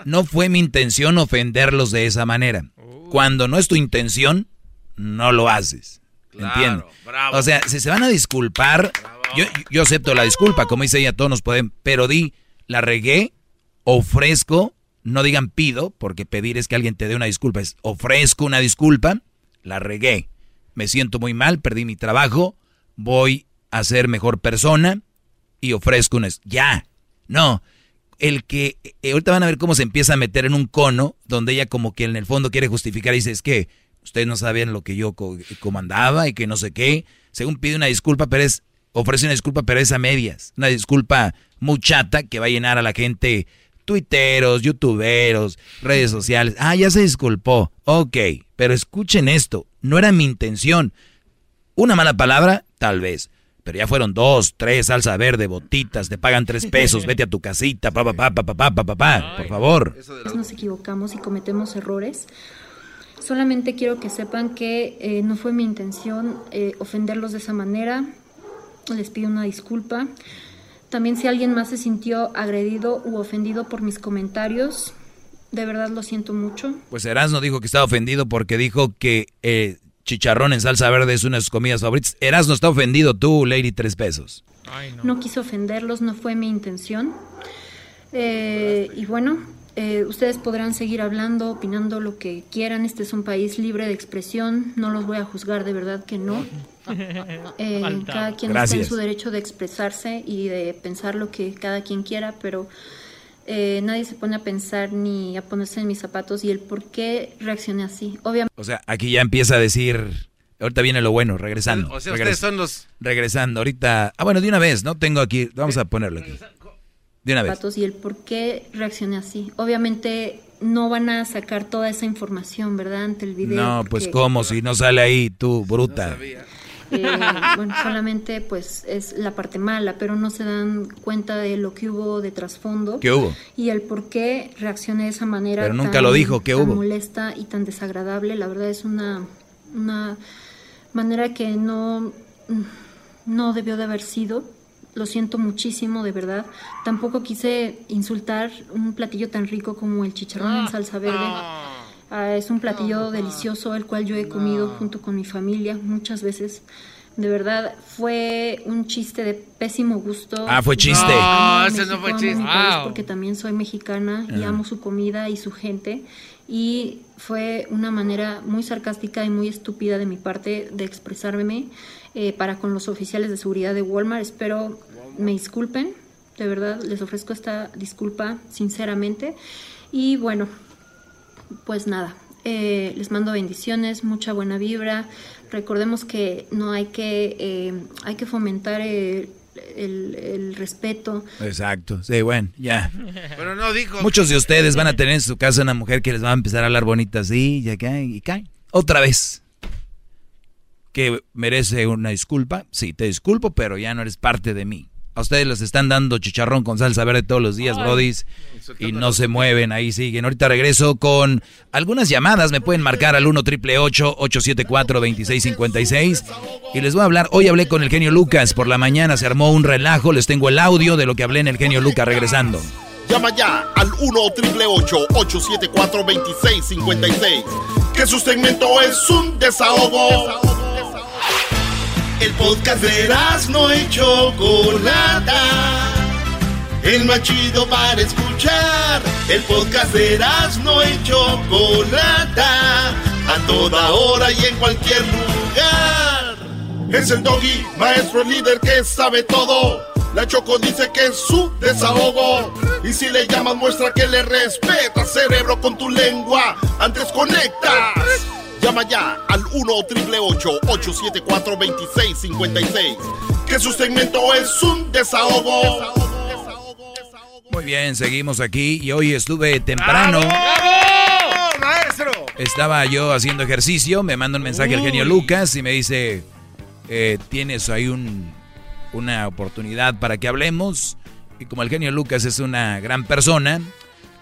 No fue mi intención ofenderlos de esa manera. Cuando no es tu intención, no lo haces. Entiendo. O sea, si se van a disculpar, yo, yo acepto la disculpa, como dice ella, todos nos pueden, pero di, la regué, ofrezco, no digan pido, porque pedir es que alguien te dé una disculpa, es ofrezco una disculpa, la regué, me siento muy mal, perdí mi trabajo, voy a ser mejor persona y ofrezco una... Ya, no, el que eh, ahorita van a ver cómo se empieza a meter en un cono donde ella como que en el fondo quiere justificar y dice es que ustedes no sabían lo que yo co- comandaba y que no sé qué. Según pide una disculpa, pero es ofrece una disculpa, pero es a medias, una disculpa muy chata que va a llenar a la gente tuiteros, youtuberos, redes sociales. Ah, ya se disculpó. Ok, pero escuchen esto, no era mi intención. Una mala palabra, tal vez. Pero ya fueron dos, tres, salsa verde, botitas, te pagan tres pesos, <laughs> vete a tu casita, pa pa pa pa pa pa pa pa pa, por favor. Nos equivocamos y cometemos errores. Solamente quiero que sepan que eh, no fue mi intención eh, ofenderlos de esa manera. Les pido una disculpa. También si alguien más se sintió agredido u ofendido por mis comentarios, de verdad lo siento mucho. Pues Erasmo dijo que estaba ofendido porque dijo que eh, chicharrón en salsa verde es una de sus comidas favoritas. Erasmo está ofendido tú, Lady Tres Pesos. no. quise ofenderlos, no fue mi intención. Eh, y bueno, eh, ustedes podrán seguir hablando, opinando lo que quieran. Este es un país libre de expresión. No los voy a juzgar, de verdad que no. <laughs> Eh, cada quien está en su derecho de expresarse y de pensar lo que cada quien quiera, pero eh, nadie se pone a pensar ni a ponerse en mis zapatos y el por qué reaccioné así. Obviamente. O sea, aquí ya empieza a decir. Ahorita viene lo bueno, regresando. O sea, ustedes son los. Regresando, ahorita. Ah, bueno, de una vez, ¿no? Tengo aquí. Vamos a ponerlo aquí. De una vez. Y el por qué reaccioné así. Obviamente no van a sacar toda esa información, ¿verdad? Ante el video. No, pues cómo, si no sale ahí tú, bruta. Eh, bueno, solamente pues es la parte mala, pero no se dan cuenta de lo que hubo de trasfondo. ¿Qué hubo? Y el por qué reaccioné de esa manera. Pero nunca lo dijo, ¿qué hubo? molesta y tan desagradable. La verdad es una, una manera que no, no debió de haber sido. Lo siento muchísimo, de verdad. Tampoco quise insultar un platillo tan rico como el chicharrón en salsa verde. Ah, es un platillo delicioso, el cual yo he comido junto con mi familia muchas veces. De verdad, fue un chiste de pésimo gusto. Ah, fue chiste. No, ese no fue chiste. Porque también soy mexicana y amo su comida y su gente. Y fue una manera muy sarcástica y muy estúpida de mi parte de expresarme eh, para con los oficiales de seguridad de Walmart. Espero me disculpen. De verdad, les ofrezco esta disculpa sinceramente. Y bueno, pues nada, eh, les mando bendiciones, mucha buena vibra. Recordemos que no hay que, eh, hay que fomentar el, el, respeto. Exacto, sí, bueno, ya. Pero no dijo. Muchos de ustedes van a tener en su casa una mujer que les va a empezar a hablar bonita así, ya cae y cae. Otra vez. Que merece una disculpa. Sí, te disculpo, pero ya no eres parte de mí. A ustedes les están dando chicharrón con salsa verde todos los días, brodis, y no se mueven, ahí siguen. Ahorita regreso con algunas llamadas, me pueden marcar al 1 triple 874 2656 y les voy a hablar. Hoy hablé con el genio Lucas, por la mañana se armó un relajo, les tengo el audio de lo que hablé en el genio Lucas regresando. Llama ya al 1 triple 874 2656 que su segmento es un desahogo. El podcast de no y Chocolata. El más chido para escuchar. El podcast de no y Chocolata. A toda hora y en cualquier lugar. Es el doggy, maestro líder que sabe todo. La Choco dice que es su desahogo. Y si le llamas, muestra que le respeta, cerebro, con tu lengua. Antes conectas. Llama ya al 1-888-874-2656. Que su segmento es un desahogo. Muy bien, seguimos aquí y hoy estuve temprano. maestro! Estaba yo haciendo ejercicio, me manda un mensaje el genio Lucas y me dice, eh, tienes ahí un, una oportunidad para que hablemos. Y como el genio Lucas es una gran persona,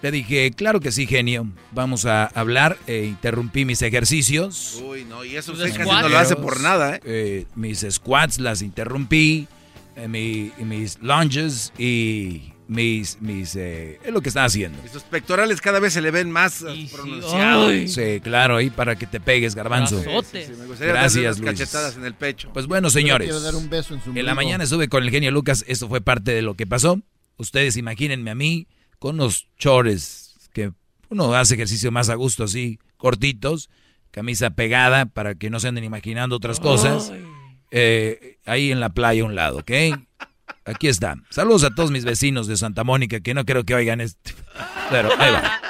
le dije, claro que sí, genio. Vamos a hablar. Eh, interrumpí mis ejercicios. Uy, no, y eso usted casi no lo hace por nada, ¿eh? eh mis squats las interrumpí. Eh, mis lunges y mis, mis es lo que está haciendo. Y sus pectorales cada vez se le ven más pronunciados. Sí, claro, ahí para que te pegues, garbanzo. Gracias, Luis. cachetadas en el pecho. Pues bueno, señores. en, en la mañana estuve con el genio Lucas, esto fue parte de lo que pasó. Ustedes imagínense a mí con unos chores que uno hace ejercicio más a gusto así, cortitos, camisa pegada para que no se anden imaginando otras cosas. Eh, ahí en la playa a un lado, ¿ok? Aquí está. Saludos a todos mis vecinos de Santa Mónica que no creo que oigan esto. <laughs> Pero ahí va.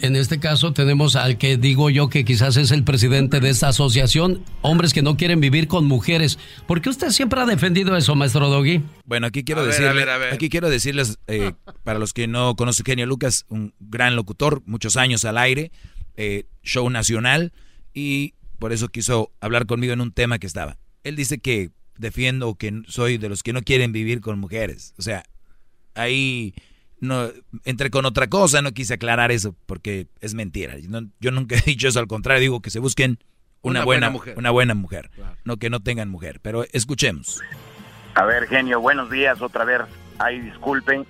En este caso tenemos al que digo yo que quizás es el presidente de esta asociación, hombres que no quieren vivir con mujeres. ¿Por qué usted siempre ha defendido eso, maestro Doggy? Bueno, aquí quiero, decirle, aquí quiero decirles, eh, <laughs> para los que no conocen Genio Lucas, un gran locutor, muchos años al aire, eh, show nacional, y por eso quiso hablar conmigo en un tema que estaba. Él dice que defiendo que soy de los que no quieren vivir con mujeres. O sea, ahí no entré con otra cosa, no quise aclarar eso porque es mentira. yo nunca <laughs> he dicho eso, al contrario, digo que se busquen una, buena, mujer, una buena mujer no que no tengan mujer. Pero escuchemos. A ver, genio, buenos días otra vez. Ay, disculpen.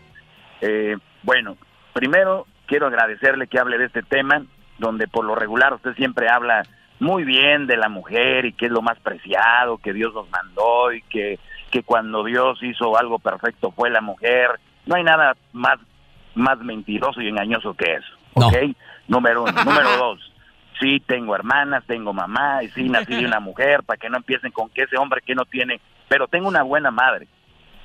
Eh, bueno, primero quiero agradecerle que hable de este tema, donde por lo regular usted siempre habla muy bien de la mujer y que es lo más preciado, que Dios nos mandó y que, que cuando Dios hizo algo perfecto fue la mujer. No hay nada más, más mentiroso y engañoso que eso. ¿Ok? Número uno. <laughs> Número dos. Sí, tengo hermanas, tengo mamá, y sí, nací de una <laughs> mujer, para que no empiecen con que ese hombre que no tiene, pero tengo una buena madre.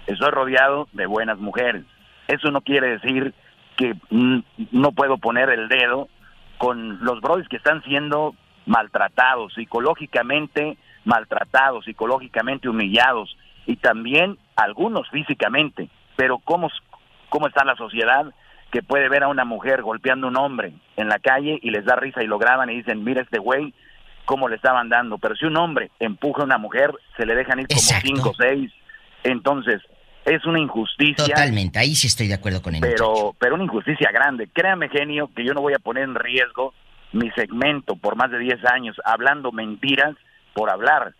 Estoy rodeado de buenas mujeres. Eso no quiere decir que no puedo poner el dedo con los brothers que están siendo maltratados, psicológicamente maltratados, psicológicamente humillados y también algunos físicamente. Pero ¿cómo, cómo está la sociedad que puede ver a una mujer golpeando a un hombre en la calle y les da risa y lo graban y dicen, mira este güey, cómo le estaban dando. Pero si un hombre empuja a una mujer, se le dejan ir como cinco o seis. Entonces, es una injusticia. Totalmente, ahí sí estoy de acuerdo con él. Pero, pero una injusticia grande. Créame, genio, que yo no voy a poner en riesgo mi segmento por más de 10 años hablando mentiras por hablar.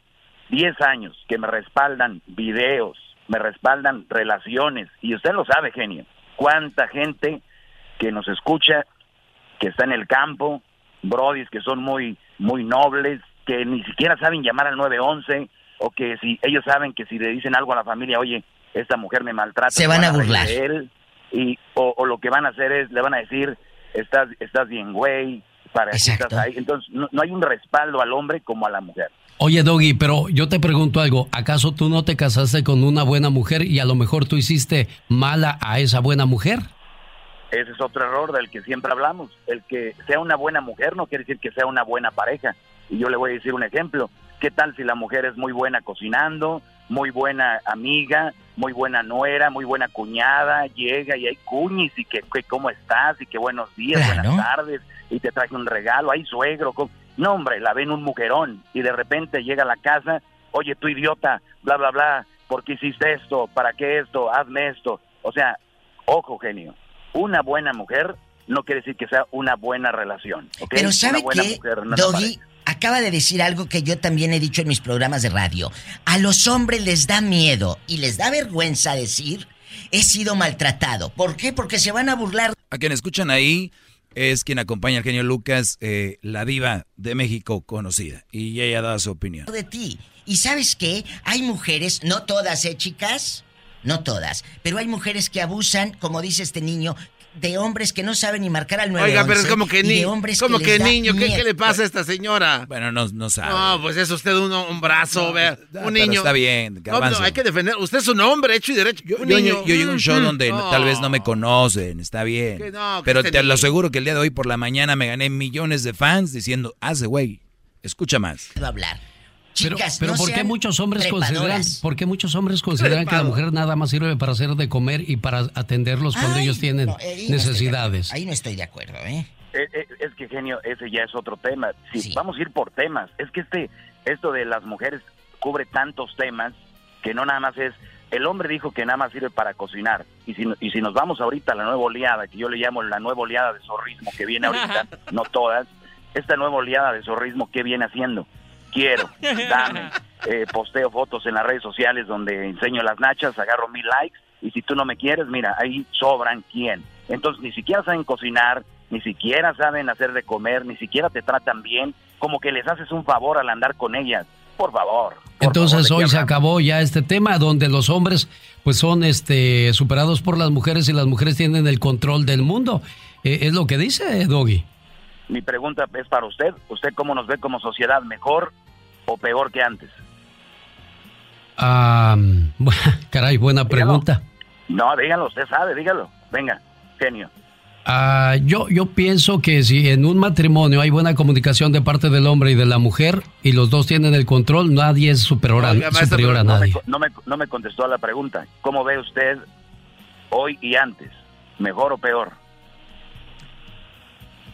10 años que me respaldan videos, me respaldan relaciones. Y usted lo sabe, genio. Cuánta gente que nos escucha, que está en el campo, brodis que son muy, muy nobles, que ni siquiera saben llamar al 911, o que si ellos saben que si le dicen algo a la familia, oye, esta mujer me maltrata. Se van, a burlar. él, y, o, lo que van a hacer es, le van a decir, estás, estás bien, güey, para que estás ahí. Entonces, no, hay un respaldo al hombre como a la mujer. Oye, Doggy, pero yo te pregunto algo. ¿Acaso tú no te casaste con una buena mujer y a lo mejor tú hiciste mala a esa buena mujer? Ese es otro error del que siempre hablamos. El que sea una buena mujer no quiere decir que sea una buena pareja. Y yo le voy a decir un ejemplo. ¿Qué tal si la mujer es muy buena cocinando, muy buena amiga, muy buena nuera, muy buena cuñada, llega y hay cuñis y que, cómo estás y que buenos días, buenas tardes y te traje un regalo, hay suegro, no hombre, la ven un mujerón y de repente llega a la casa, oye tú idiota, bla bla bla, ¿por qué hiciste esto? ¿Para qué esto? Hazme esto. O sea, ojo genio, una buena mujer no quiere decir que sea una buena relación. Pero ¿sabe qué, Doggy? acaba de decir algo que yo también he dicho en mis programas de radio. A los hombres les da miedo y les da vergüenza decir, he sido maltratado. ¿Por qué? Porque se van a burlar. A quien escuchan ahí es quien acompaña al genio Lucas, eh, la diva de México conocida. Y ella da su opinión. De ti. Y sabes qué? Hay mujeres, no todas, ¿eh, chicas? No todas, pero hay mujeres que abusan, como dice este niño, de hombres que no saben ni marcar al 911. Oiga, pero es como que, ni, como que, niño, ¿Qué, le pasa a esta señora? Bueno, no, no sabe. No, pues es usted un, un brazo, vea, un niño. está bien, no, no, hay que defender. Usted es un hombre hecho y derecho. Yo, un niño. yo, llego a un show donde tal vez no me conocen, está bien. pero te lo aseguro que el día de hoy por la mañana me gané millones de fans diciendo, hace güey, escucha más. Va a hablar pero, ¿por qué muchos hombres consideran, ¿por qué muchos hombres consideran que la mujer nada más sirve para hacer de comer y para atenderlos cuando ellos tienen necesidades? ahí no estoy de acuerdo, ¿eh? eh, eh es, que genio, ese ya es otro tema. Si vamos a ir por temas, es que este esto de las mujeres cubre tantos temas que no nada más es el hombre dijo que nada más sirve para cocinar y si, y si nos vamos ahorita a la nueva oleada que yo le llamo la nueva oleada de zorrismo que viene ahorita, <laughs> no todas, esta nueva oleada de zorrismo ¿qué viene haciendo? Quiero, <laughs> dame. Eh, posteo fotos en las redes sociales donde enseño las nachas, agarro mil likes y si tú no me quieres, mira, ahí sobran quién. Entonces ni siquiera saben cocinar, ni siquiera saben hacer de comer, ni siquiera te tratan bien, como que les haces un favor al andar con ellas. Por favor. Entonces hoy se acabó ya este tema donde los hombres pues son este superados por las mujeres y las mujeres tienen el control del mundo. Eh, es lo que dice Doggy. Mi pregunta es para usted. ¿Usted cómo nos ve como sociedad? ¿Mejor o peor que antes? <laughs> caray, buena pregunta. No, dígalo, usted sabe, dígalo. Venga, genio. Ah, yo, yo pienso que si en un matrimonio hay buena comunicación de parte del hombre y de la mujer y los dos tienen el control, nadie es superior a, nadie. no, me, no me contestó a la pregunta. ¿Cómo ve usted hoy y antes? ¿Mejor o peor?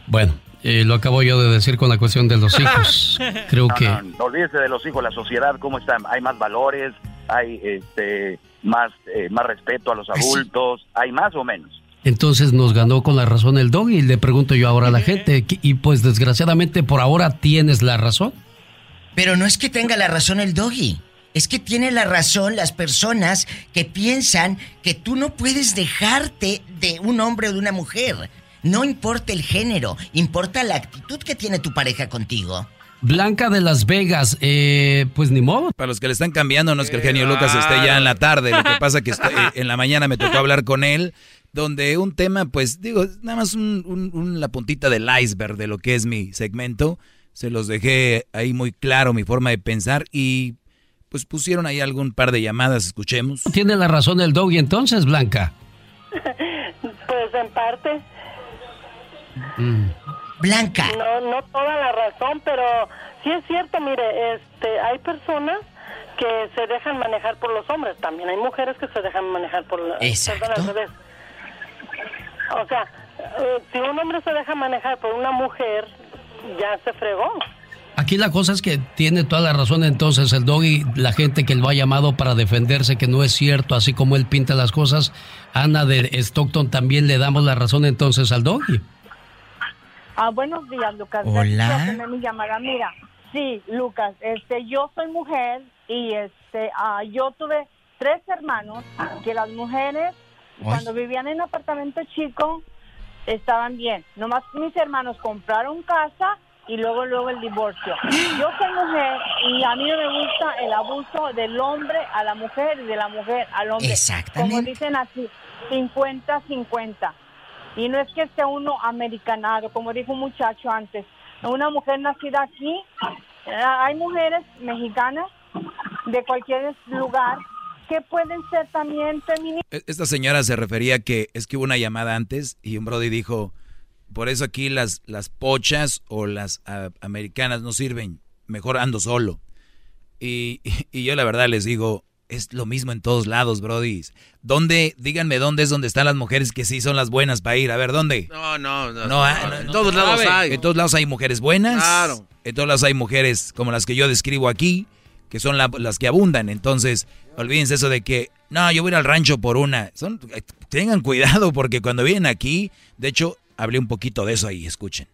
Bueno, eh, lo acabo yo de decir con la cuestión de los hijos. <laughs> Creo que... No, olvídese de los hijos, la sociedad, ¿cómo está? Hay más valores, hay este, más, eh, más respeto a los adultos, ¿hay más o menos? Entonces nos ganó con la razón el doggy y le pregunto yo ahora a la gente, y pues desgraciadamente por ahora tienes la razón. Pero no es que tenga la razón el doggy. Es que tiene la razón las personas que piensan que tú no puedes dejarte de un hombre o de una mujer. No importa el género, importa la actitud que tiene tu pareja contigo. Blanca de Las Vegas, eh, pues ni modo. Para los que le están cambiando, no es que el genio Lucas esté ya en la tarde, lo que pasa que <laughs> eh, en la mañana me tocó hablar con él, donde un tema, pues digo, nada más un, la puntita del iceberg de lo que es mi segmento, se los dejé ahí muy claro mi forma de pensar y pues pusieron ahí algún par de llamadas, escuchemos. Tiene la razón el doggy entonces, Blanca. <laughs> pues en parte. Mm. Blanca. No, no toda la razón, pero sí es cierto, mire, este, hay personas que se dejan manejar por los hombres, también hay mujeres que se dejan manejar por la, Exacto. O sea, eh, si un hombre se deja manejar por una mujer, ya se fregó. Aquí la cosa es que tiene toda la razón entonces el doggy, la gente que lo ha llamado para defenderse que no es cierto, así como él pinta las cosas. Ana de Stockton también le damos la razón entonces al doggy. Ah, buenos días, Lucas. Hola. Mi llamada. Mira, sí, Lucas, este, yo soy mujer y este, ah, yo tuve tres hermanos que las mujeres cuando vivían en apartamento chico estaban bien. Nomás mis hermanos compraron casa y luego luego el divorcio. Yo soy mujer y a mí no me gusta el abuso del hombre a la mujer y de la mujer al hombre. Exactamente. Como dicen así, 50-50. Y no es que esté uno americanado, como dijo un muchacho antes. Una mujer nacida aquí, eh, hay mujeres mexicanas de cualquier lugar que pueden ser también feministas. E-, esta señora se refería que es que hubo una llamada antes y un brody dijo, por eso aquí las, las pochas o las ah, americanas no sirven, mejor ando solo. Y, <laughs> y, yo la verdad les digo, es lo mismo en todos lados, Brody. ¿Dónde, díganme dónde es donde están las mujeres que sí son las buenas para ir? A ver, ¿dónde? No, no, no. no, ah, en todos lados hay. En todos lados hay mujeres buenas. Claro. En todos lados hay mujeres como las que yo describo aquí, que son las que abundan. Entonces, olvídense eso de que, no, yo voy a ir al rancho por una. Son, tengan cuidado porque cuando vienen aquí, de hecho, hablé un poquito de eso ahí, escuchen.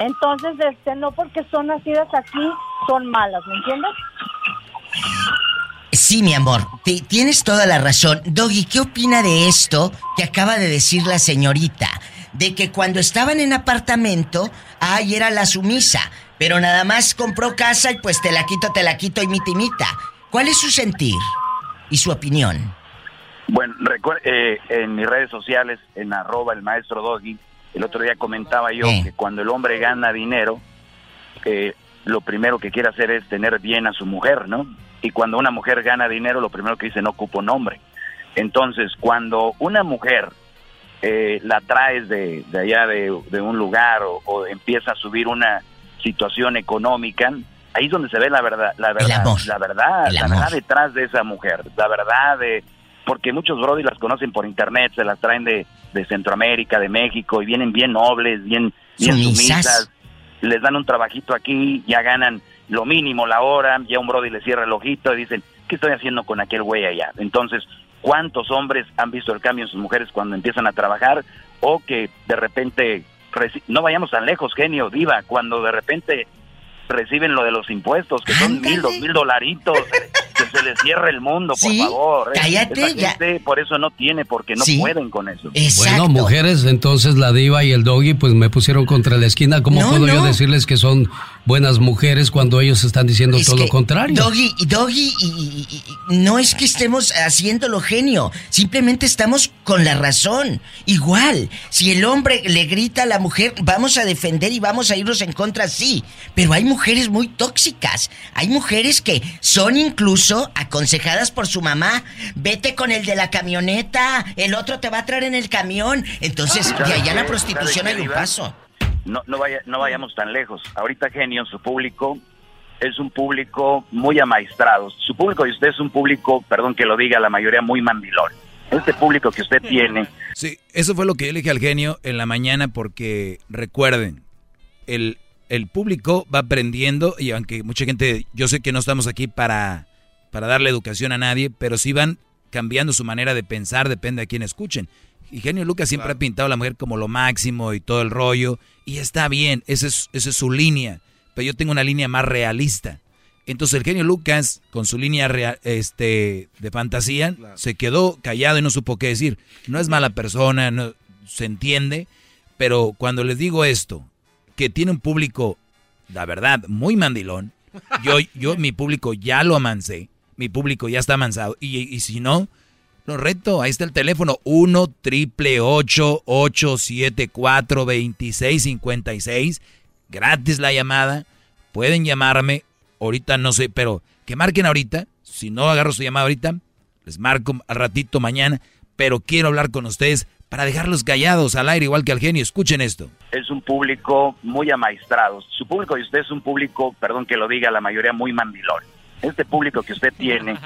Entonces, este, no porque son nacidas aquí, son malas, ¿me entiendes? Sí, mi amor, tienes toda la razón. Doggy, ¿qué opina de esto que acaba de decir la señorita? De que cuando estaban en apartamento, ay, era la sumisa, pero nada más compró casa y pues te la quito, te la quito y mitimita. ¿Cuál es su sentir y su opinión? Bueno, eh, en mis redes sociales, en arroba el maestro Doggy, el otro día comentaba yo que cuando el hombre gana dinero, eh, lo primero que quiere hacer es tener bien a su mujer, ¿no? Y cuando una mujer gana dinero, lo primero que dice no ocupo nombre. Entonces, cuando una mujer eh, la traes de, allá de, un lugar o, empieza a subir una situación económica, ahí es donde se ve la verdad, la verdad, la verdad, la verdad detrás de esa mujer, la verdad de porque muchos brody las conocen por internet, se las traen de, de Centroamérica, de México y vienen bien nobles, bien, bien sumisas, les dan un trabajito aquí, ya ganan lo mínimo la hora, ya un brody le cierra el ojito y dicen, ¿qué estoy haciendo con aquel güey allá? Entonces, ¿cuántos hombres han visto el cambio en sus mujeres cuando empiezan a trabajar o que de repente, no vayamos tan lejos, genio, diva, cuando de repente reciben lo de los impuestos, que son mil, dos mil dolaritos, <laughs> se les cierre el mundo, por favor. Cállate, ya. por eso no tiene, porque no pueden con eso. Bueno, mujeres, entonces la diva y el doggy, pues me pusieron contra la esquina. ¿Cómo puedo yo decirles que son buenas mujeres cuando ellos están diciendo todo lo contrario? Doggy, doggy, y, no es que estemos haciéndolo genio, simplemente estamos con la razón. Igual, si el hombre le grita a la mujer, vamos a defender y vamos a irnos en contra, sí, pero hay mujeres muy tóxicas, hay mujeres que son incluso aconsejadas por su mamá, vete con el de la camioneta, el otro te va a traer en el camión. Entonces, de allá la prostitución hay un paso. No, no, vaya, no vayamos tan lejos. Ahorita Genio, su público es un público muy amaestrado. Su público y usted es un público, perdón que lo diga, la mayoría muy mandilón. Este público que usted tiene. Sí, eso fue lo que yo le dije al genio en la mañana porque recuerden, el, el público va aprendiendo y aunque mucha gente, yo sé que no estamos aquí para para darle educación a nadie, pero si van cambiando su manera de pensar, depende de quién escuchen. Y Genio Lucas siempre ha pintado a la mujer como lo máximo y todo el rollo. Y está bien, esa es, esa es su línea. Pero yo tengo una línea más realista. Entonces el genio Lucas, con su línea este, de fantasía, se quedó callado y no supo qué decir. No es mala persona, no, se entiende, pero cuando les digo esto, que tiene un público, la verdad, muy mandilón, yo, yo mi público ya lo amancé, mi público ya está amansado, y, y si no, lo reto, ahí está el teléfono, 1 triple 874 2656 gratis la llamada, pueden llamarme, ahorita no sé, pero que marquen ahorita, si no agarro su llamada ahorita, les marco al ratito mañana, pero quiero hablar con ustedes para dejarlos callados al aire igual que al genio. Escuchen esto. Es un público muy amaestrado. Su público y usted es un público, perdón que lo diga, la mayoría muy mandilón. Este público que usted tiene,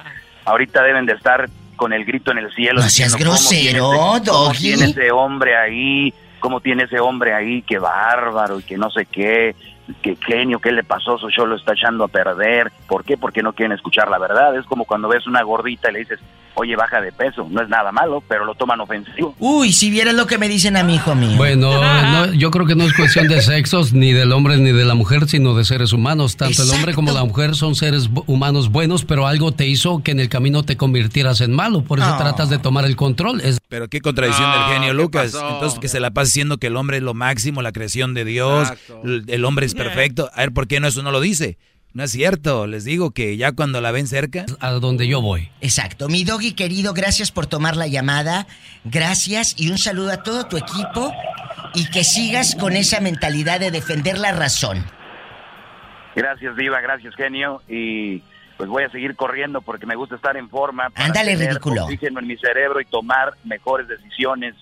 ahorita deben de estar con el grito en el cielo. No seas grosero, ¿Cómo tiene ese hombre ahí? ¿Cómo tiene ese hombre ahí? Qué bárbaro y que no sé qué que genio, ¿qué le pasó? Su show lo está echando a perder. ¿Por qué? Porque no quieren escuchar la verdad. Es como cuando ves una gordita y le dices, oye, baja de peso. No es nada malo, pero lo toman ofensivo. Uy, si vieras lo que me dicen a mi hijo mío. Bueno, <laughs> yo creo que no es cuestión de sexos, ni del hombre ni de la mujer, sino de seres humanos. Tanto el hombre como la mujer son seres humanos buenos, pero algo te hizo que en el camino te convirtieras en malo. Por eso tratas de tomar el control. Es... Pero qué contradicción del genio Lucas. Entonces que se la pasa diciendo que el hombre es lo máximo, la creación de Dios, el hombre es perfecto. A ver, ¿por qué no eso no lo dice? No es cierto, les digo que ya cuando la ven cerca... A donde yo voy. Exacto. Mi doggy querido, gracias por tomar la llamada. Gracias y un saludo a todo tu equipo y que sigas con esa mentalidad de defender la razón. Gracias, Viva, gracias, genio. Y pues voy a seguir corriendo porque me gusta estar en forma. Para Ándale, ridículo. Oxígeno en mi cerebro y tomar mejores decisiones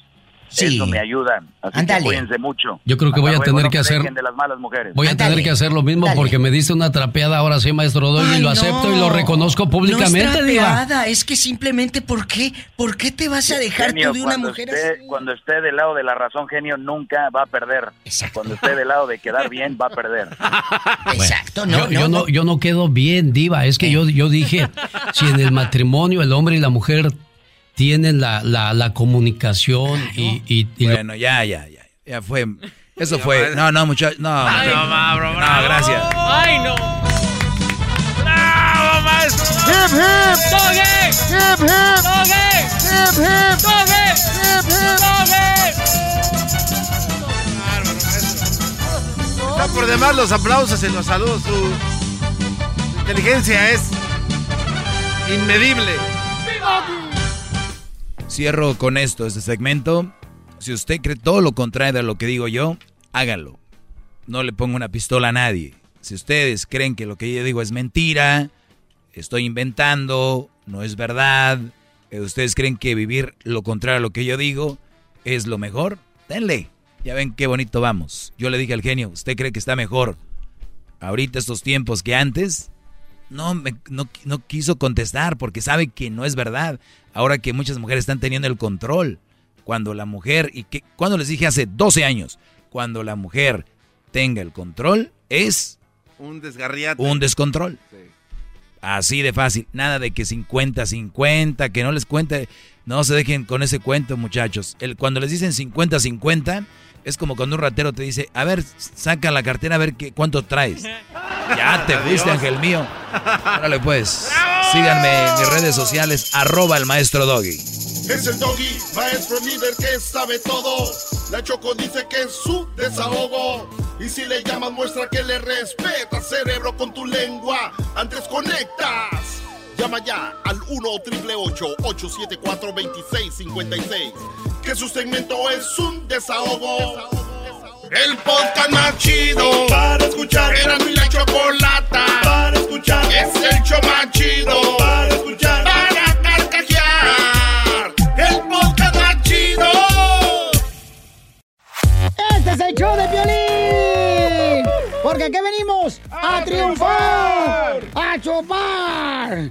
eso me ayuda. Así que cuídense mucho. Yo creo que voy a tener que hacer. De las malas mujeres. Voy a tener que hacer lo mismo porque me diste una trapeada ahora sí, maestro Doy, y lo acepto y lo reconozco públicamente. No es trapeada, es que simplemente ¿por qué? ¿Por qué te vas a dejar tú de una mujer así? Cuando esté del lado de la razón, genio, nunca va a perder. Exacto. Cuando esté del lado de quedar bien, va a perder. Exacto, no yo, no, yo no quedo bien, diva. Es que yo, yo dije, si en el matrimonio el hombre y la mujer tienen la, la, la comunicación y, y, Bueno, ya, ya, ya. Ya fue. Eso fue. No, no, muchachos. No, Ay, no, no, no, gracias. Ay, no. ¡Bravo, maestro! ¡Hip, hip! ¡Doggy! ¡Hip, hip! ¡Doggy! ¡Hip, hip! ¡Doggy! ¡Hip, hip! ¡Doggy! Está por demás los aplausos y los saludos. Su inteligencia es inmedible. Cierro con esto, este segmento. Si usted cree todo lo contrario de lo que digo yo, hágalo. No le pongo una pistola a nadie. Si ustedes creen que lo que yo digo es mentira, estoy inventando, no es verdad, eh, ustedes creen que vivir lo contrario a lo que yo digo es lo mejor, denle. Ya ven qué bonito vamos. Yo le dije al genio, ¿usted cree que está mejor ahorita estos tiempos que antes? No, no, no quiso contestar porque sabe que no es verdad ahora que muchas mujeres están teniendo el control. Cuando la mujer, y que, cuando les dije hace 12 años, cuando la mujer tenga el control, es un desgarriate. Un descontrol. Así de fácil. Nada de que 50-50, que no les cuente. No se dejen con ese cuento, muchachos. El, cuando les dicen 50-50, es como cuando un ratero te dice, a ver, saca la cartera a ver qué, cuánto traes. ya te fuiste, ángel mío. Órale pues. Síganme en mis redes sociales, arroba el maestro Doggy. Es el Doggy, maestro líder que sabe todo. La Choco dice que es su desahogo. Y si le llamas, muestra que le respeta, cerebro, con tu lengua. Antes conectas. Llama ya al 1-888-874-2656. Que su segmento es un desahogo. El podcast más chido para escuchar. Era mi la chocolata para escuchar. Es el show más chido para escuchar. Para carcajear. El podcast más chido. Este es el show de violín. Porque aquí venimos a, triunfar, a chupar.